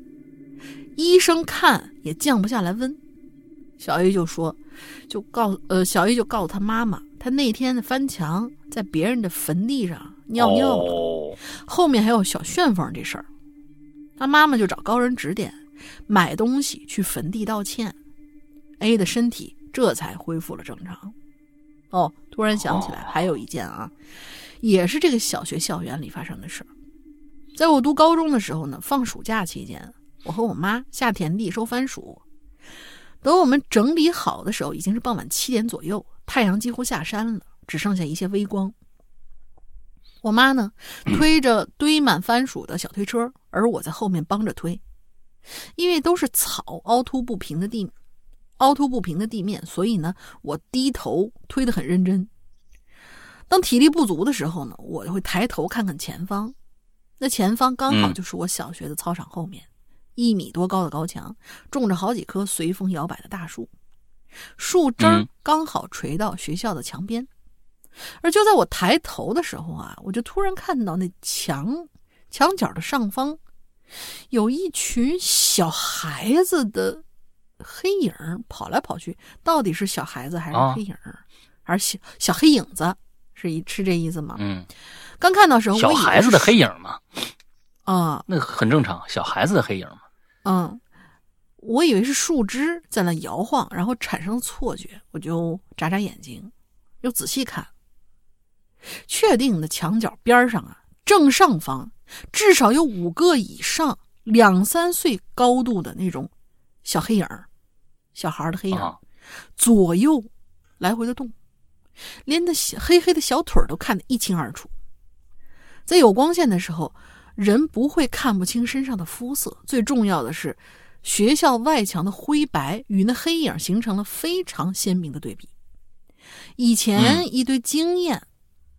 医生看也降不下来温。小 A 就说，就告呃，小 A 就告诉他妈妈，他那天翻墙在别人的坟地上尿尿了，后面还有小旋风这事儿。他妈妈就找高人指点，买东西去坟地道歉。A 的身体这才恢复了正常。哦，突然想起来，还有一件啊，也是这个小学校园里发生的事儿。在我读高中的时候呢，放暑假期间，我和我妈下田地收番薯。等我们整理好的时候，已经是傍晚七点左右，太阳几乎下山了，只剩下一些微光。我妈呢，*clears throat* 推着堆满番薯的小推车，而我在后面帮着推。因为都是草，凹凸不平的地，凹凸不平的地面，所以呢，我低头推得很认真。当体力不足的时候呢，我就会抬头看看前方。那前方刚好就是我小学的操场后面，一米多高的高墙，种着好几棵随风摇摆的大树，树枝刚好垂到学校的墙边。而就在我抬头的时候啊，我就突然看到那墙墙角的上方，有一群小孩子的黑影跑来跑去。到底是小孩子还是黑影还是小小黑影子？是一是这意思吗？嗯。刚看到时候，小孩子的黑影嘛，啊，那很正常，小孩子的黑影嘛。嗯，我以为是树枝在那摇晃，然后产生错觉，我就眨眨眼睛，又仔细看，确定的墙角边上啊，正上方至少有五个以上两三岁高度的那种小黑影小孩的黑影左右来回的动，连那小黑黑的小腿都看得一清二楚。在有光线的时候，人不会看不清身上的肤色。最重要的是，学校外墙的灰白与那黑影形成了非常鲜明的对比。以前一堆经验，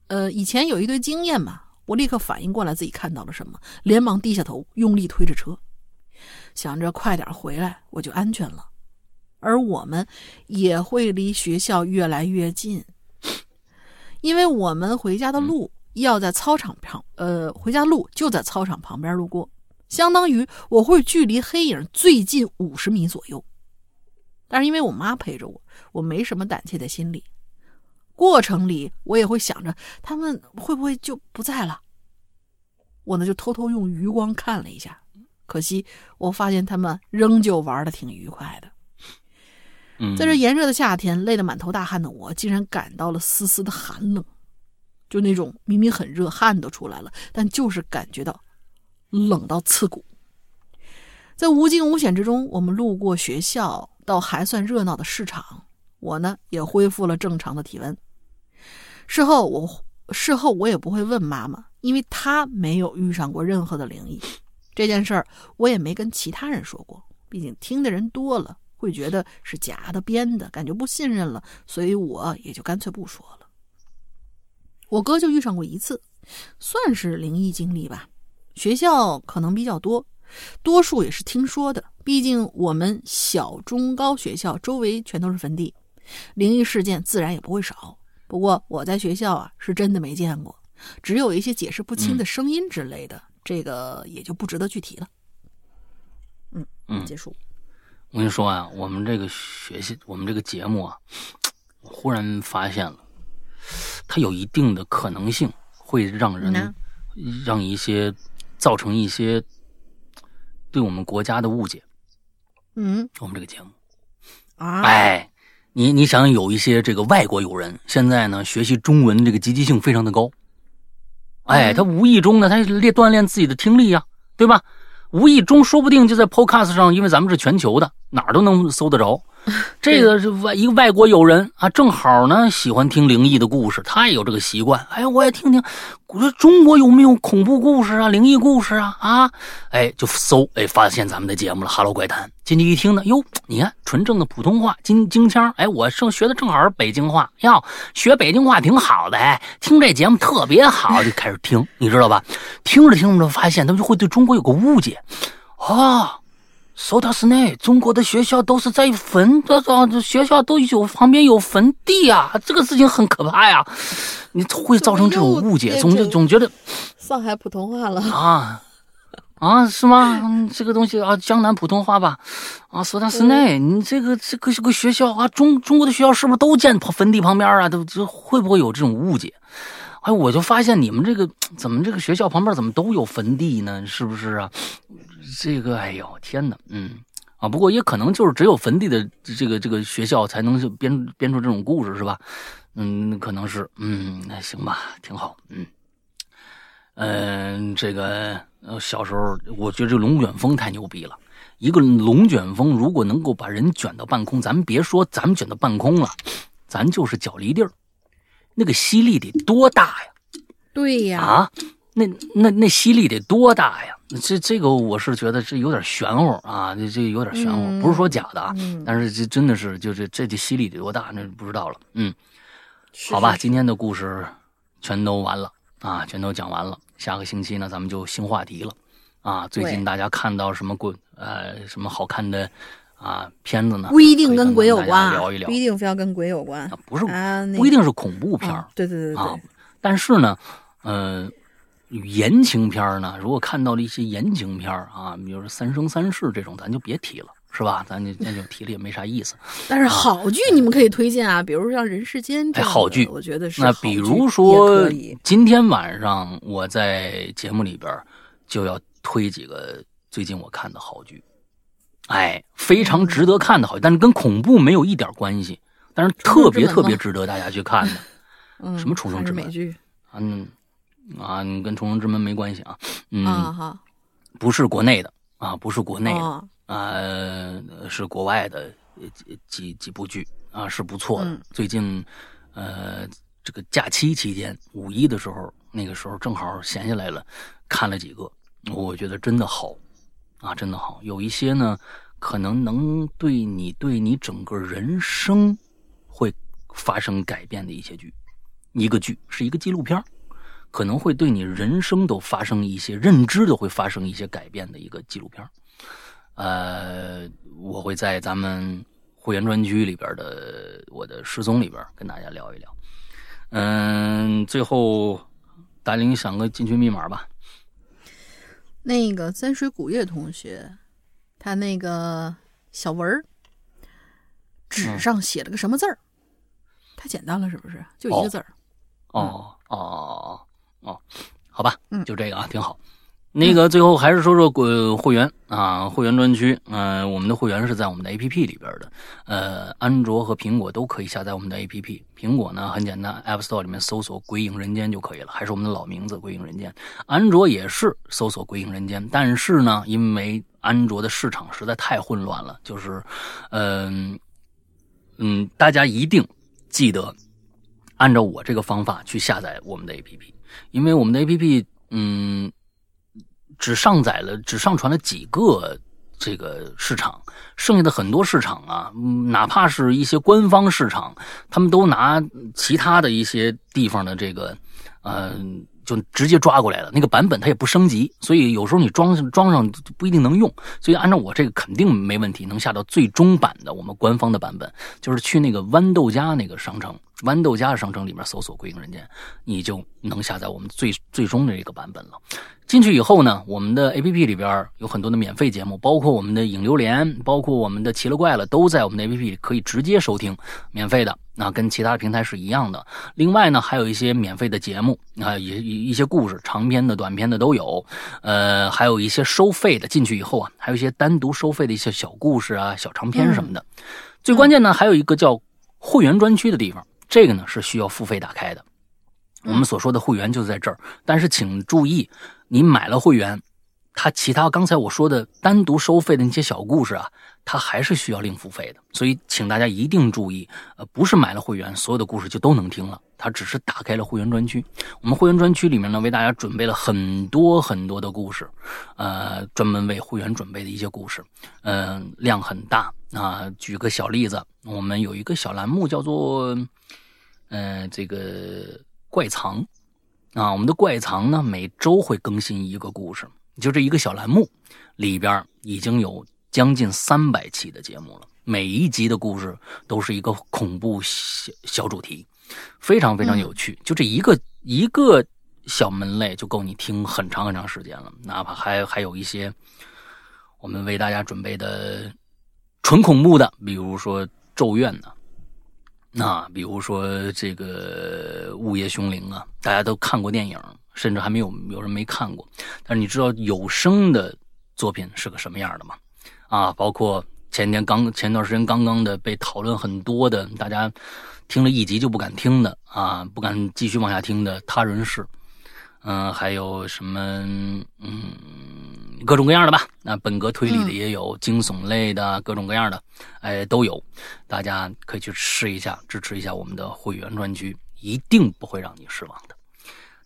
呃，以前有一堆经验嘛，我立刻反应过来自己看到了什么，连忙低下头，用力推着车，想着快点回来，我就安全了。而我们也会离学校越来越近，因为我们回家的路。要在操场旁，呃，回家路就在操场旁边路过，相当于我会距离黑影最近五十米左右。但是因为我妈陪着我，我没什么胆怯的心理。过程里我也会想着他们会不会就不在了。我呢就偷偷用余光看了一下，可惜我发现他们仍旧玩的挺愉快的。在这炎热的夏天，累得满头大汗的我，竟然感到了丝丝的寒冷。就那种明明很热，汗都出来了，但就是感觉到冷到刺骨。在无惊无险之中，我们路过学校，到还算热闹的市场，我呢也恢复了正常的体温。事后我事后我也不会问妈妈，因为她没有遇上过任何的灵异这件事儿，我也没跟其他人说过。毕竟听的人多了，会觉得是假的、编的，感觉不信任了，所以我也就干脆不说了。我哥就遇上过一次，算是灵异经历吧。学校可能比较多，多数也是听说的。毕竟我们小中高学校周围全都是坟地，灵异事件自然也不会少。不过我在学校啊，是真的没见过，只有一些解释不清的声音之类的，这个也就不值得具体了。嗯嗯，结束。我跟你说啊，我们这个学习，我们这个节目啊，*tsk* 我忽然发现了。它有一定的可能性会让人让一些造成一些对我们国家的误解。嗯，我们这个节目啊，哎，你你想有一些这个外国友人现在呢学习中文这个积极性非常的高，哎，他无意中呢他练锻炼自己的听力呀，对吧？无意中说不定就在 Podcast 上，因为咱们是全球的，哪儿都能搜得着。*laughs* 这个是外一个外国友人啊，正好呢喜欢听灵异的故事，他也有这个习惯。哎，我也听听，我说中国有没有恐怖故事啊、灵异故事啊？啊，哎，就搜，哎，发现咱们的节目了，《哈喽怪谈》。进去一听呢，哟，你看纯正的普通话，京京腔。哎，我正学的正好是北京话，哟，学北京话挺好的，哎，听这节目特别好，就开始听，你知道吧？听着听着发现，他们就会对中国有个误解，啊。说他是呢，中国的学校都是在坟，这这学校都有旁边有坟地啊，这个事情很可怕呀，你会造成这种误解，总总觉得上海普通话了啊啊是吗？这个东西啊，江南普通话吧啊，说他是呢，你这个这个这个学校啊，中中国的学校是不是都建坟地旁边啊？都这会不会有这种误解？哎，我就发现你们这个怎么这个学校旁边怎么都有坟地呢？是不是啊？这个，哎呦天哪，嗯啊，不过也可能就是只有坟地的这个这个学校才能编编出这种故事，是吧？嗯，可能是，嗯，那行吧，挺好，嗯嗯，这个小时候我觉得这龙卷风太牛逼了，一个龙卷风如果能够把人卷到半空，咱们别说咱们卷到半空了，咱就是脚离地儿，那个吸力得多大呀？对呀，啊，那那那吸力得多大呀？这这个我是觉得这有点玄乎啊，这这有点玄乎，不是说假的啊，但是这真的是就是这这吸力得多大，那不知道了。嗯，好吧，今天的故事全都完了啊，全都讲完了。下个星期呢，咱们就新话题了啊。最近大家看到什么鬼呃什么好看的啊片子呢？不一定跟鬼有关，聊一聊，不一定非要跟鬼有关，不是啊，不一定是恐怖片对对对对，但是呢，嗯。言情片呢？如果看到了一些言情片啊，比如说《三生三世》这种，咱就别提了，是吧？咱就那就提了也没啥意思。但是好剧你们可以推荐啊，比如像《人世间》这好剧，我觉得是。那比如说今天晚上我在节目里边就要推几个最近我看的好剧，哎，非常值得看的好剧，但是跟恐怖没有一点关系，但是特别特别值得大家去看的。*laughs* 嗯，什么重生之美剧？嗯。啊，你跟重生之门没关系啊，嗯，哈，不是国内的啊，不是国内的啊，是国外的几几几部剧啊，是不错的。最近，呃，这个假期期间，五一的时候，那个时候正好闲下来了，看了几个，我觉得真的好啊，真的好。有一些呢，可能能对你对你整个人生会发生改变的一些剧，一个剧是一个纪录片。可能会对你人生都发生一些认知都会发生一些改变的一个纪录片呃，我会在咱们会员专区里边的我的失踪里边跟大家聊一聊。嗯，最后达林想个进群密码吧。那个三水古月同学，他那个小文儿纸上写了个什么字儿？太简单了，是不是？就一个字儿。哦哦哦。哦，好吧，嗯，就这个啊，挺好。那个最后还是说说会会员啊，会员专区。嗯，我们的会员是在我们的 A P P 里边的。呃，安卓和苹果都可以下载我们的 A P P。苹果呢很简单，App Store 里面搜索“鬼影人间”就可以了，还是我们的老名字“鬼影人间”。安卓也是搜索“鬼影人间”，但是呢，因为安卓的市场实在太混乱了，就是，嗯嗯，大家一定记得按照我这个方法去下载我们的 A P P。因为我们的 A P P，嗯，只上载了，只上传了几个这个市场，剩下的很多市场啊，哪怕是一些官方市场，他们都拿其他的一些地方的这个，嗯。就直接抓过来了，那个版本它也不升级，所以有时候你装装上不一定能用。所以按照我这个肯定没问题，能下到最终版的我们官方的版本。就是去那个豌豆荚那个商城，豌豆荚的商城里面搜索“归影人间”，你就能下载我们最最终的这个版本了。进去以后呢，我们的 A P P 里边有很多的免费节目，包括我们的影流连，包括我们的奇了怪了，都在我们的 A P P 里可以直接收听，免费的。那跟其他的平台是一样的。另外呢，还有一些免费的节目啊，一一些故事，长篇的、短篇的都有。呃，还有一些收费的，进去以后啊，还有一些单独收费的一些小故事啊、小长篇什么的。最关键呢，还有一个叫会员专区的地方，这个呢是需要付费打开的。我们所说的会员就在这儿，但是请注意，你买了会员。它其他刚才我说的单独收费的那些小故事啊，它还是需要另付费的，所以请大家一定注意，呃，不是买了会员，所有的故事就都能听了，它只是打开了会员专区。我们会员专区里面呢，为大家准备了很多很多的故事，呃，专门为会员准备的一些故事，嗯，量很大啊。举个小例子，我们有一个小栏目叫做，呃，这个怪藏，啊，我们的怪藏呢，每周会更新一个故事。就这一个小栏目，里边已经有将近三百期的节目了。每一集的故事都是一个恐怖小小主题，非常非常有趣。就这一个一个小门类就够你听很长很长时间了。哪怕还还有一些我们为大家准备的纯恐怖的，比如说《咒怨》呢，那比如说这个《午夜凶铃》啊，大家都看过电影。甚至还没有有人没看过，但是你知道有声的作品是个什么样的吗？啊，包括前天刚前段时间刚刚的被讨论很多的，大家听了一集就不敢听的啊，不敢继续往下听的他人事，嗯，还有什么嗯各种各样的吧。那本格推理的也有，惊悚类的各种各样的，哎都有，大家可以去试一下，支持一下我们的会员专区，一定不会让你失望的。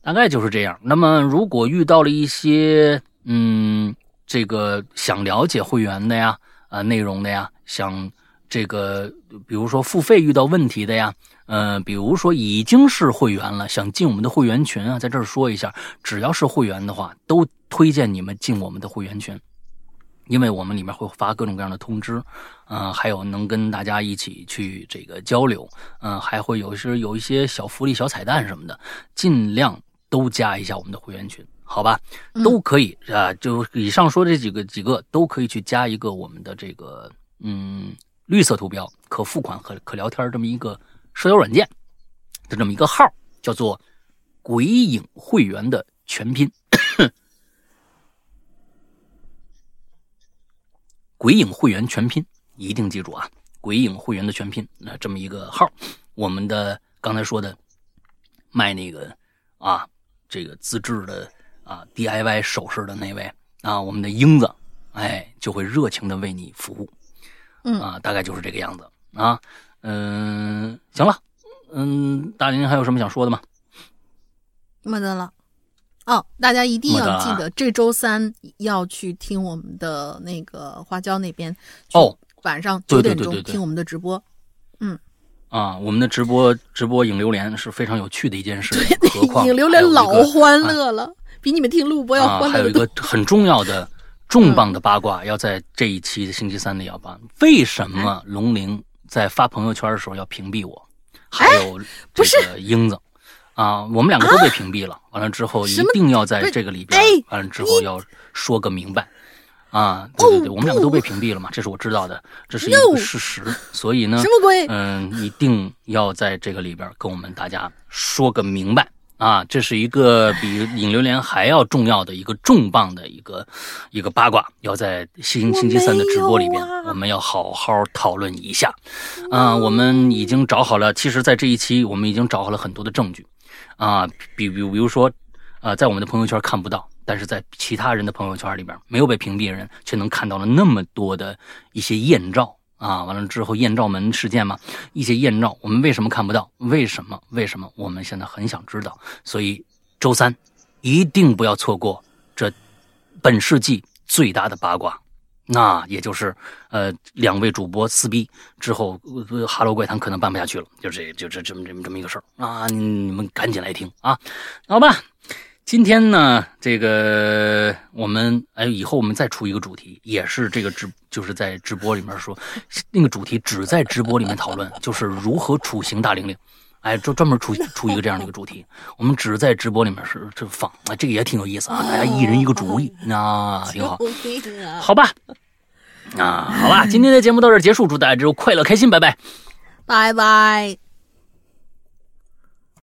大概就是这样。那么，如果遇到了一些嗯，这个想了解会员的呀，啊，内容的呀，想这个，比如说付费遇到问题的呀，嗯，比如说已经是会员了，想进我们的会员群啊，在这儿说一下，只要是会员的话，都推荐你们进我们的会员群，因为我们里面会发各种各样的通知，嗯，还有能跟大家一起去这个交流，嗯，还会有些有一些小福利、小彩蛋什么的，尽量。都加一下我们的会员群，好吧？都可以啊，就以上说这几个几个都可以去加一个我们的这个嗯绿色图标可付款和可聊天这么一个社交软件的这么一个号，叫做“鬼影会员”的全拼，“鬼影会员”全拼一定记住啊，“鬼影会员”的全拼那这么一个号，我们的刚才说的卖那个啊。这个自制的啊 DIY 首饰的那位啊，我们的英子，哎，就会热情的为你服务，嗯啊，大概就是这个样子啊，嗯，行了，嗯，大林还有什么想说的吗？没得了，哦，大家一定要记得这周三要去听我们的那个花椒那边哦，晚上九点钟听我们的直播，嗯。啊，我们的直播直播影榴莲是非常有趣的一件事，何况影榴莲老欢乐了，比你们听录播要欢乐。还有一个很重要的、重磅的八卦，要在这一期星期三里要办。为什么龙玲在发朋友圈的时候要屏蔽我？还有这个英子啊，我们两个都被屏蔽了。完了之后，一定要在这个里边，完了之后要说个明白。啊，对对对，我们两个都被屏蔽了嘛，这是我知道的，这是一个事实。所以呢，什么鬼？嗯，一定要在这个里边跟我们大家说个明白啊！这是一个比引榴莲还要重要的一个重磅的一个一个八卦，要在星星期三的直播里边，我们要好好讨论一下。啊，我们已经找好了，其实，在这一期我们已经找好了很多的证据，啊，比比比如说，呃，在我们的朋友圈看不到。但是在其他人的朋友圈里边，没有被屏蔽的人却能看到了那么多的一些艳照啊！完了之后，艳照门事件嘛，一些艳照，我们为什么看不到？为什么？为什么？我们现在很想知道。所以周三一定不要错过这本世纪最大的八卦，那也就是呃两位主播撕逼之后，哈喽怪谈可能办不下去了，就这就这这么这么这么一个事儿啊！你们赶紧来听啊，好吧。今天呢，这个我们哎，以后我们再出一个主题，也是这个直，就是在直播里面说，*laughs* 那个主题只在直播里面讨论，就是如何处刑大玲玲，哎，专专门出出一个这样的一个主题，我们只在直播里面是这放，啊，这个也挺有意思啊，大家一人一个主意，那挺好，*laughs* 好吧，啊，好吧，今天的节目到这结束，祝大家之后快乐开心，拜拜，拜拜。